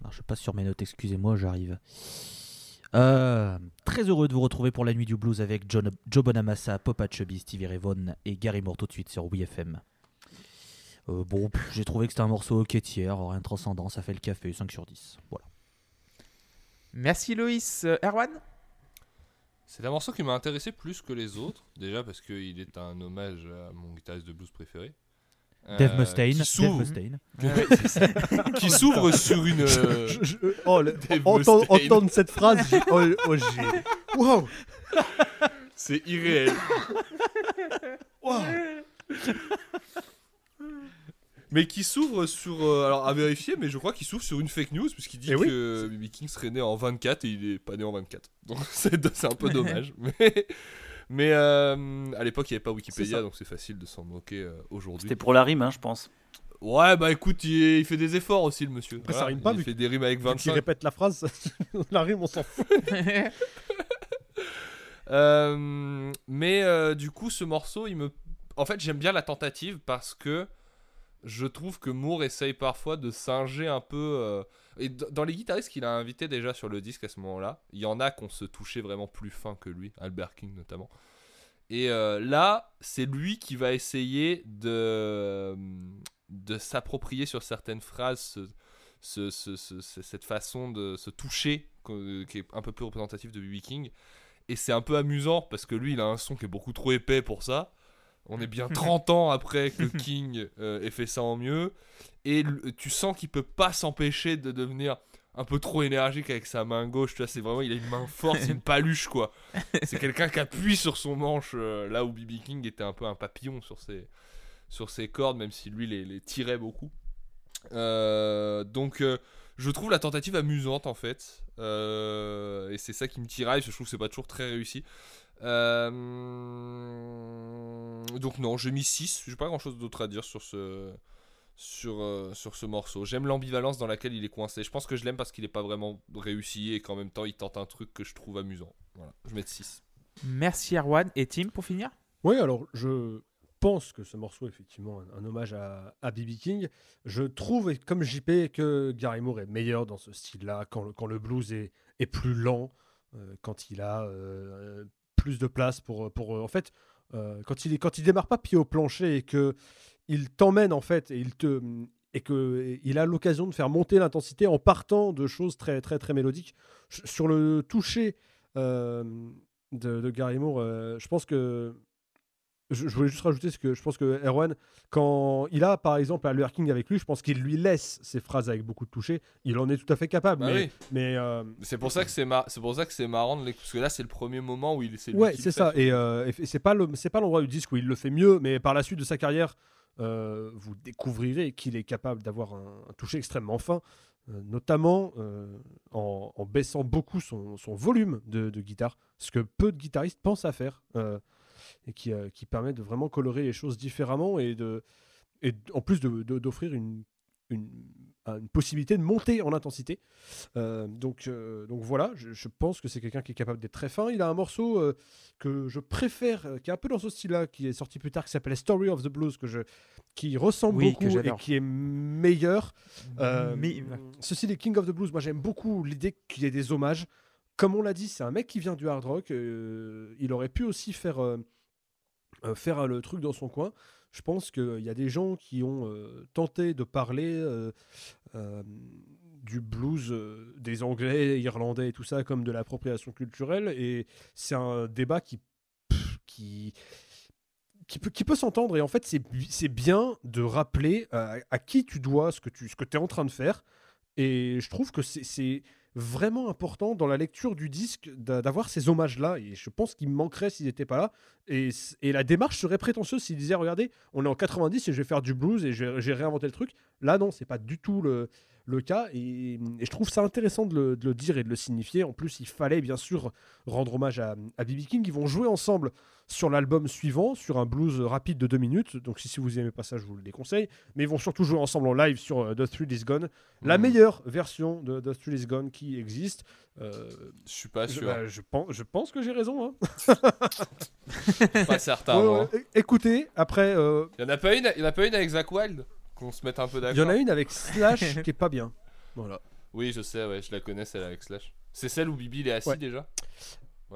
Alors, je passe sur mes notes, excusez-moi, j'arrive. Euh, très heureux de vous retrouver pour la nuit du blues avec John, Joe Bonamassa, Popa Chubby, Stevie Ray Vaughan et Gary Moore tout de suite sur WFM. Euh, bon, j'ai trouvé que c'était un morceau ok tiers, rien de transcendant, ça fait le café, 5 sur 10. Voilà. Merci Loïs. Euh, Erwan? C'est un morceau qui m'a intéressé plus que les autres. Déjà parce qu'il est un hommage à mon guitariste de blues préféré. Dave euh, Mustaine. qui Dave s'ouvre, Mustaine. qui s'ouvre sur une. euh, Je- je- oh, le- entendre, entendre cette phrase, j'ai- oh, oh, j'ai- Wow, C'est irréel. wow. Mais qui s'ouvre sur. euh, alors à vérifier, mais je crois qu'il s'ouvre sur une fake news, puisqu'il dit Eh oui. que BB King serait né en 24 et il est pas né en 24. Donc c'est un peu dommage. mais mais euh, à l'époque, il n'y avait pas Wikipédia, donc c'est facile de s'en moquer euh, aujourd'hui. C'était pour la rime, hein, je pense. Ouais, bah écoute, il, il fait des efforts aussi, le monsieur. Après, ça rime pas, Il vu fait des rimes avec Vu qu'il 25. répète la phrase, la rime, on s'en fout. Euh, mais euh, du coup, ce morceau, il me. En fait, j'aime bien la tentative parce que je trouve que Moore essaye parfois de singer un peu. euh, Et dans les guitaristes qu'il a invités déjà sur le disque à ce moment-là, il y en a qui ont se touché vraiment plus fin que lui, Albert King notamment. Et euh, là, c'est lui qui va essayer de, s'approprier sur certaines phrases ce- ce- ce- ce- ce- cette façon de se toucher qui est un peu plus représentatif de B.B. King. Et c'est un peu amusant parce que lui, il a un son qui est beaucoup trop épais pour ça. On est bien 30 ans après que King euh, ait fait ça en mieux. Et tu sens qu'il peut pas s'empêcher de devenir un peu trop énergique avec sa main gauche. Tu vois, c'est vraiment, il a une main forte, c'est une paluche quoi. C'est quelqu'un qui appuie sur son manche euh, là où BB King était un peu un papillon sur ses, sur ses cordes, même si lui les, les tirait beaucoup. Euh, donc, je trouve la tentative amusante en fait. Et c'est ça qui me tiraille, parce que je trouve que c'est pas toujours très réussi. Euh, donc, non, j'ai mis 6. J'ai pas grand chose d'autre à dire sur ce, sur, euh, sur ce morceau. J'aime l'ambivalence dans laquelle il est coincé. Je pense que je l'aime parce qu'il est pas vraiment réussi et qu'en même temps il tente un truc que je trouve amusant. Voilà, je vais mettre 6. Merci Erwan. Et Tim, pour finir? Oui, alors je pense que ce morceau est effectivement un, un hommage à, à B.B. King. Je trouve, comme JP, que Gary Moore est meilleur dans ce style-là, quand, le- quand le blues est, est plus lent, euh, quand il a euh, plus de place pour... pour en fait, euh, quand, il est, quand il démarre pas pied au plancher et que il t'emmène en fait et il te et que il a l'occasion de faire monter l'intensité en partant de choses très très très mélodiques. Sur le toucher euh, de, de Gary Moore euh, je pense que je, je voulais juste rajouter ce que je pense que Erwan, quand il a par exemple Albert King avec lui, je pense qu'il lui laisse ses phrases avec beaucoup de toucher. Il en est tout à fait capable. Bah mais oui. mais euh, C'est pour ça que c'est mar... c'est pour ça que c'est marrant de parce que là c'est le premier moment où il c'est ouais, c'est ça. Et, euh, et c'est pas le c'est pas l'endroit du disque où il le fait mieux, mais par la suite de sa carrière, euh, vous découvrirez qu'il est capable d'avoir un, un toucher extrêmement fin, euh, notamment euh, en, en baissant beaucoup son, son volume de, de guitare, ce que peu de guitaristes pensent à faire. Et qui, euh, qui permet de vraiment colorer les choses différemment et, de, et en plus de- de- d'offrir une, une, une possibilité de monter en intensité. Euh, donc, euh, donc voilà, je, je pense que c'est quelqu'un qui est capable d'être très fin. Il a un morceau euh, que je préfère, qui est un peu dans ce style-là, qui est sorti plus tard, qui s'appelle Story of the Blues, que je, qui ressemble Oui, beaucoup et qui est meilleur. Mais- Ceci des King of the Blues, moi j'aime beaucoup l'idée qu'il y ait des hommages. Comme on l'a dit, c'est un mec qui vient du hard rock. il aurait pu aussi faire, faire euh, le truc dans son coin. Je pense qu'il y a des gens qui ont euh, tenté de parler euh, euh, du blues euh, des Anglais, Irlandais et tout ça comme de l'appropriation culturelle. Et c'est un débat qui, qui, qui peut, qui peut s'entendre. Et en fait, c'est bi- c'est bien de rappeler euh, à qui tu dois ce que tu ce que es en train de faire. Et je trouve que c'est vraiment important dans la lecture du disque d'a- d'avoir ces hommages-là. Et je pense qu'il me manquerait s'ils n'étaient pas là. Et, et la démarche serait prétentieuse s'ils disaient Regardez, on est en 90 et je vais faire du blues et j'ai réinventé le truc. Là, non, c'est pas du tout le, le cas. Et, et je trouve ça intéressant de le, de le dire et de le signifier. En plus, il fallait bien sûr rendre hommage à, à B.B. King. Ils vont jouer ensemble sur l'album suivant, sur un blues rapide de deux minutes. Donc, si, si vous aimez pas ça, je vous le déconseille. Mais ils vont surtout jouer ensemble en live sur euh, The Thrill Is Gone, la Mhm. meilleure version de The Thrill Is Gone qui existe. Euh, Je suis pas je, sûr. bah, je pense, je pense que j'ai raison. hein. pas certain. Écoutez, après, euh, Il y en a pas une, il y en a pas une avec Zach Wild qu'on se mette un peu il d'accord. y en a une avec Slash qui est pas bien. Voilà. Oui, je sais, ouais, je la connais celle avec Slash. C'est celle où Bibi il est assis Ouais. déjà?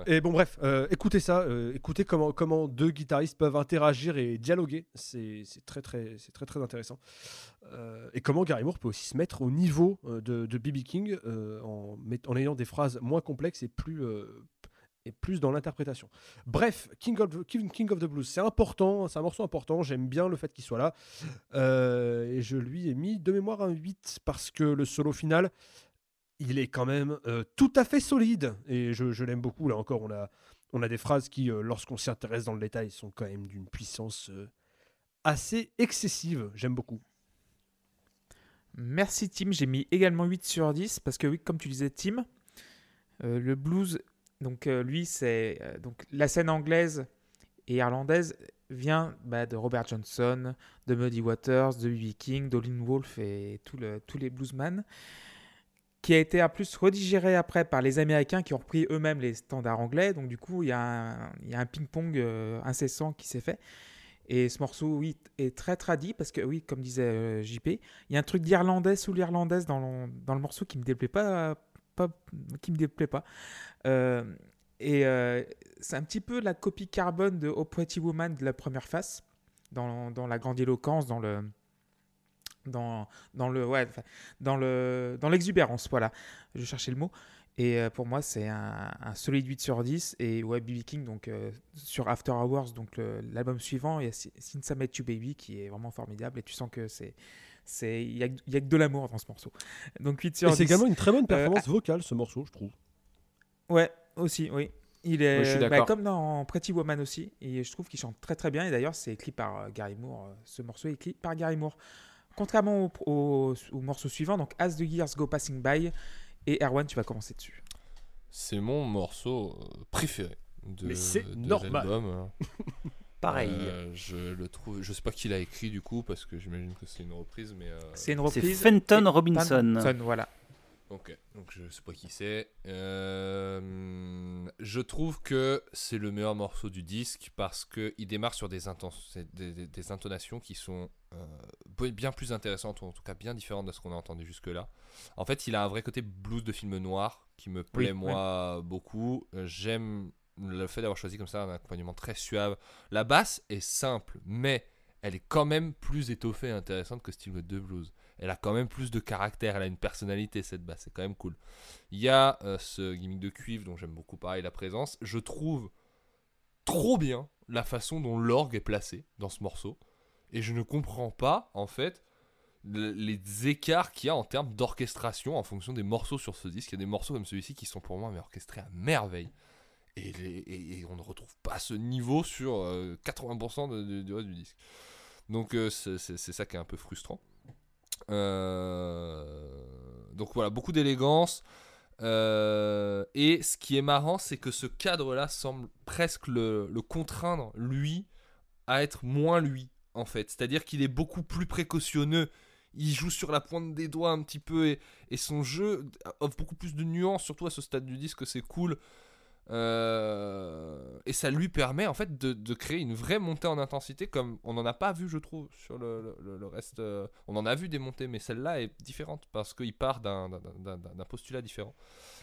Et bon, bref, euh, écoutez ça, euh, écoutez comment, comment deux guitaristes peuvent interagir et dialoguer. C'est très, très, c'est très, très intéressant. Euh, et comment Gary Moore peut aussi se mettre au niveau de, de B.B. King euh, en, met- en ayant des phrases moins complexes et plus, est plus dans l'interprétation. Bref, King of, the Blues, c'est important, c'est un morceau important, j'aime bien le fait qu'il soit là. Euh, et je lui ai mis de mémoire un 8 parce que le solo final, il est quand même euh, tout à fait solide. Et je, l'aime beaucoup. Là encore, on a, on a des phrases qui, euh, lorsqu'on s'y intéresse dans le détail, sont quand même d'une puissance assez excessive. J'aime beaucoup. Merci Tim, j'ai mis également 8 sur 10 parce que oui, comme tu disais Tim, le blues, donc euh, lui c'est euh, donc la scène anglaise et irlandaise vient bah, de Robert Johnson, de Muddy Waters, de B.B. King, d'Olin Wolf et tous les bluesmen, qui a été en plus redigéré après par les Américains qui ont repris eux-mêmes les standards anglais. Donc du coup, il y a un, un ping-pong euh, incessant qui s'est fait. Et ce morceau, oui, est très tradit parce que, oui, comme disait JP, il y a un truc d'irlandais sous l'irlandaise dans dans le morceau qui me déplaît pas, qui me déplaît pas. Euh, et euh, c'est un petit peu la copie carbone de Oh Woman de la première face, dans, dans la grandiloquence, dans le dans, dans le ouais, dans le dans l'exubérance, voilà. Je cherchais le mot. Et euh, pour moi, c'est un, solide 8 sur 10. Et ouais, B.B. King, donc sur After Hours, donc l'album suivant, il y a Si- Since I Met You Baby qui est vraiment formidable. Et tu sens que c'est. C'est Il y a, il y a que de l'amour dans ce morceau. Donc 8 sur Et 10. c'est également une très bonne Euh, performance vocale, ce morceau, je trouve. Ouais, aussi, oui. Il est Ouais, je suis bah, d'accord. comme dans Pretty Woman aussi. Et je trouve qu'il chante très très bien. Et d'ailleurs, c'est écrit par euh, Gary Moore. euh, Ce morceau est écrit par Gary Moore. Contrairement au, au- au morceau suivant, donc As the Years Go Passing By. Et Erwan, tu vas commencer dessus. C'est mon morceau préféré de, Mais c'est de normal. l'album. Pareil. Euh, je le trouve. Je sais pas qui l'a écrit du coup parce que j'imagine que c'est une reprise, mais. euh, C'est une C'est reprise. Fenton et- Robinson. Fenton, voilà. Ok, donc je sais pas qui c'est. Euh, je trouve que c'est le meilleur morceau du disque parce que il démarre sur des, c'est des, des- des intonations qui sont euh, bien plus intéressantes ou en tout cas bien différentes de ce qu'on a entendu jusque-là. En fait, il a un vrai côté blues de film noir qui me plaît Oui, moi beaucoup. J'aime le fait d'avoir choisi comme ça un accompagnement très suave. La basse est simple, mais elle est quand même plus étoffée et intéressante que Steel de Blues. Elle a quand même plus de caractère, elle a une personnalité cette basse, c'est quand même cool. Il y a euh, ce gimmick de cuivre dont j'aime beaucoup pareil la présence. Je trouve trop bien la façon dont l'orgue est placé dans ce morceau. Et je ne comprends pas en fait le- les écarts qu'il y a en termes d'orchestration en fonction des morceaux sur ce disque. Il y a des morceaux comme celui-ci qui sont pour moi orchestrés à merveille. Et, on ne retrouve pas ce niveau sur euh, 80% de- de- du reste du disque. Donc euh, c'est ça qui est un peu frustrant. Euh, donc voilà, beaucoup d'élégance. Euh, et ce qui est marrant, c'est que ce cadre-là semble presque le, contraindre, lui, à être moins lui, en fait. C'est-à-dire qu'il est beaucoup plus précautionneux. Il joue sur la pointe des doigts un petit peu et son jeu offre beaucoup plus de nuances, surtout à ce stade du disque, c'est cool. Euh, et ça lui permet en fait de, de créer une vraie montée en intensité comme on n'en a pas vu je trouve sur le, le- le reste. euh, on en a vu des montées mais celle-là est différente parce qu'il part d'un- postulat différent.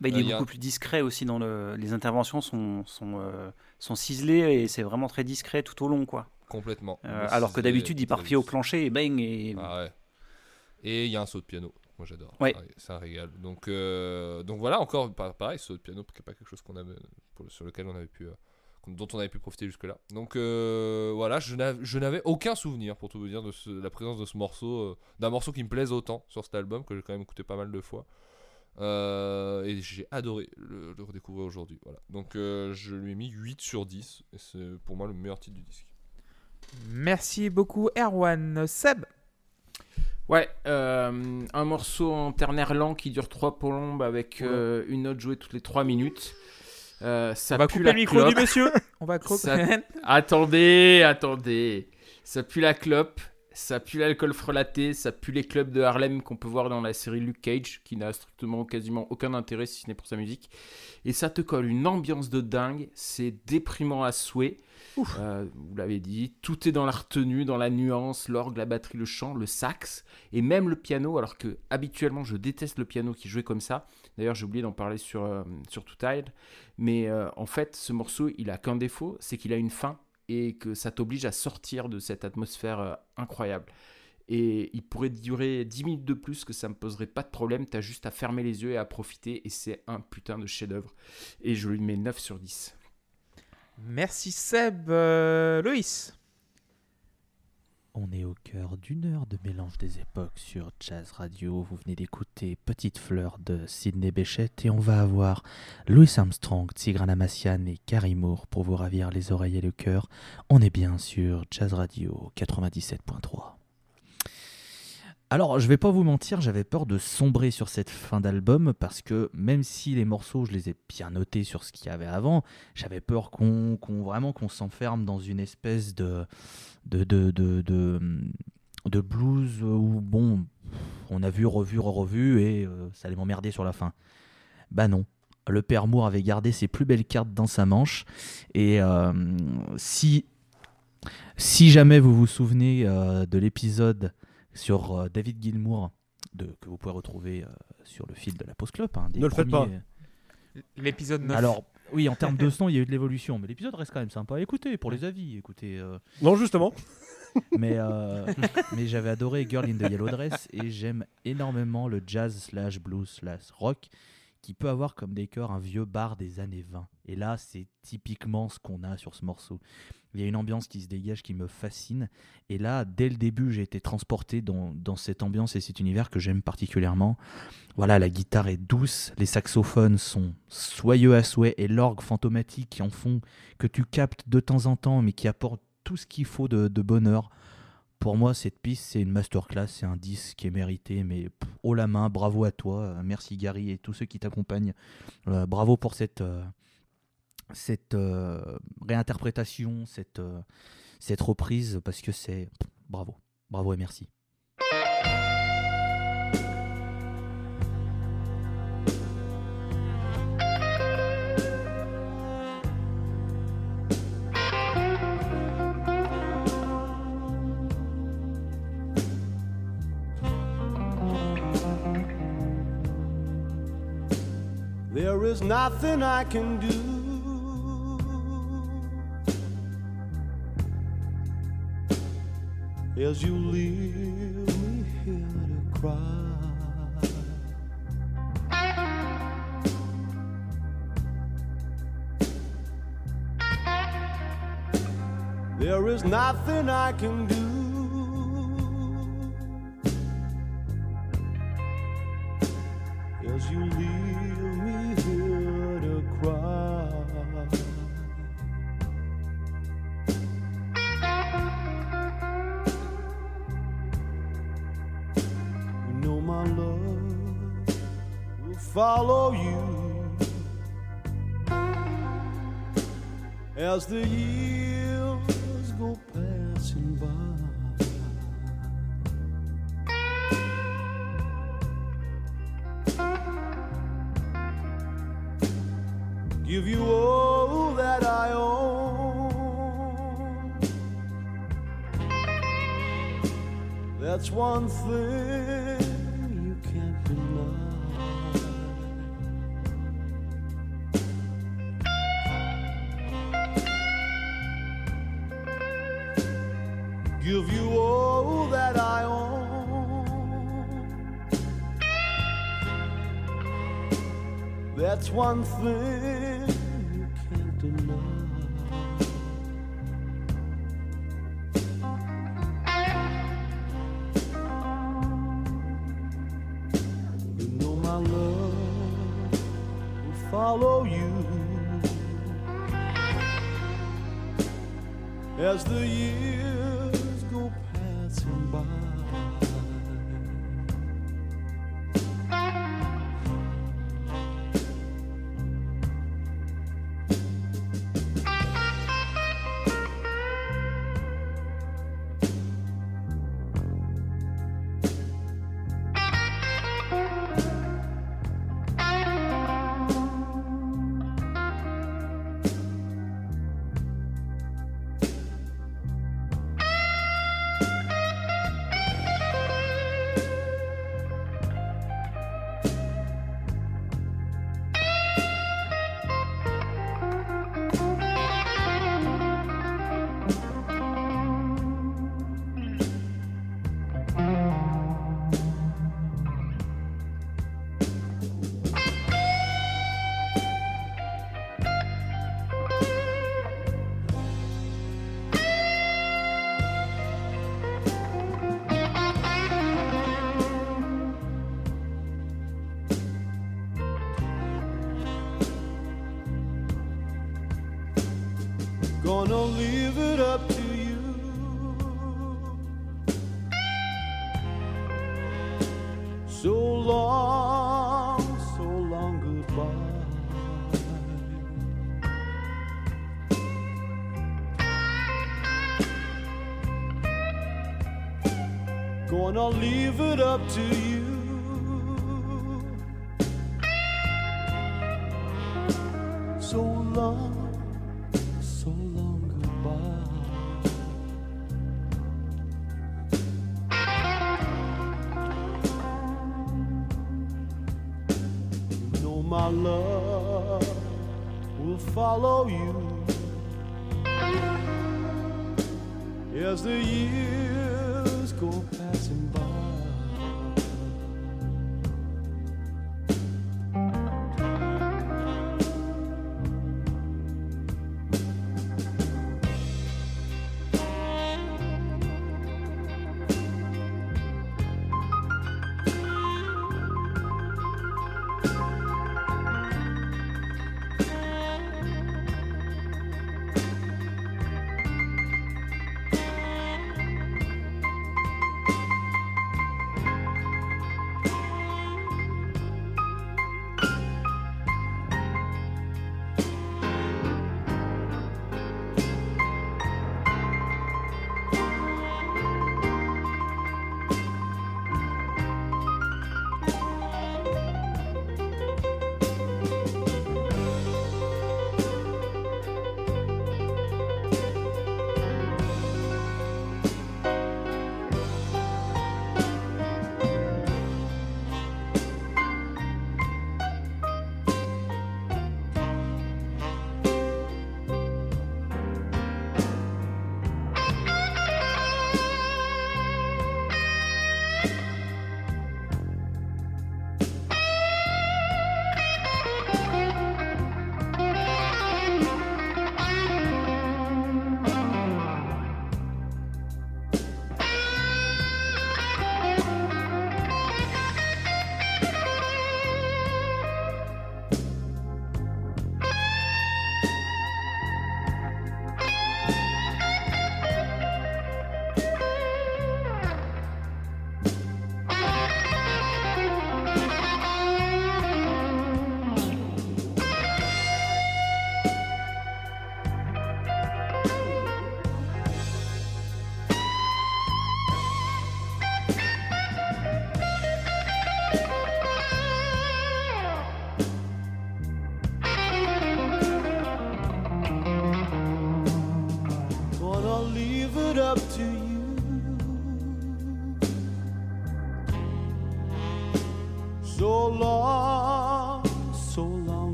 Bah, il Euh, est il y a beaucoup plus discret aussi dans le. Les interventions sont, sont, sont ciselées et c'est vraiment très discret tout au long, quoi. Complètement. Alors que d'habitude, il part pied au plancher et bang et. Ah ouais. Et il y a un saut de piano. Moi j'adore. Ouais. Ça, ça régale. Donc, euh, donc voilà, encore pa- pareil, saut de piano, qui n'est pas quelque chose qu'on avait, pour- sur lequel on avait pu, euh, dont on avait pu profiter jusque-là. Donc euh, voilà, je n'av- je n'avais aucun souvenir, pour tout vous dire, de ce- la présence de ce morceau, euh, d'un morceau qui me plaise autant sur cet album, que j'ai quand même écouté pas mal de fois. Euh, et j'ai adoré le, le redécouvrir aujourd'hui. Voilà. Donc euh, je lui ai mis 8 sur 10, et c'est pour moi le meilleur titre du disque. Merci beaucoup, Erwan. Seb? Ouais, euh, un morceau en ternaire lent qui dure trois plombes avec euh, une note jouée toutes les trois minutes. Euh, ça On va pue couper la le micro clope. du monsieur. On va croquer. Ça- Attendez, attendez. Ça pue la clope, ça pue l'alcool frelaté, ça pue les clubs de Harlem qu'on peut voir dans la série Luke Cage, qui n'a strictement quasiment aucun intérêt si ce n'est pour sa musique. Et ça te colle une ambiance de dingue, c'est déprimant à souhait. Euh, vous l'avez dit, tout est dans la retenue, dans la nuance, l'orgue, la batterie, le chant, le sax et même le piano. Alors que habituellement, je déteste le piano qui jouait comme ça. D'ailleurs, j'ai oublié d'en parler sur, euh, sur Too Tired. Mais euh, en fait, ce morceau, il a qu'un défaut, c'est qu'il a une fin et que ça t'oblige à sortir de cette atmosphère euh, incroyable. Et il pourrait durer 10 minutes de plus, que ça me poserait pas de problème. T'as juste à fermer les yeux et à profiter. Et c'est un putain de chef-d'œuvre. Et je lui mets 9 sur 10. Merci Seb. Euh, Loïs. On est au cœur d'une heure de mélange des époques sur Jazz Radio. Vous venez d'écouter Petite Fleur de Sidney Bechet et on va avoir Louis Armstrong, Tigran Amassian et Carrie Moore pour vous ravir les oreilles et le cœur. On est bien sur Jazz Radio 97.3. Alors, je vais pas vous mentir, j'avais peur de sombrer sur cette fin d'album parce que même si les morceaux, je les ai bien notés sur ce qu'il y avait avant, j'avais peur qu'on vraiment qu'on s'enferme dans une espèce de de, de, de, de, de blues où, bon, on a vu, revu, revu et euh, ça allait m'emmerder sur la fin. Bah non. Le père Moore avait gardé ses plus belles cartes dans sa manche et euh, si, si jamais vous vous souvenez euh, de l'épisode sur euh, David Gilmour de, que vous pouvez retrouver euh, sur le fil de la Post Club. hein, Ne le faites pas. L'épisode 9. Alors, oui, en termes de son, il y a eu de l'évolution, mais l'épisode reste quand même sympa à écouter pour les avis. Écoutez, euh, Non, justement. mais euh, mais j'avais adoré Girl in the Yellow Dress et j'aime énormément le jazz slash blues slash rock qui peut avoir comme décor un vieux bar des années 20. Et là, c'est typiquement ce qu'on a sur ce morceau. Il y a une ambiance qui se dégage qui me fascine. Et là, dès le début, j'ai été transporté dans, cette ambiance et cet univers que j'aime particulièrement. Voilà, la guitare est douce, les saxophones sont soyeux à souhait et l'orgue fantomatique qui en font que tu captes de temps en temps, mais qui apporte tout ce qu'il faut de bonheur. Pour moi, cette piste, c'est une masterclass, c'est un disque qui est mérité, mais haut la main, bravo à toi, euh, merci Gary et tous ceux qui t'accompagnent. Euh, bravo pour cette, euh, cette réinterprétation, cette, cette reprise, parce que c'est bravo, bravo et merci. Is nothing I can do. As you leave me here to cry. There is nothing I can do. As the years go passing by. give you all that I own. That's one thing That's one thing up to you.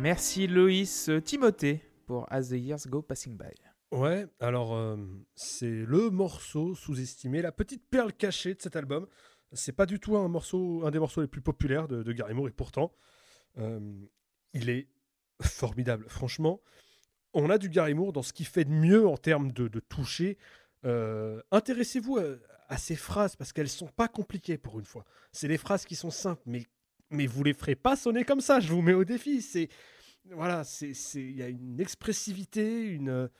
Merci Loïs Euh, Timothée pour As the Years Go Passing By. Ouais, alors euh, c'est le morceau sous-estimé, la petite perle cachée de cet album. C'est pas du tout un morceau, un des morceaux les plus populaires de, de Gary Moore et pourtant, euh, il est formidable. Franchement, on a du Gary Moore dans ce qu'il fait de mieux en termes de, toucher. Intéressez-vous à, à ces phrases parce qu'elles sont pas compliquées pour une fois. C'est des phrases qui sont simples, mais mais vous les ferez pas sonner comme ça. Je vous mets au défi. C'est voilà, c'est il y a une expressivité, une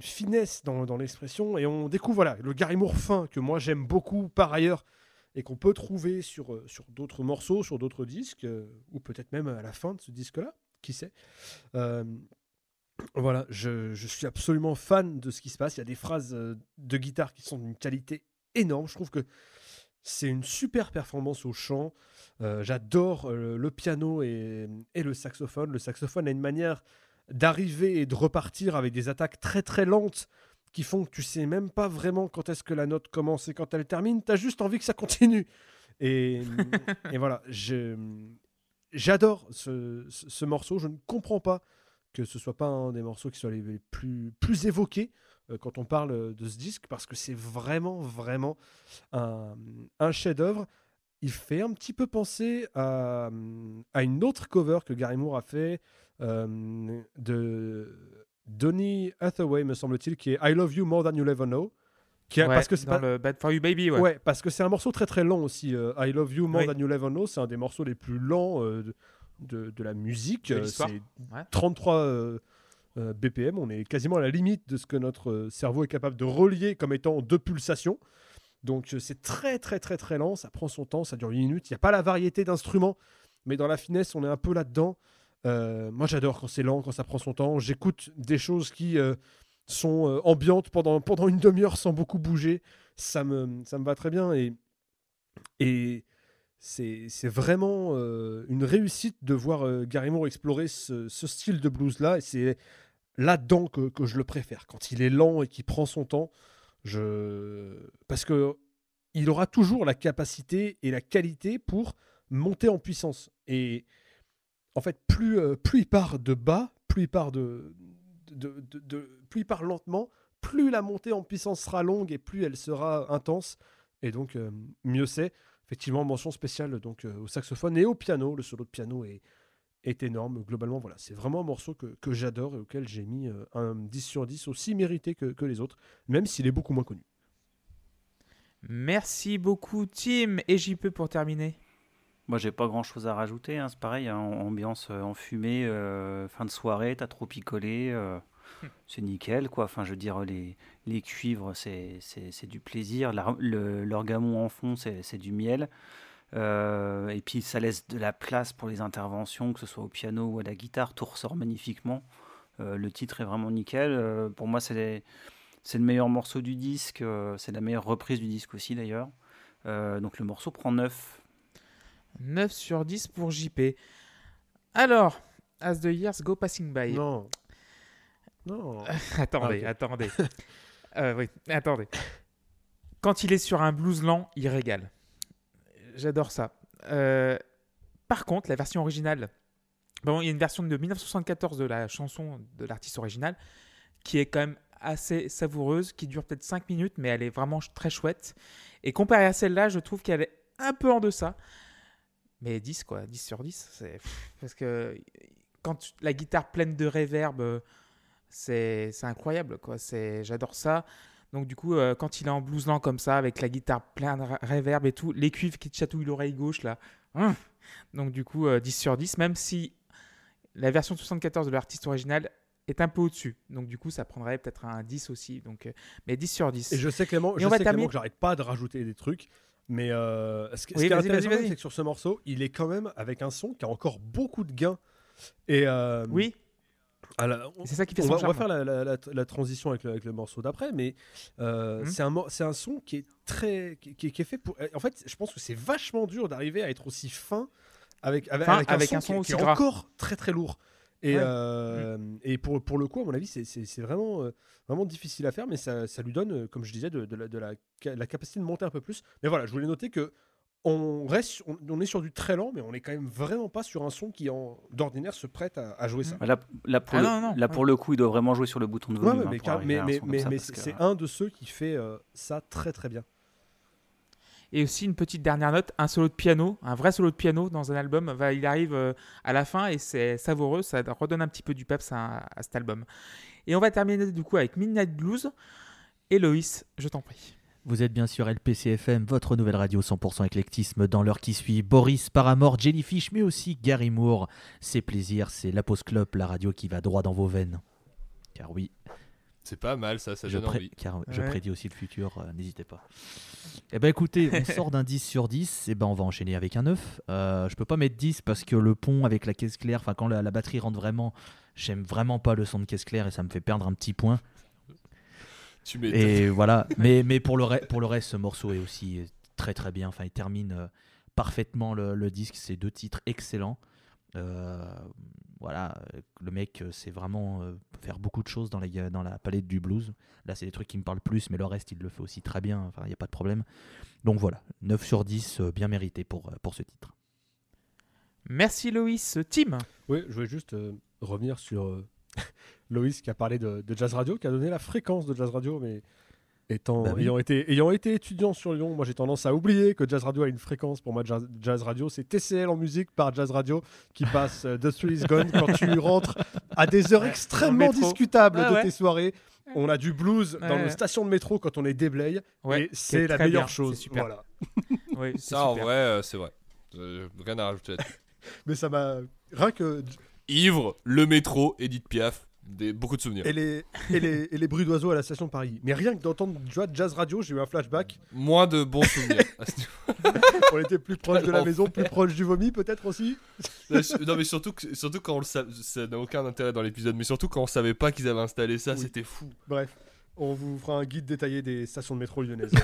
finesse dans, dans l'expression et on découvre voilà le Gary Moore fin que moi j'aime beaucoup par ailleurs et qu'on peut trouver sur, euh, sur d'autres morceaux, sur d'autres disques, euh, ou peut-être même à la fin de ce disque-là. qui sait. Euh, voilà, je, je suis absolument fan de ce qui se passe. Il y a des phrases de guitare qui sont d'une qualité énorme. Je trouve que c'est une super performance au chant. Euh, J'adore euh, le piano et, et le saxophone. Le saxophone a une manière d'arriver et de repartir avec des attaques très très lentes qui font que tu sais même pas vraiment quand est-ce que la note commence et quand elle termine. Tu as juste envie que ça continue. Et, et voilà, j'adore ce, ce- ce morceau. Je ne comprends pas que ce soit pas un des morceaux qui soit les plus, plus évoqués quand on parle de ce disque parce que c'est vraiment, vraiment un, un chef-d'œuvre. Il fait un petit peu penser à, à une autre cover que Gary Moore a fait euh, de Donny Hathaway, me semble-t-il, qui est I Love You More Than You'll Ever Know. Qui a- Ouais, parce que c'est pas- le Bad for You Baby, ouais. Ouais, parce que c'est un morceau très très lent aussi. euh, I Love You More Oui. Than You'll Ever Know, c'est un des morceaux les plus lents euh, de, de, de la musique. Euh, c'est Ouais. 33 euh, BPM. On est quasiment à la limite de ce que notre euh, cerveau est capable de relier comme étant deux pulsations. Donc euh, c'est très très très très lent. Ça prend son temps, ça dure 8 minutes. Il n'y a pas la variété d'instruments, mais dans la finesse, on est un peu là-dedans. Moi, j'adore quand c'est lent, quand ça prend son temps. J'écoute des choses qui sont ambiantes pendant, pendant une demi-heure sans beaucoup bouger. Ça me, ça me va très bien. Et c'est vraiment euh, une réussite de voir euh, Gary Moore explorer ce, style de blues-là. Et c'est là-dedans que, je le préfère. Quand il est lent et qu'il prend son temps, je... parce que il aura toujours la capacité et la qualité pour monter en puissance. Et en fait, plus, euh, plus il part de bas, plus il part de- de- plus il part lentement, plus la montée en puissance sera longue et plus elle sera intense. Et donc, euh, mieux c'est. Effectivement, mention spéciale donc euh, au saxophone et au piano. Le solo de piano est, est énorme. Globalement, voilà, c'est vraiment un morceau que, que j'adore et auquel j'ai mis euh, un 10 sur 10 aussi mérité que, que les autres, même s'il est beaucoup moins connu. Merci beaucoup, Tim. Et JP pour terminer. Moi, j'ai pas grand chose à rajouter. hein, C'est pareil, hein, ambiance euh, enfumée, euh, fin de soirée, t'as trop picolé. euh, c'est nickel, quoi. Enfin, je veux dire, les, les cuivres, c'est c'est- c'est du plaisir. La- le- L'orgamon en fond, c'est c'est du miel. Euh, et puis, ça laisse de la place pour les interventions, que ce soit au piano ou à la guitare. Tout ressort magnifiquement. Euh, le titre est vraiment nickel. Euh, pour moi, c'est les- c'est le meilleur morceau du disque. euh, c'est la meilleure reprise du disque aussi, d'ailleurs. Euh, donc, le morceau prend 9. 9 sur 10 pour JP. Alors, As the Years Go Passing By. Non. Non. attendez, Ah, attendez. Euh, oui, attendez. Quand il est sur un blues lent, il régale. J'adore ça. Euh, par contre, la version originale, bon, il y a une version de 1974 de la chanson de l'artiste original qui est quand même assez savoureuse, qui dure peut-être 5 minutes, mais elle est vraiment très chouette. Et comparée à celle-là, je trouve qu'elle est un peu en deçà. Mais 10, quoi, 10 sur 10. C'est... pff, Parce que quand la guitare pleine de reverb, euh, c'est, incroyable, quoi. C'est, j'adore ça. Donc du coup, euh, quand il est en blues lent comme ça, avec la guitare pleine de reverb et tout, les cuivres qui te chatouillent l'oreille gauche, là. hum. Donc du coup, euh, 10 sur 10, même si la version 74 de l'artiste original est un peu au-dessus. Donc du coup, ça prendrait peut-être un 10 aussi. Donc, euh, mais 10 sur 10. Et je sais Clément, je on sais, Clément, terminer- que j'arrête pas de rajouter des trucs, mais euh, ce, qui- Oui, est intéressant, c'est que sur ce morceau, il est quand même avec un son qui a encore beaucoup de gains. Et euh, Oui, c'est ça qui fait on son va, on va faire la, la- la- la transition avec le, avec le morceau d'après, mais euh, Mhm. c'est un, c'est un son qui est très, qui, est fait pour. En fait, je pense que c'est vachement dur d'arriver à être aussi fin avec avec, Fin, avec un avec son, un qui- son qui, aussi est gras. encore très très lourd. Et, Ouais. euh, et pour, pour le coup, à mon avis, c'est- vraiment, euh, vraiment difficile à faire, mais ça, ça lui donne, comme je disais, de, de la, de la ca- la capacité de monter un peu plus. Mais voilà, je voulais noter que on, reste, on, on est sur du très lent, mais on est quand même vraiment pas sur un son qui, en- d'ordinaire, se prête à, à jouer ça. Là, là, pour, Ah le, non, non, là ouais. pour le coup, il doit vraiment jouer sur le bouton de volume. ouais, hein, mais, que- c'est un de ceux qui fait euh, ça très très bien. Et aussi une petite dernière note, un solo de piano, un vrai solo de piano dans un album, va, il arrive euh, à la fin et c'est savoureux, ça redonne un petit peu du peps à, à cet album. Et on va terminer du coup avec Midnight Blues. Héloïse, je t'en prie. Vous êtes bien sur LPCFM, votre nouvelle radio 100% éclectisme dans l'heure qui suit. Boris, Paramore, Jellyfish, mais aussi Gary Moore. C'est plaisir, c'est la Pause Club, la radio qui va droit dans vos veines. Car oui, C'est pas mal ça, ça je, donne pré- envie. car je prédis aussi le futur, euh, n'hésitez pas. Eh ben écoutez, on sort d'un 10 sur 10, et ben on va enchaîner avec un 9. Euh, je peux pas mettre 10 parce que le pont avec la caisse claire, enfin quand la, la batterie rentre vraiment, j'aime vraiment pas le son de caisse claire et ça me fait perdre un petit point. Tu. Et voilà, mais, mais pour, le re- pour le reste, ce morceau est aussi très très bien. Enfin, il termine euh, parfaitement le, le disque. C'est deux titres excellents. Euh, voilà, le mec euh, sait vraiment euh, faire beaucoup de choses dans la, dans la palette du blues. Là, c'est des trucs qui me parlent plus, mais le reste, il le fait aussi très bien. Enfin, il n'y a pas de problème. Donc voilà, 9 sur 10, euh, bien mérité pour, pour ce titre. Merci Loïs. Tim? Oui, je voulais juste euh, revenir sur euh, Loïs qui a parlé de, de Jazz Radio, qui a donné la fréquence de Jazz Radio, mais étant, Bah oui. ayant, été, ayant été étudiant sur Lyon, moi j'ai tendance à oublier que Jazz Radio a une fréquence. Pour moi, Jazz, Jazz Radio, c'est TCL en musique par Jazz Radio qui passe euh, The Thrill is Gone quand tu rentres à des heures extrêmement discutables de ouais. tes soirées. On a du blues dans Ouais. nos stations de métro quand on est déblaye. Et c'est la meilleure bien, chose. super. Voilà. Oui, Ça en super. vrai, euh, c'est vrai. Euh, rien à rajouter là-dessus. Mais ça m'a. Rien que. Ivre, le métro, Edith Piaf, des, beaucoup de souvenirs. Et les, et, les, et les bruits d'oiseaux à la station de Paris. Mais rien que d'entendre tu vois, Jazz Radio, j'ai eu un flashback. Moins de bons souvenirs. On était plus proche de la maison, plus proche du vomi, peut-être aussi. non mais surtout, surtout quand on le savait, ça n'a aucun intérêt dans l'épisode, mais surtout quand on savait pas qu'ils avaient installé ça, Oui. c'était fou. Bref, on vous fera un guide détaillé des stations de métro lyonnaises.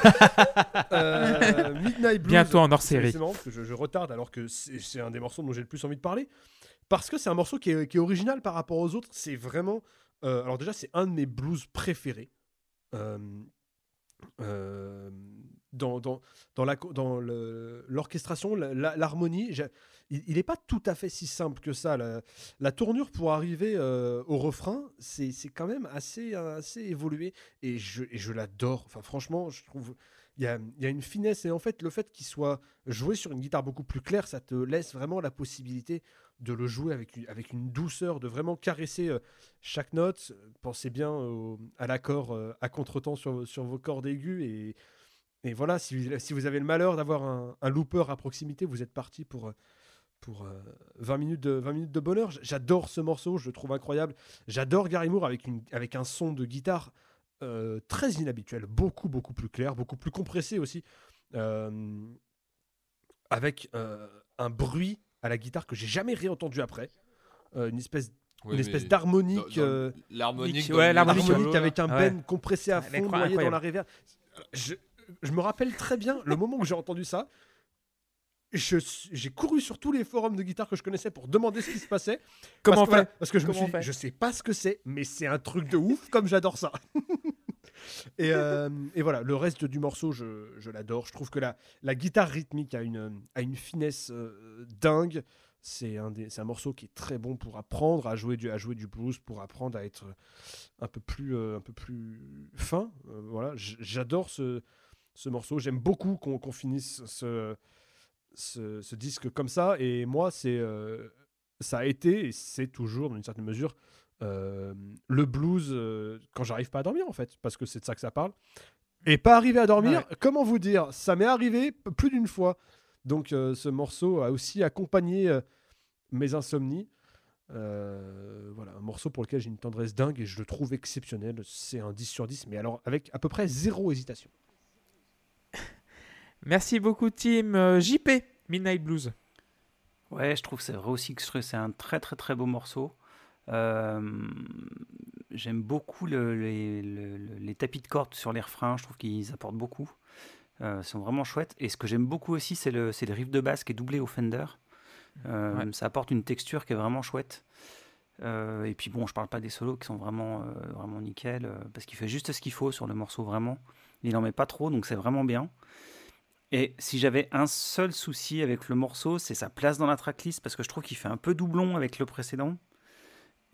Euh, Midnight Blues. Bientôt en hors c'est- série. Parce que je, je retarde alors que c'est c'est un des morceaux dont j'ai le plus envie de parler. Parce que c'est un morceau qui est, original par rapport aux autres. C'est vraiment. euh, alors, déjà, c'est un de mes blues préférés. Euh, euh, dans, dans, dans la- dans l'orchestration, l'harmonie, il n'est pas tout à fait si simple que ça. La, tournure pour arriver au refrain, c'est quand même assez, assez évolué et je, et je l'adore. Enfin, franchement, je trouve il y a, y a une finesse et en fait, le fait qu'il soit joué sur une guitare beaucoup plus claire, ça te laisse vraiment la possibilité de le jouer avec une, avec une douceur, de vraiment caresser euh, chaque note. Pensez bien à l'accord euh, à contretemps sur, sur vos cordes aiguës et, et voilà, si, si vous avez le malheur d'avoir un, looper à proximité, vous êtes parti pour, euh, pour euh, 20, minutes de, 20 minutes de bonheur. J'adore ce morceau, je le trouve incroyable. J'adore Gary Moore avec, une, avec un son de guitare très inhabituel, beaucoup, beaucoup plus clair, beaucoup plus compressé aussi, avec un bruit à la guitare que j'ai jamais réentendu après. Euh, une espèce, une espèce d'harmonique. euh, L'harmonique, ouais, avec un Ouais. ben compressé à fond, noyé dans la rivière. Je, je me rappelle très bien le moment où j'ai entendu ça. Je suis- J'ai couru sur tous les forums de guitare que je connaissais pour demander ce qui se passait. Comment on parce que, fait voilà, Parce que je me Comment suis on dit, je sais pas ce que c'est, mais c'est un truc de ouf, comme j'adore ça. et, euh, et voilà, le reste du morceau, je, l'adore. Je trouve que la, guitare rythmique a une, finesse euh, dingue. C'est un, morceau qui est très bon pour apprendre à jouer du, blues, pour apprendre à être un peu plus, euh, fin. Voilà, j'adore ce, ce morceau. J'aime beaucoup qu'on finisse ce, disque comme ça. Et moi, ça a été et c'est toujours, dans une certaine mesure, euh, le blues euh, quand j'arrive pas à dormir, en fait, parce que c'est de ça que ça parle. Et pas arriver à dormir, comment vous dire Ça m'est arrivé plus d'une fois. Donc, euh, ce morceau a aussi accompagné euh, mes insomnies. Euh, voilà, un morceau pour lequel j'ai une tendresse dingue et je le trouve exceptionnel. C'est un 10 sur 10, mais alors avec à peu près zéro hésitation. Merci beaucoup, Tim. JP, Midnight Blues. Ouais, je trouve que c'est vrai aussi que c'est un très très très beau morceau. Euh, J'aime beaucoup le- les, le- le- les tapis de cordes sur les refrains, je trouve qu'ils apportent beaucoup. Euh, ils sont vraiment chouettes. Et ce que j'aime beaucoup aussi, c'est le, c'est le riff de basse qui est doublé au Fender. Euh, Ouais. Ça apporte une texture qui est vraiment chouette. Euh, et puis bon, je parle pas des solos qui sont vraiment, vraiment nickel, parce qu'il fait juste ce qu'il faut sur le morceau, vraiment. Il en met pas trop, donc c'est vraiment bien. Et si j'avais un seul souci avec le morceau, c'est sa place dans la tracklist, parce que je trouve qu'il fait un peu doublon avec le précédent.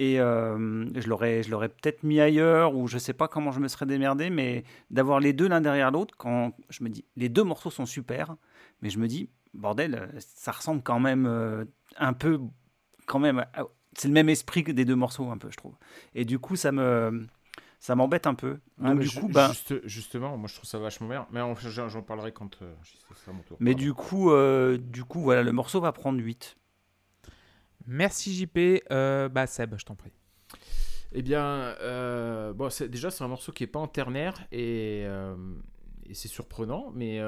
Et euh, je l'aurais, je l'aurais peut-être mis ailleurs, ou je sais pas comment je me serais démerdé, mais d'avoir les deux l'un derrière l'autre, quand je me dis, les deux morceaux sont super, mais je me dis, bordel, ça ressemble quand même euh, un peu, quand même, c'est le même esprit que des deux morceaux, un peu, je trouve. Et du coup, ça me, ça m'embête un peu. Du coup, ben, juste- justement, moi je trouve ça vachement bien. Mais en- j'en j'en parlerai quand euh, mon tour. mais Pardon. du coup, euh, du coup, voilà, le morceau va prendre 8. Merci, JP. Euh, bah, Seb, je t'en prie. Eh bien, euh, bon, déjà, c'est un morceau qui est pas en ternaire et, euh, et c'est surprenant, mais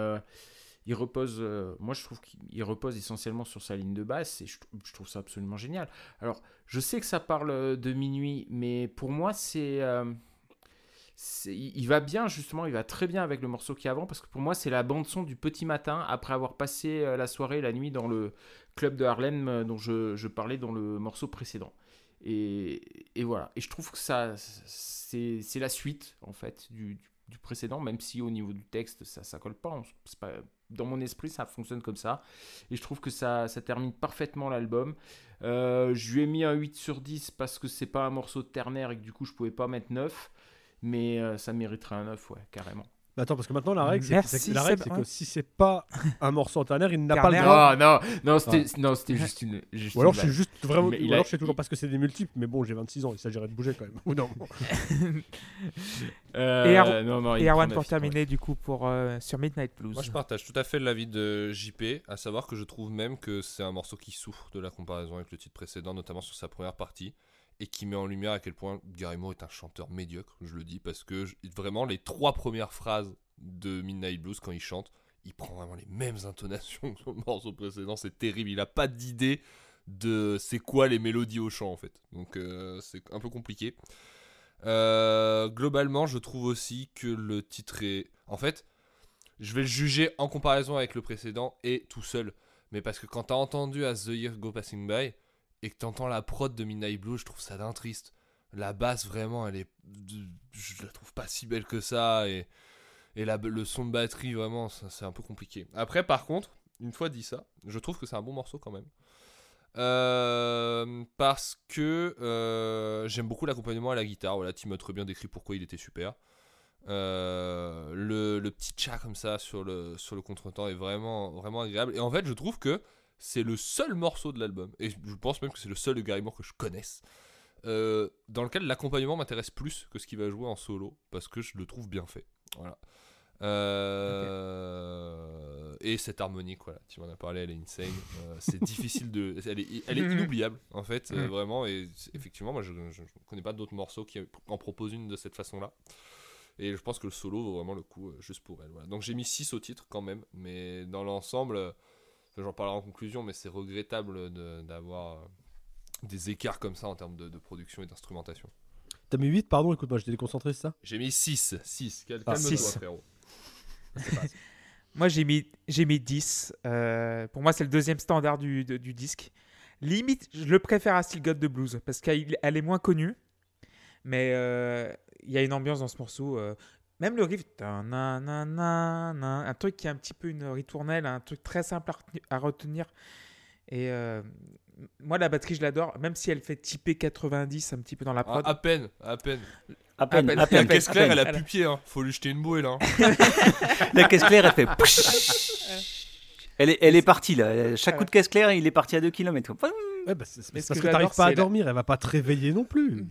il repose, moi je trouve qu'il repose essentiellement sur sa ligne de basse et je trouve ça absolument génial. Alors, je sais que ça parle de minuit, mais pour moi, c'est. Il va bien justement, il va très bien avec le morceau qui est avant parce que pour moi c'est la bande son du petit matin après avoir passé euh, la soirée, la nuit dans le club de Harlem euh, dont je, parlais dans le morceau précédent. Et, voilà. Et je trouve que ça, c'est la suite, en fait, du, précédent, même si au niveau du texte, ça ça colle pas. On- pas- Dans mon esprit, ça fonctionne comme ça. Et je trouve que ça, ça termine parfaitement l'album. Euh, je lui ai mis un 8 sur 10 parce que c'est pas un morceau ternaire et que du coup, je pouvais pas mettre 9. Mais euh, ça mériterait un 9, ouais, carrément. Mais Attends, parce que maintenant, la règle, c'est que, règle, que si c'est pas un morceau en ternaire, il n'a pas le droit. Non, non, c'était non, c'était juste une. juste Ou alors une je suis juste vraiment. Ou alors a- je sais toujours parce que c'est des multiples, mais bon, j'ai 26 ans, il s'agirait de bouger quand même. Ou non. Euh, Et Ar- non, Et pour ouais. terminer du coup pour euh, sur Midnight Blues. Moi, je partage tout à fait l'avis de JP, à savoir que je trouve même que c'est un morceau qui souffre de la comparaison avec le titre précédent, notamment sur sa première partie, et qui met en lumière à quel point Gary Moore est un chanteur médiocre, je le dis, parce que vraiment, les trois premières phrases de Midnight Blues, quand il chante, il prend vraiment les mêmes intonations que sur le morceau précédent, c'est terrible, il a pas d'idée de c'est quoi les mélodies au chant en fait, donc euh, c'est un peu compliqué. Euh, globalement, je trouve aussi que le titre est... En fait, je vais le juger en comparaison avec le précédent et tout seul. Mais parce que quand t'as entendu As the Year Go Passing By et que t'entends la prod de Midnight Blue, je trouve ça d'un triste. La basse, vraiment, elle est. Je la trouve pas si belle que ça. Et, et le son de batterie, vraiment, c'est un peu compliqué. Après, par contre, une fois dit ça, je trouve que c'est un bon morceau quand même. Euh, parce que euh, j'aime beaucoup l'accompagnement à la guitare. Voilà, Tim a très bien décrit pourquoi il était super. Euh, le, le petit chat comme ça sur le, sur le contretemps est vraiment, vraiment agréable. Et en fait, je trouve que c'est le seul morceau de l'album, et je pense même que c'est le seul de Gary Moore que je connaisse, euh, dans lequel l'accompagnement m'intéresse plus que ce qu'il va jouer en solo, parce que je le trouve bien fait. Voilà. Euh, Et cette harmonique, voilà, tu m'en as parlé, elle est insane. Euh, c'est difficile de. Elle est, elle est inoubliable, en fait, euh, Mm. vraiment. Et effectivement, moi, je ne connais pas d'autres morceaux qui en proposent une de cette façon-là. Et je pense que le solo vaut vraiment le coup juste pour elle. Voilà. Donc j'ai mis 6 au titre quand même, mais dans l'ensemble, j'en parlerai en conclusion, mais c'est regrettable de- d'avoir euh, des écarts comme ça en termes de, de production et d'instrumentation. T'as mis 8, pardon, écoute-moi, j'étais déconcentré, c'est ça? J'ai mis 6. 6. Calme-toi, Ah, six. frérot. Moi, j'ai mis, j'ai mis 10. Euh, pour moi, c'est le deuxième standard du, de- du disque. Limite, je le préfère à Still Got the Blues parce qu'elle elle est moins connue. Mais euh, il y a une ambiance dans ce morceau. euh, même le riff, un truc qui est un petit peu une ritournelle, un truc très simple à retenir. Et euh, moi, la batterie, je l'adore, même si elle fait typer 90 un petit peu dans la Ah, prod. à peine, à peine. À peine, à. La caisse claire, elle a pu pied, hein. faut lui jeter une bouée là. hein. La caisse claire, elle fait. Elle est, elle est partie là. Chaque coup de caisse claire, il est parti à 2 km. Ouais, bah, c'est parce que que t'arrives pas à c'est la- dormir, elle va pas te réveiller non plus.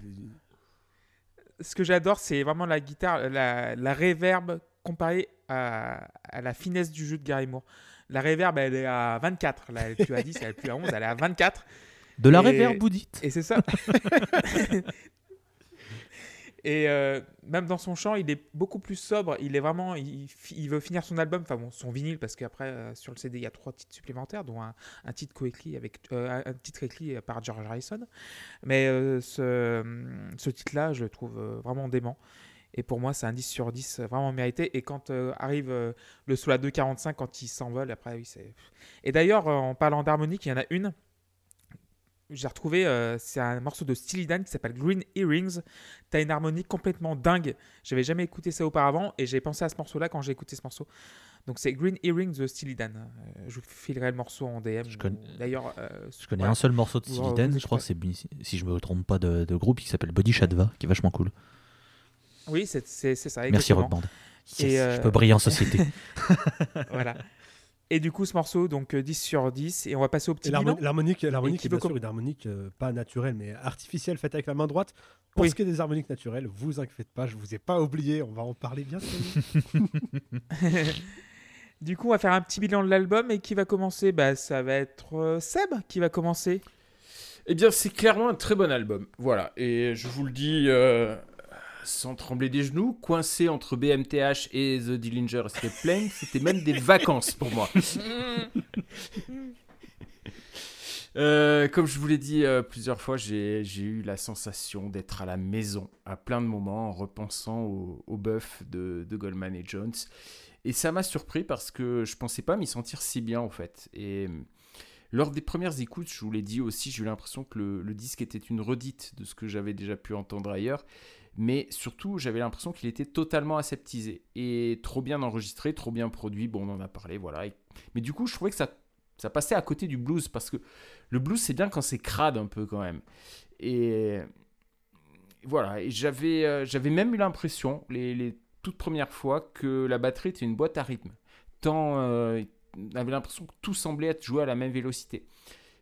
Ce que j'adore, c'est vraiment la guitare, la, la reverb comparée à, à la finesse du jeu de Gary Moore. La reverb, elle est à 24. Là, elle est plus à 10, elle est plus à 11, elle est à 24. De la Et- reverb, vous dites Et c'est ça. Et euh, même dans son chant, il est beaucoup plus sobre. Il est vraiment, il, veut finir son album, enfin bon, son vinyle, parce qu'après euh, sur le CD il y a trois titres supplémentaires, dont un, un titre coécrit avec euh, un- titre écrit par George Harrison. Mais euh, ce, titre-là, je le trouve vraiment dément. Et pour moi, c'est un 10 sur 10 euh, vraiment mérité. Et quand euh, arrive euh, le solo à 2.45, quand il s'envole, après, oui, c'est. Et d'ailleurs, en parlant d'harmonique, il y en a une j'ai retrouvé, euh, c'est un morceau de Steely Dan qui s'appelle Green Earrings. T'as une harmonie complètement dingue. J'avais jamais écouté ça auparavant et j'ai pensé à ce morceau-là quand j'ai écouté ce morceau. Donc c'est Green Earrings de Steely Dan. Euh, je vous filerai le morceau en DM. Je connais- D'ailleurs, euh, Je connais voilà. un seul morceau de Steely Dan, je crois que c'est, si je me trompe pas, de, de groupe qui s'appelle Body Shadva, qui est vachement cool. Oui, c'est ça. Merci. Rock Band. Yes, euh, Je peux briller en société. voilà. Et du coup, ce morceau, donc euh, 10 sur 10. Et on va passer au petit l'harmonique, l'harmonique, qui est bien sûr une harmonique euh, pas naturelle, mais artificielle, faite avec la main droite. Pour Oui. ce qui est des harmoniques naturelles, vous inquiétez pas, je vous ai pas oublié, on va en parler bientôt. du coup, on va faire un petit bilan de l'album. Et qui va commencer? Bah, Ça va être euh, Seb qui va commencer. Eh bien, c'est clairement un très bon album. Voilà. Et je vous le dis euh, sans trembler des genoux, coincé entre BMTH et The Dillinger Escape Plane, c'était même des vacances pour moi. Euh, comme je vous l'ai dit euh, plusieurs fois, j'ai eu la sensation d'être à la maison à plein de moments en repensant au, au bœuf de, de Goldman et Jones. Et ça m'a surpris parce que je pensais pas m'y sentir si bien en fait. Et euh, lors des premières écoutes, je vous l'ai dit aussi, j'ai eu l'impression que le, le disque était une redite de ce que j'avais déjà pu entendre ailleurs. Mais surtout, j'avais l'impression qu'il était totalement aseptisé et trop bien enregistré, trop bien produit. Bon, on en a parlé, voilà. Mais du coup, je trouvais que ça, ça passait à côté du blues parce que le blues, c'est bien quand c'est crade un peu quand même. Et voilà, et j'avais euh, j'avais même eu l'impression, les, les toutes premières fois, que la batterie était une boîte à rythme. Tant euh, on avait l'impression que tout semblait être joué à la même vélocité.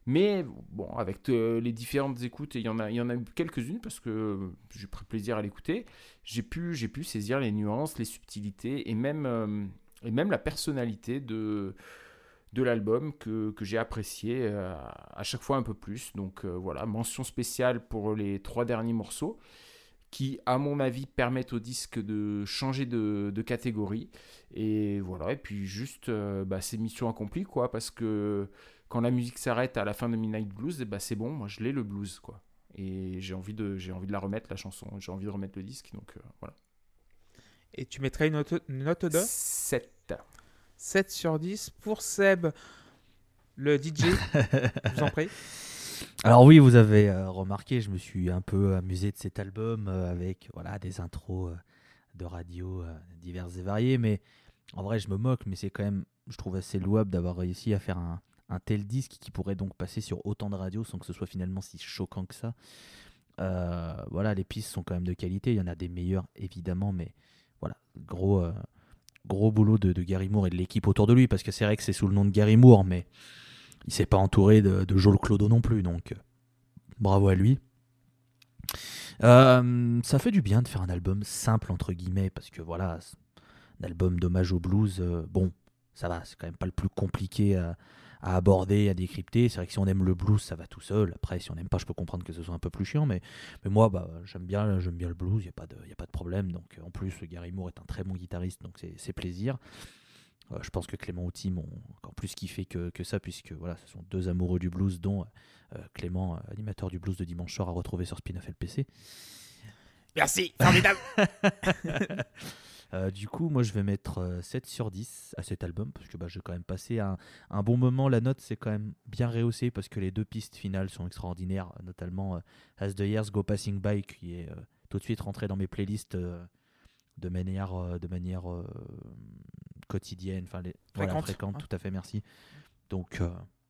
Mais bon, avec euh, les différentes écoutes, il y en a, il y en a quelques-unes parce que euh, j'ai pris plaisir à l'écouter, j'ai pu, j'ai pu saisir les nuances, les subtilités et même, euh, et même la personnalité de, de l'album que, que j'ai apprécié à chaque fois un peu plus. Donc voilà, mention spéciale pour les trois derniers morceaux qui, à mon avis, permettent au disque de changer de, de catégorie. Et voilà, et puis juste, bah, c'est mission accomplie, quoi, parce que quand la musique s'arrête à la fin de Midnight Blues, et bah, c'est bon, moi je l'ai le blues, quoi. Et j'ai envie, de, j'ai envie de la remettre, la chanson, j'ai envie de remettre le disque, donc euh, voilà. Et tu mettrais une note, une note de? 7. 7 sur 10 pour Seb. Le DJ, je vous en prie. Alors oui, vous avez euh, remarqué, je me suis un peu amusé de cet album euh, avec voilà des intros euh, de radio diverses et variées, mais en vrai je me moque, mais c'est quand même, je trouve assez louable d'avoir réussi à faire un, un tel disque qui pourrait donc passer sur autant de radios sans que ce soit finalement si choquant que ça. Euh, voilà, les pistes sont quand même de qualité, il y en a des meilleures évidemment, mais voilà, gros, euh, gros boulot de, de Gary Moore et de l'équipe autour de lui, parce que c'est vrai que c'est sous le nom de Gary Moore, mais il s'est pas entouré de, de Joel Clodo non plus, donc euh, bravo à lui. Ça fait du bien de faire un album simple entre guillemets, parce que voilà, un album d'hommage au blues, bon, ça va, c'est quand même pas le plus compliqué à, à aborder, à décrypter. C'est vrai que si on aime le blues, ça va tout seul. Après, si on n'aime pas, je peux comprendre que ce soit un peu plus chiant, mais, mais moi, bah, j'aime bien, j'aime bien le blues, il n'y a, pas de- y a pas de problème. Donc, en plus, Gary Moore est un très bon guitariste, donc c'est plaisir. Euh, je pense que Clément Outi m'ont encore plus kiffé que, que ça, puisque voilà, ce sont deux amoureux du blues, dont euh, Clément, euh, animateur du blues de Dimanche Soir, à retrouver sur Spin-off LPC. Merci, formidable. Euh, du coup, moi je vais mettre euh, 7 sur 10 à cet album parce que bah, j'ai quand même passé un, un bon moment. La note s'est quand même bien rehaussée parce que les deux pistes finales sont extraordinaires, notamment euh, As the Years Go Passing By qui est euh, tout de suite rentré dans mes playlists euh, de manière, euh, de manière euh, quotidienne, enfin les, voilà, Fréquente, hein. tout à fait, merci. Donc, euh,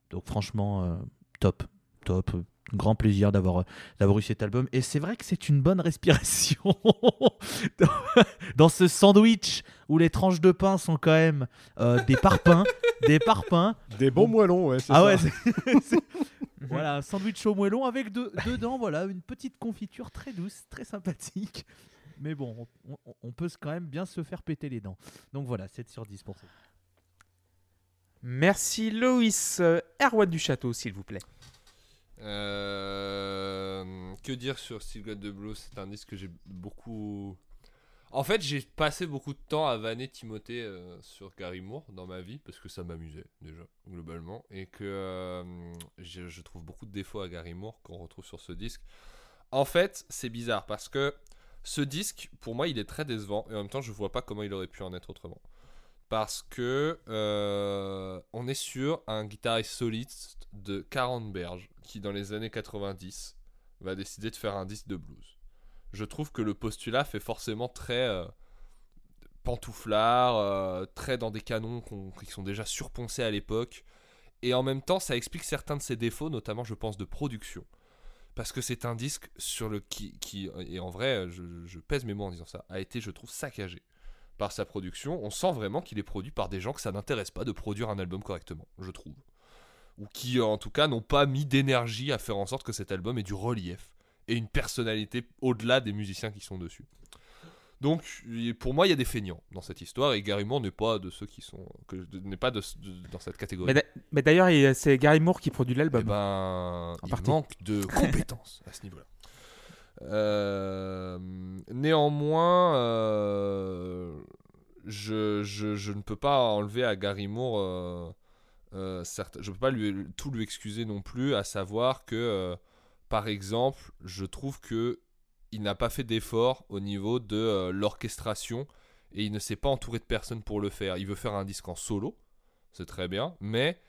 donc franchement, euh, top, top. Grand plaisir d'avoir euh, d'avoir eu cet album. Et c'est vrai que c'est une bonne respiration dans, ce sandwich où les tranches de pain sont quand même euh, des parpaings, des parpaings. Des bons moellons, ouais, c'est Ah ça. ouais, c'est- c'est- voilà, un sandwich au moellon avec de- dedans, voilà, une petite confiture très douce, très sympathique. Mais bon, on, on- on peut quand même bien se faire péter les dents. Donc voilà, 7 sur 10 pour ça. Merci Loïs. Euh, Erwan du Château, s'il vous plaît. Euh, que dire sur Still Got the Blues? C'est un disque que j'ai beaucoup. En fait, j'ai passé beaucoup de temps à vanner Timothée euh, sur Gary Moore dans ma vie parce que ça m'amusait déjà globalement et que euh, je, trouve beaucoup de défauts à Gary Moore qu'on retrouve sur ce disque. En fait, c'est bizarre parce que ce disque, pour moi, il est très décevant et en même temps, je vois pas comment il aurait pu en être autrement. Parce que on est sur un guitariste soliste de 40 berges qui, dans les années 90, va décider de faire un disque de blues. Je trouve que le postulat fait forcément très euh, pantouflard, euh, très dans des canons qui sont déjà surponcés à l'époque. Et en même temps, ça explique certains de ses défauts, notamment, je pense, de production. Parce que c'est un disque sur le qui, qui et en vrai, je, je pèse mes mots en disant ça, a été, je trouve, saccagé par sa production. On sent vraiment qu'il est produit par des gens que ça n'intéresse pas de produire un album correctement, je trouve. Ou qui, en tout cas, n'ont pas mis d'énergie à faire en sorte que cet album ait du relief et une personnalité au-delà des musiciens qui sont dessus. Donc, pour moi, il y a des feignants dans cette histoire et Gary Moore n'est pas de ceux qui sont que n'est pas de- de- dans cette catégorie. Mais d'a- Mais d'ailleurs, il- c'est Gary Moore qui produit Eh l'album. ben, il partie. manque de compétences à ce niveau-là. Euh, néanmoins, euh, je, je- je ne peux pas enlever à Gary Moore, euh, je ne peux pas tout lui excuser non plus, à savoir que, euh, par exemple, je trouve que il n'a pas fait d'effort au niveau de euh, l'orchestration et il ne s'est pas entouré de personnes pour le faire. Il veut faire un disque en solo, c'est très bien, mais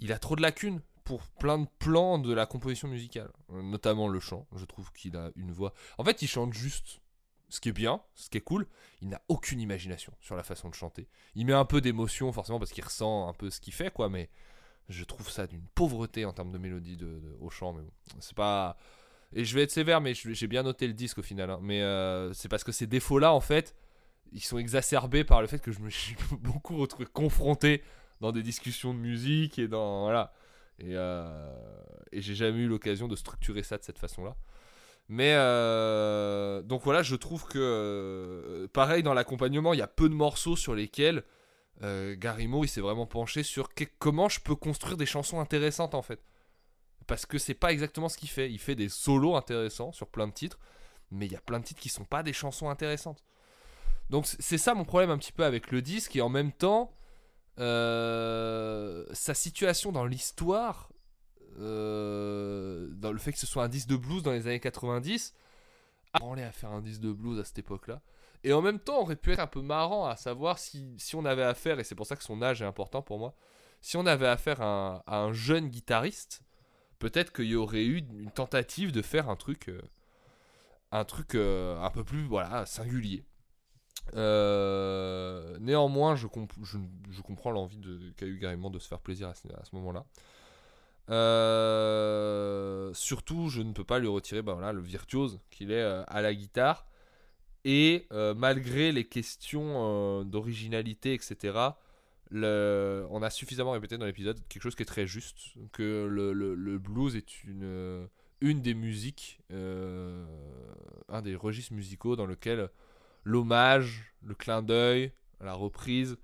il a trop de lacunes pour plein de plans de la composition musicale, notamment le chant. Je trouve qu'il a une voix. En fait, il chante juste, ce qui est bien, ce qui est cool. Il n'a aucune imagination sur la façon de chanter. Il met un peu d'émotion, forcément, parce qu'il ressent un peu ce qu'il fait, quoi, mais je trouve ça d'une pauvreté en termes de mélodie de, au chant, mais c'est pas. Et je vais être sévère, mais j'ai bien noté le disque au final. hein. Mais euh, c'est parce que ces défauts-là, en fait, ils sont exacerbés par le fait que je me suis beaucoup retrouvé confronté dans des discussions de musique et dans voilà et, euh, et j'ai jamais eu l'occasion de structurer ça de cette façon-là. Mais euh, donc voilà, je trouve que euh, pareil dans l'accompagnement, il y a peu de morceaux sur lesquels euh, Gary Moore il s'est vraiment penché sur comment je peux construire des chansons intéressantes en fait. Parce que c'est pas exactement ce qu'il fait. Il fait des solos intéressants sur plein de titres, mais il y a plein de titres qui sont pas des chansons intéressantes. Donc c'est ça mon problème un petit peu avec le disque et en même temps euh, sa situation dans l'histoire, dans le fait que ce soit un disque de blues dans les années 90, a branlé à faire un disque de blues à cette époque-là. Et en même temps, aurait pu être un peu marrant à savoir si, si on avait affaire, et c'est pour ça que son âge est important pour moi, si on avait affaire à un, jeune guitariste, peut-être qu'il y aurait eu une tentative de faire un truc, euh, un truc euh, un peu plus voilà singulier. Euh, néanmoins, je, comp- je, je comprends l'envie qu'a eu Gary Moore de se faire plaisir à ce moment-là. Euh, surtout, je ne peux pas lui retirer bah, voilà, le virtuose qu'il est euh, à la guitare. Et euh, malgré les questions d'originalité, etc., on a suffisamment répété dans l'épisode quelque chose qui est très juste, que le, blues est une, une des musiques, un des registres musicaux dans lequel l'hommage, le clin d'œil, la reprise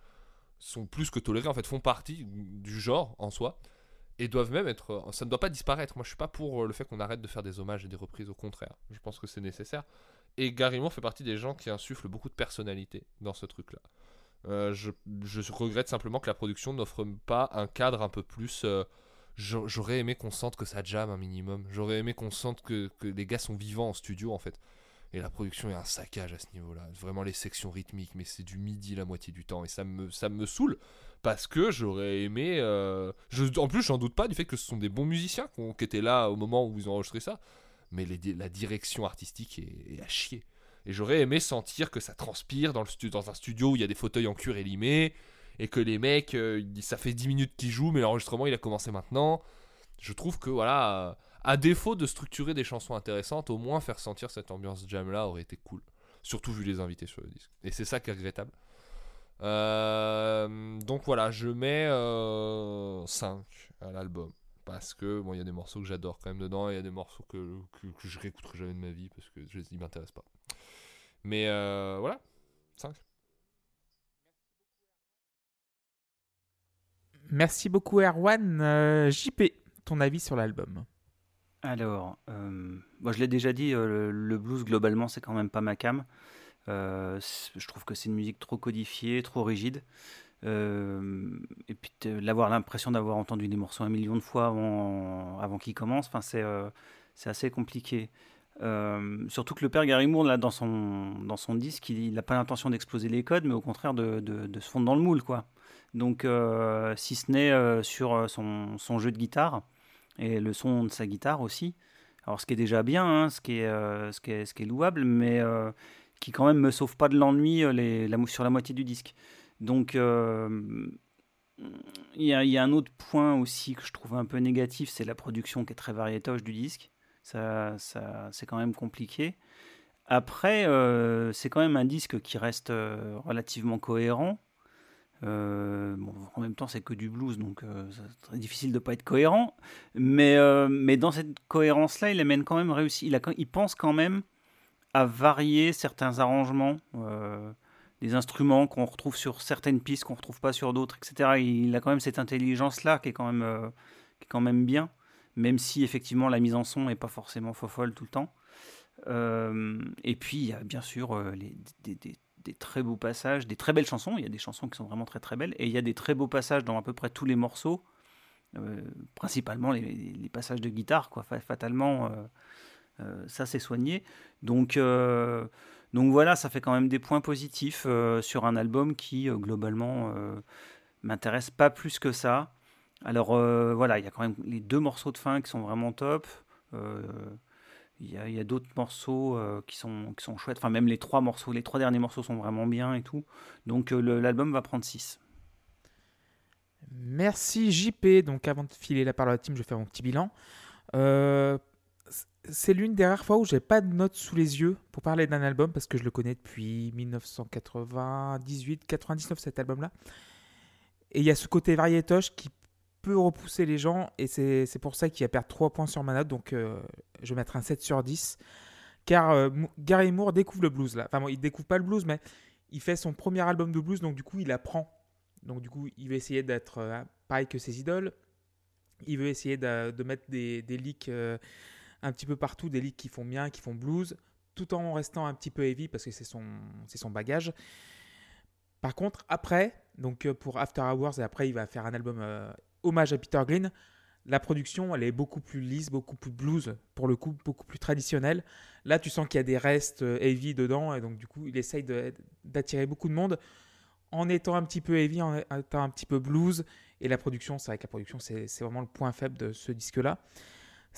sont plus que tolérés, en fait, font partie du genre en soi et doivent même être. Ça ne doit pas disparaître. Moi, je suis pas pour le fait qu'on arrête de faire des hommages et des reprises, au contraire. Je pense que c'est nécessaire. Et Gary fait partie des gens qui insufflent beaucoup de personnalité dans ce truc-là. Euh, je, je regrette simplement que la production n'offre pas un cadre un peu plus. euh, j'a- J'aurais aimé qu'on sente que ça jam un minimum. J'aurais aimé qu'on sente que, que les gars sont vivants en studio en fait. Et la production est un saccage à ce niveau-là. Vraiment les sections rythmiques, mais c'est du midi la moitié du temps. Et ça me, ça me saoule parce que j'aurais aimé. euh, je, en plus, j'en doute pas du fait que ce sont des bons musiciens qui étaient là au moment où ils ont enregistré ça. Mais la direction artistique est, à chier. Et j'aurais aimé sentir que ça transpire dans, le dans un studio où il y a des fauteuils en cuir élimés et que les mecs, euh, ça fait 10 minutes qu'ils jouent, mais l'enregistrement il a commencé maintenant. Je trouve que voilà, à défaut de structurer des chansons intéressantes, au moins faire sentir cette ambiance jam là aurait été cool. Surtout vu les invités sur le disque. Et c'est ça qui est regrettable. Euh, donc voilà, je mets euh, 5 à l'album. Parce que bon, il y a des morceaux que j'adore quand même dedans, et il y a des morceaux que, que, que je réécouterai jamais de ma vie parce que je, ils m'intéressent pas. Mais euh, voilà, 5. Merci beaucoup, Erwan. Euh, JP, ton avis sur l'album? Alors, euh, moi je l'ai déjà dit, euh, le, le blues globalement c'est quand même pas ma cam. Euh, je trouve que c'est une musique trop codifiée, trop rigide. Euh, et puis d'avoir l'impression d'avoir entendu des morceaux un million de fois avant, avant qu'ils commencent, euh, c'est assez compliqué. Surtout que le père Gary Moore, là, dans son, disque, il n'a pas l'intention d'exploser les codes, mais au contraire de, se fondre dans le moule. Quoi. Donc, si ce n'est sur son, jeu de guitare et le son de sa guitare aussi, alors ce qui est déjà bien, hein, ce, qui est, louable, mais qui quand même me sauve pas de l'ennui euh, les- la, sur la moitié du disque. Donc, euh, il y, a, un autre point aussi que je trouve un peu négatif, c'est la production qui est très variétoche du disque. Ça, c'est quand même compliqué. Après, euh, c'est quand même un disque qui reste relativement cohérent. En même temps, c'est que du blues, donc c'est très difficile de ne pas être cohérent. Mais, dans cette cohérence-là, il il pense quand même à varier certains arrangements, euh, des instruments qu'on retrouve sur certaines pistes, qu'on retrouve pas sur d'autres, etc. Il a quand même cette intelligence-là qui est quand même, euh, qui est quand même bien, même si effectivement la mise en son n'est pas forcément fofolle tout le temps. Euh, et puis il y a bien sûr des, très beaux passages, des très belles chansons. Il y a des chansons qui sont vraiment très très belles, et il y a des très beaux passages dans à peu près tous les morceaux, principalement les, passages de guitare, quoi. Fa- Fatalement, ça c'est soigné. Donc euh, donc voilà, ça fait quand même des points positifs euh, sur un album qui euh, globalement euh, m'intéresse pas plus que ça. Alors euh, voilà, il y a quand même les deux morceaux de fin qui sont vraiment top. Euh, il y a, d'autres morceaux euh, qui, sont, qui sont chouettes. Enfin, même les trois morceaux, les trois derniers morceaux sont vraiment bien et tout. Donc euh, l'album va prendre 6. Merci JP. Donc avant de filer la parole à la team, je vais faire mon petit bilan. Euh, c'est l'une des rares fois où j'ai pas de notes sous les yeux pour parler d'un album parce que je le connais depuis 1998, 99 cet album-là. Et il y a ce côté variétoche qui peut repousser les gens et c'est pour ça qu'il a perdu 3 points sur ma note. Donc euh, je vais mettre un 7 sur 10. Car euh, Gary Moore découvre le blues là. Enfin, bon, il découvre pas le blues, mais il fait son premier album de blues, donc du coup il apprend donc du coup, il veut essayer d'être euh, pareil que ses idoles. Il veut essayer de, mettre des, des leaks un petit peu partout, des leaks qui font bien, qui font blues, tout en restant un petit peu heavy parce que c'est son, c'est son bagage. Par contre, après, donc euh, pour After Hours et après, il va faire un album euh, hommage à Peter Green. La production, elle est beaucoup plus lisse, beaucoup plus blues, pour le coup, beaucoup plus traditionnelle. Là, tu sens qu'il y a des restes euh, heavy dedans, et donc du coup, il essaye d'attirer beaucoup de monde en étant un petit peu heavy, en étant un petit peu blues. Et la production, c'est vrai que la production, c'est vraiment le point faible de ce disque-là.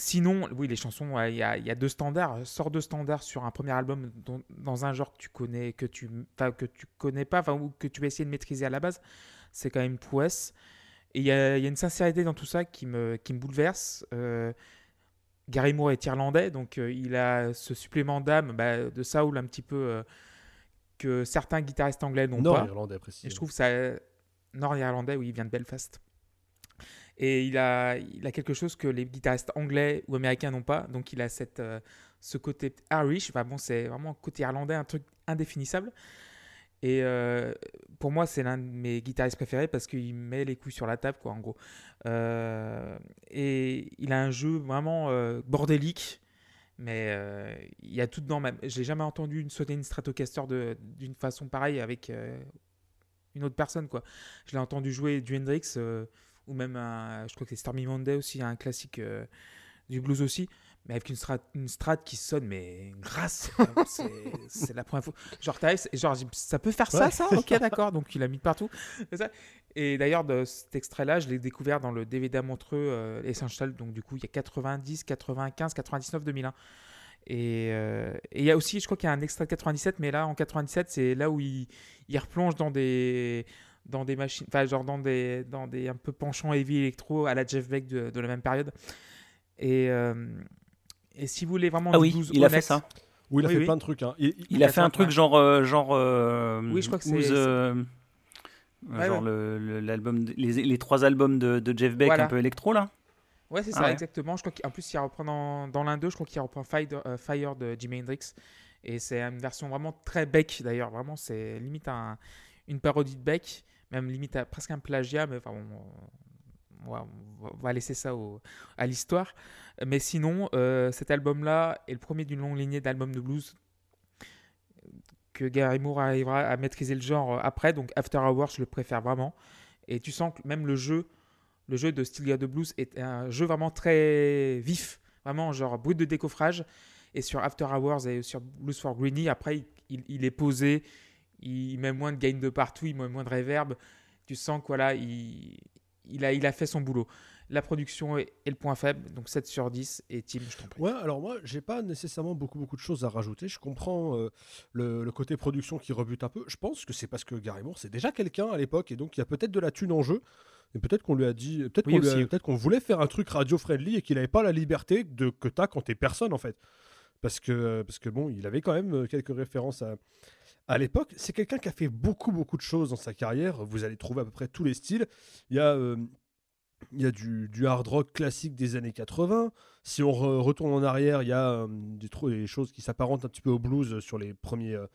Sinon, oui, les chansons, il y, a, il y a deux standards, sort deux standards sur un premier album dans un genre que tu connais, que tu, que tu connais pas, ou que tu vas essayer de maîtriser à la base. C'est quand même Pouesse. Et il y a, il y a une sincérité dans tout ça qui me, qui me bouleverse. Euh, Gary Moore est irlandais, donc euh, il a ce supplément d'âme bah, de Saul un petit peu euh, que certains guitaristes anglais n'ont pas. Nord-irlandais, précis. Et je trouve ça nord-irlandais, oui, il vient de Belfast. Et il a, il a quelque chose que les guitaristes anglais ou américains n'ont pas. Donc il a cette, euh, ce côté Irish. Enfin bon, c'est vraiment côté irlandais, un truc indéfinissable. Et euh, pour moi, c'est l'un de mes guitaristes préférés parce qu'il met les couilles sur la table, quoi, en gros. Euh, et il a un jeu vraiment bordélique. Mais il y a tout dedans même. J'ai jamais entendu une sauter une Stratocaster d'une façon pareille avec une autre personne quoi. Je l'ai entendu jouer du Hendrix ou même un, je crois que c'est Stormy Monday aussi, un classique euh, du blues aussi, mais avec une strat, une strat qui sonne mais grasse. c'est la première fois. Genre genre ça peut faire ça ça? Ok d'accord. Donc il a mis de partout. Ça. Et d'ailleurs de cet extrait-là, je l'ai découvert dans le DVD à Montreux euh, Essential. Donc du coup il y a 90, 95, 99, 2001. Et euh, et il y a aussi, je crois qu'il y a un extrait de 97, mais là en 97, c'est là où il, il replonge dans des dans des machines, enfin genre dans des dans des un peu penchants heavy électro à la Jeff Beck de, de la même période. Et euh, et si vous voulez vraiment Ah oui, blues il a fait ça. Où il a Oui, fait oui. plein de trucs. hein. Il- il- Il a fait un truc genre. euh, genre euh, Oui, je crois que c'est- euh, Ouais, genre ouais. le- le- l'album, de- les, les trois albums de, de Jeff Beck Voilà. un peu électro là. Ouais, c'est Ah ça, ouais. exactement. Je crois qu'en plus, il reprend dans, dans l'un d'eux, je crois qu'il reprend Fire, euh, Fire de Jimi Hendrix. Et c'est une version vraiment très Beck d'ailleurs. Vraiment, c'est limite un- une parodie de Beck, même limite à- presque un plagiat, mais enfin, bon, on, va- laisser ça à l'histoire. Mais sinon, euh, cet album-là est le premier d'une longue lignée d'albums de blues que Gary Moore arrivera à maîtriser le genre après. Donc After Hours, je le préfère vraiment. Et tu sens que même le jeu, le jeu de Got the Blues est un jeu vraiment très vif, vraiment genre brut de décoffrage. Et sur After Hours et sur Blues for Greeny, après, il est posé, il met moins de gain de partout, il met moins de reverb. Tu sens que voilà, il, il, a, il a fait son boulot. La production est, est le point faible, donc 7 sur 10. Et Tim, je t'en prie. Ouais, alors moi, j'ai pas nécessairement beaucoup, beaucoup de choses à rajouter. Je comprends euh, le, le côté production qui rebute un peu. Je pense que c'est parce que Gary Moore, c'est déjà quelqu'un à l'époque, et donc il y a peut-être de la thune en jeu. Et peut-être qu'on lui a dit, Oui, qu'on peut-être qu'on voulait faire un truc radio-friendly et qu'il n'avait pas la liberté de, que t'as quand t'es personne, en fait. Parce que, parce que bon, il avait quand même euh, quelques références à, à l'époque. C'est quelqu'un qui a fait beaucoup, beaucoup de choses dans sa carrière. Vous allez trouver à peu près tous les styles. Il y a. euh, Il y a du, du hard rock classique des années 80. Si on re- retourne en arrière, il y a euh, des, choses qui s'apparentent un petit peu au blues sur les premiers, euh,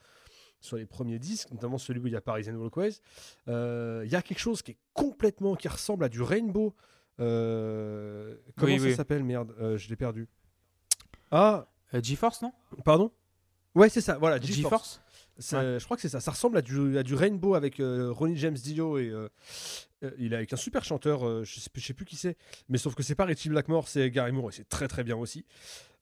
sur les premiers disques, notamment celui où il y a Parisian Walkways. Il y a quelque chose qui est complètement, qui ressemble à du Rainbow. Comment Oui, ça oui. s'appelle? Merde, je l'ai perdu. Ah, GeForce, non? Pardon? Ouais, c'est ça, voilà, GeForce. Je crois que c'est ça. Ça ressemble à du, à du Rainbow avec euh, Ronnie James Dio et euh, euh, il est avec un super chanteur. euh, je, sais, je sais plus qui c'est, mais sauf que c'est pas Richie Blackmore, c'est Gary Moore et c'est très très bien aussi.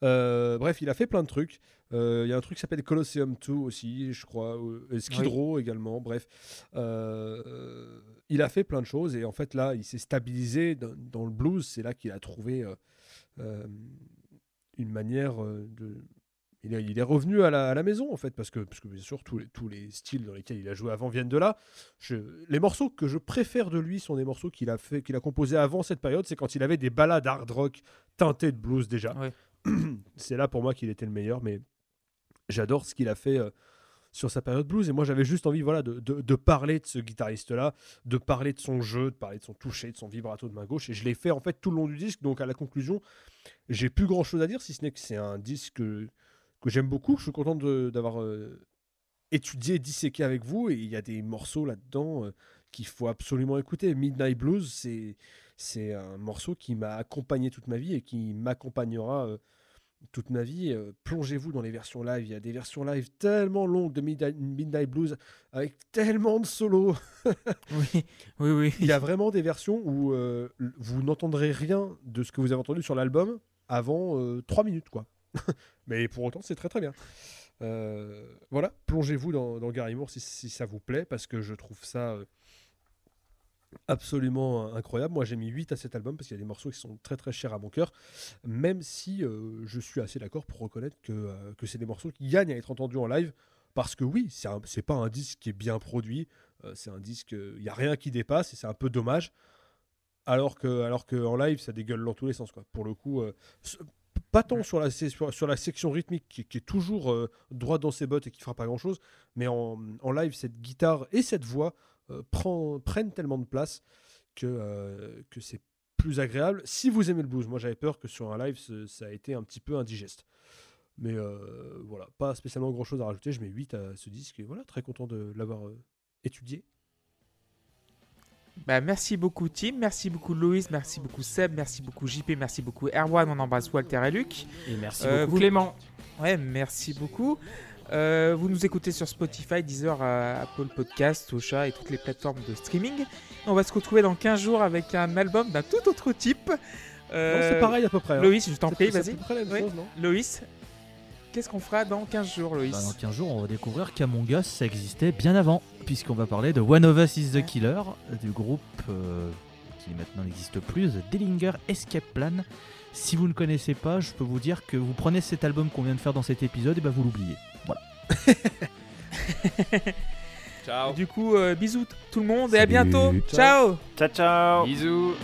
Bref, il a fait plein de trucs. Il y a un truc qui s'appelle Colosseum 2 aussi, je crois, Skid Oui. Row également. Bref, il a fait plein de choses et en fait là, il s'est stabilisé dans, dans le blues. C'est là qu'il a trouvé une manière de il est, il est revenu à la, à la maison en fait parce que, parce que bien sûr tous les, tous les styles dans lesquels il a joué avant viennent de là. Je- les morceaux que je préfère de lui sont des morceaux qu'il a fait qu'il a composés avant cette période. C'est quand il avait des ballades hard rock teintées de blues déjà. Ouais. C'est là pour moi qu'il était le meilleur. Mais j'adore ce qu'il a fait euh, sur sa période blues et moi j'avais juste envie voilà de, de- de parler de ce guitariste là, de parler de son jeu, de parler de son toucher, de son vibrato de main gauche et je l'ai fait en fait tout le long du disque. Donc à la conclusion, j'ai plus grand chose à dire si ce n'est que c'est un disque que j'aime beaucoup. Je suis content d'avoir euh, étudié, disséqué avec vous. Et il y a des morceaux là-dedans euh, qu'il faut absolument écouter. Midnight Blues, c'est c'est un morceau qui m'a accompagné toute ma vie et qui m'accompagnera euh, toute ma vie. Plongez-vous dans les versions live. Il y a des versions live tellement longues de Midnight, Midnight Blues avec tellement de solos. Oui, oui, oui. Il y a vraiment des versions où vous n'entendrez rien de ce que vous avez entendu sur l'album avant 3 minutes, quoi. Mais pour autant, c'est très très bien. Euh, voilà, plongez-vous dans, Gary Moore si, ça vous plaît, parce que je trouve ça euh, absolument incroyable. Moi, j'ai mis 8 à cet album parce qu'il y a des morceaux qui sont très très chers à mon cœur, même si euh, je suis assez d'accord pour reconnaître que, euh, que c'est des morceaux qui gagnent à être entendus en live. Parce que oui, c'est pas un disque qui est bien produit, euh, c'est un disque, il n'y a rien qui dépasse et c'est un peu dommage. Alors que, alors que en live, ça dégueule dans tous les sens. Quoi. Pour le coup, euh, pas tant sur la, sur, sur la section rythmique qui, qui est toujours euh, droite dans ses bottes et qui fera pas grand chose, mais en, en live, cette guitare et cette voix euh, prend- prennent tellement de place que, euh, que c'est plus agréable. Si vous aimez le blues, moi j'avais peur que sur un live, ça a été un petit peu indigeste. Mais euh, voilà, pas spécialement grand chose à rajouter. Je mets 8 à ce disque et voilà, très content de l'avoir étudié. Bah, merci beaucoup Tim, merci beaucoup Loïs, merci beaucoup Seb, merci beaucoup JP, merci beaucoup Erwan, on embrasse Walter et Luc. Et merci Euh, beaucoup vous- Clément. Ouais, merci beaucoup. Euh, vous nous écoutez sur Spotify, Deezer, euh, Apple Podcast, Ocha et toutes les plateformes de streaming. On va se retrouver dans 15 jours avec un album d'un tout autre type. Euh, c'est pareil à peu près. hein. Loïs, je t'en prie, c'est à vas-y. peu près la même Oui. chose, non? Loïs, qu'est-ce qu'on fera dans 15 jours, Loïs Bah, dans 15 jours, on va découvrir qu'Among Us, ça existait bien avant, puisqu'on va parler de One of Us is the Killer, du groupe euh, qui maintenant n'existe plus, The Dillinger Escape Plan. Si vous ne connaissez pas, je peux vous dire que vous prenez cet album qu'on vient de faire dans cet épisode, et ben vous l'oubliez. Voilà. Ciao. Du coup, euh, bisous tout le monde et à bientôt. Ciao. Ciao Ciao, ciao Bisous.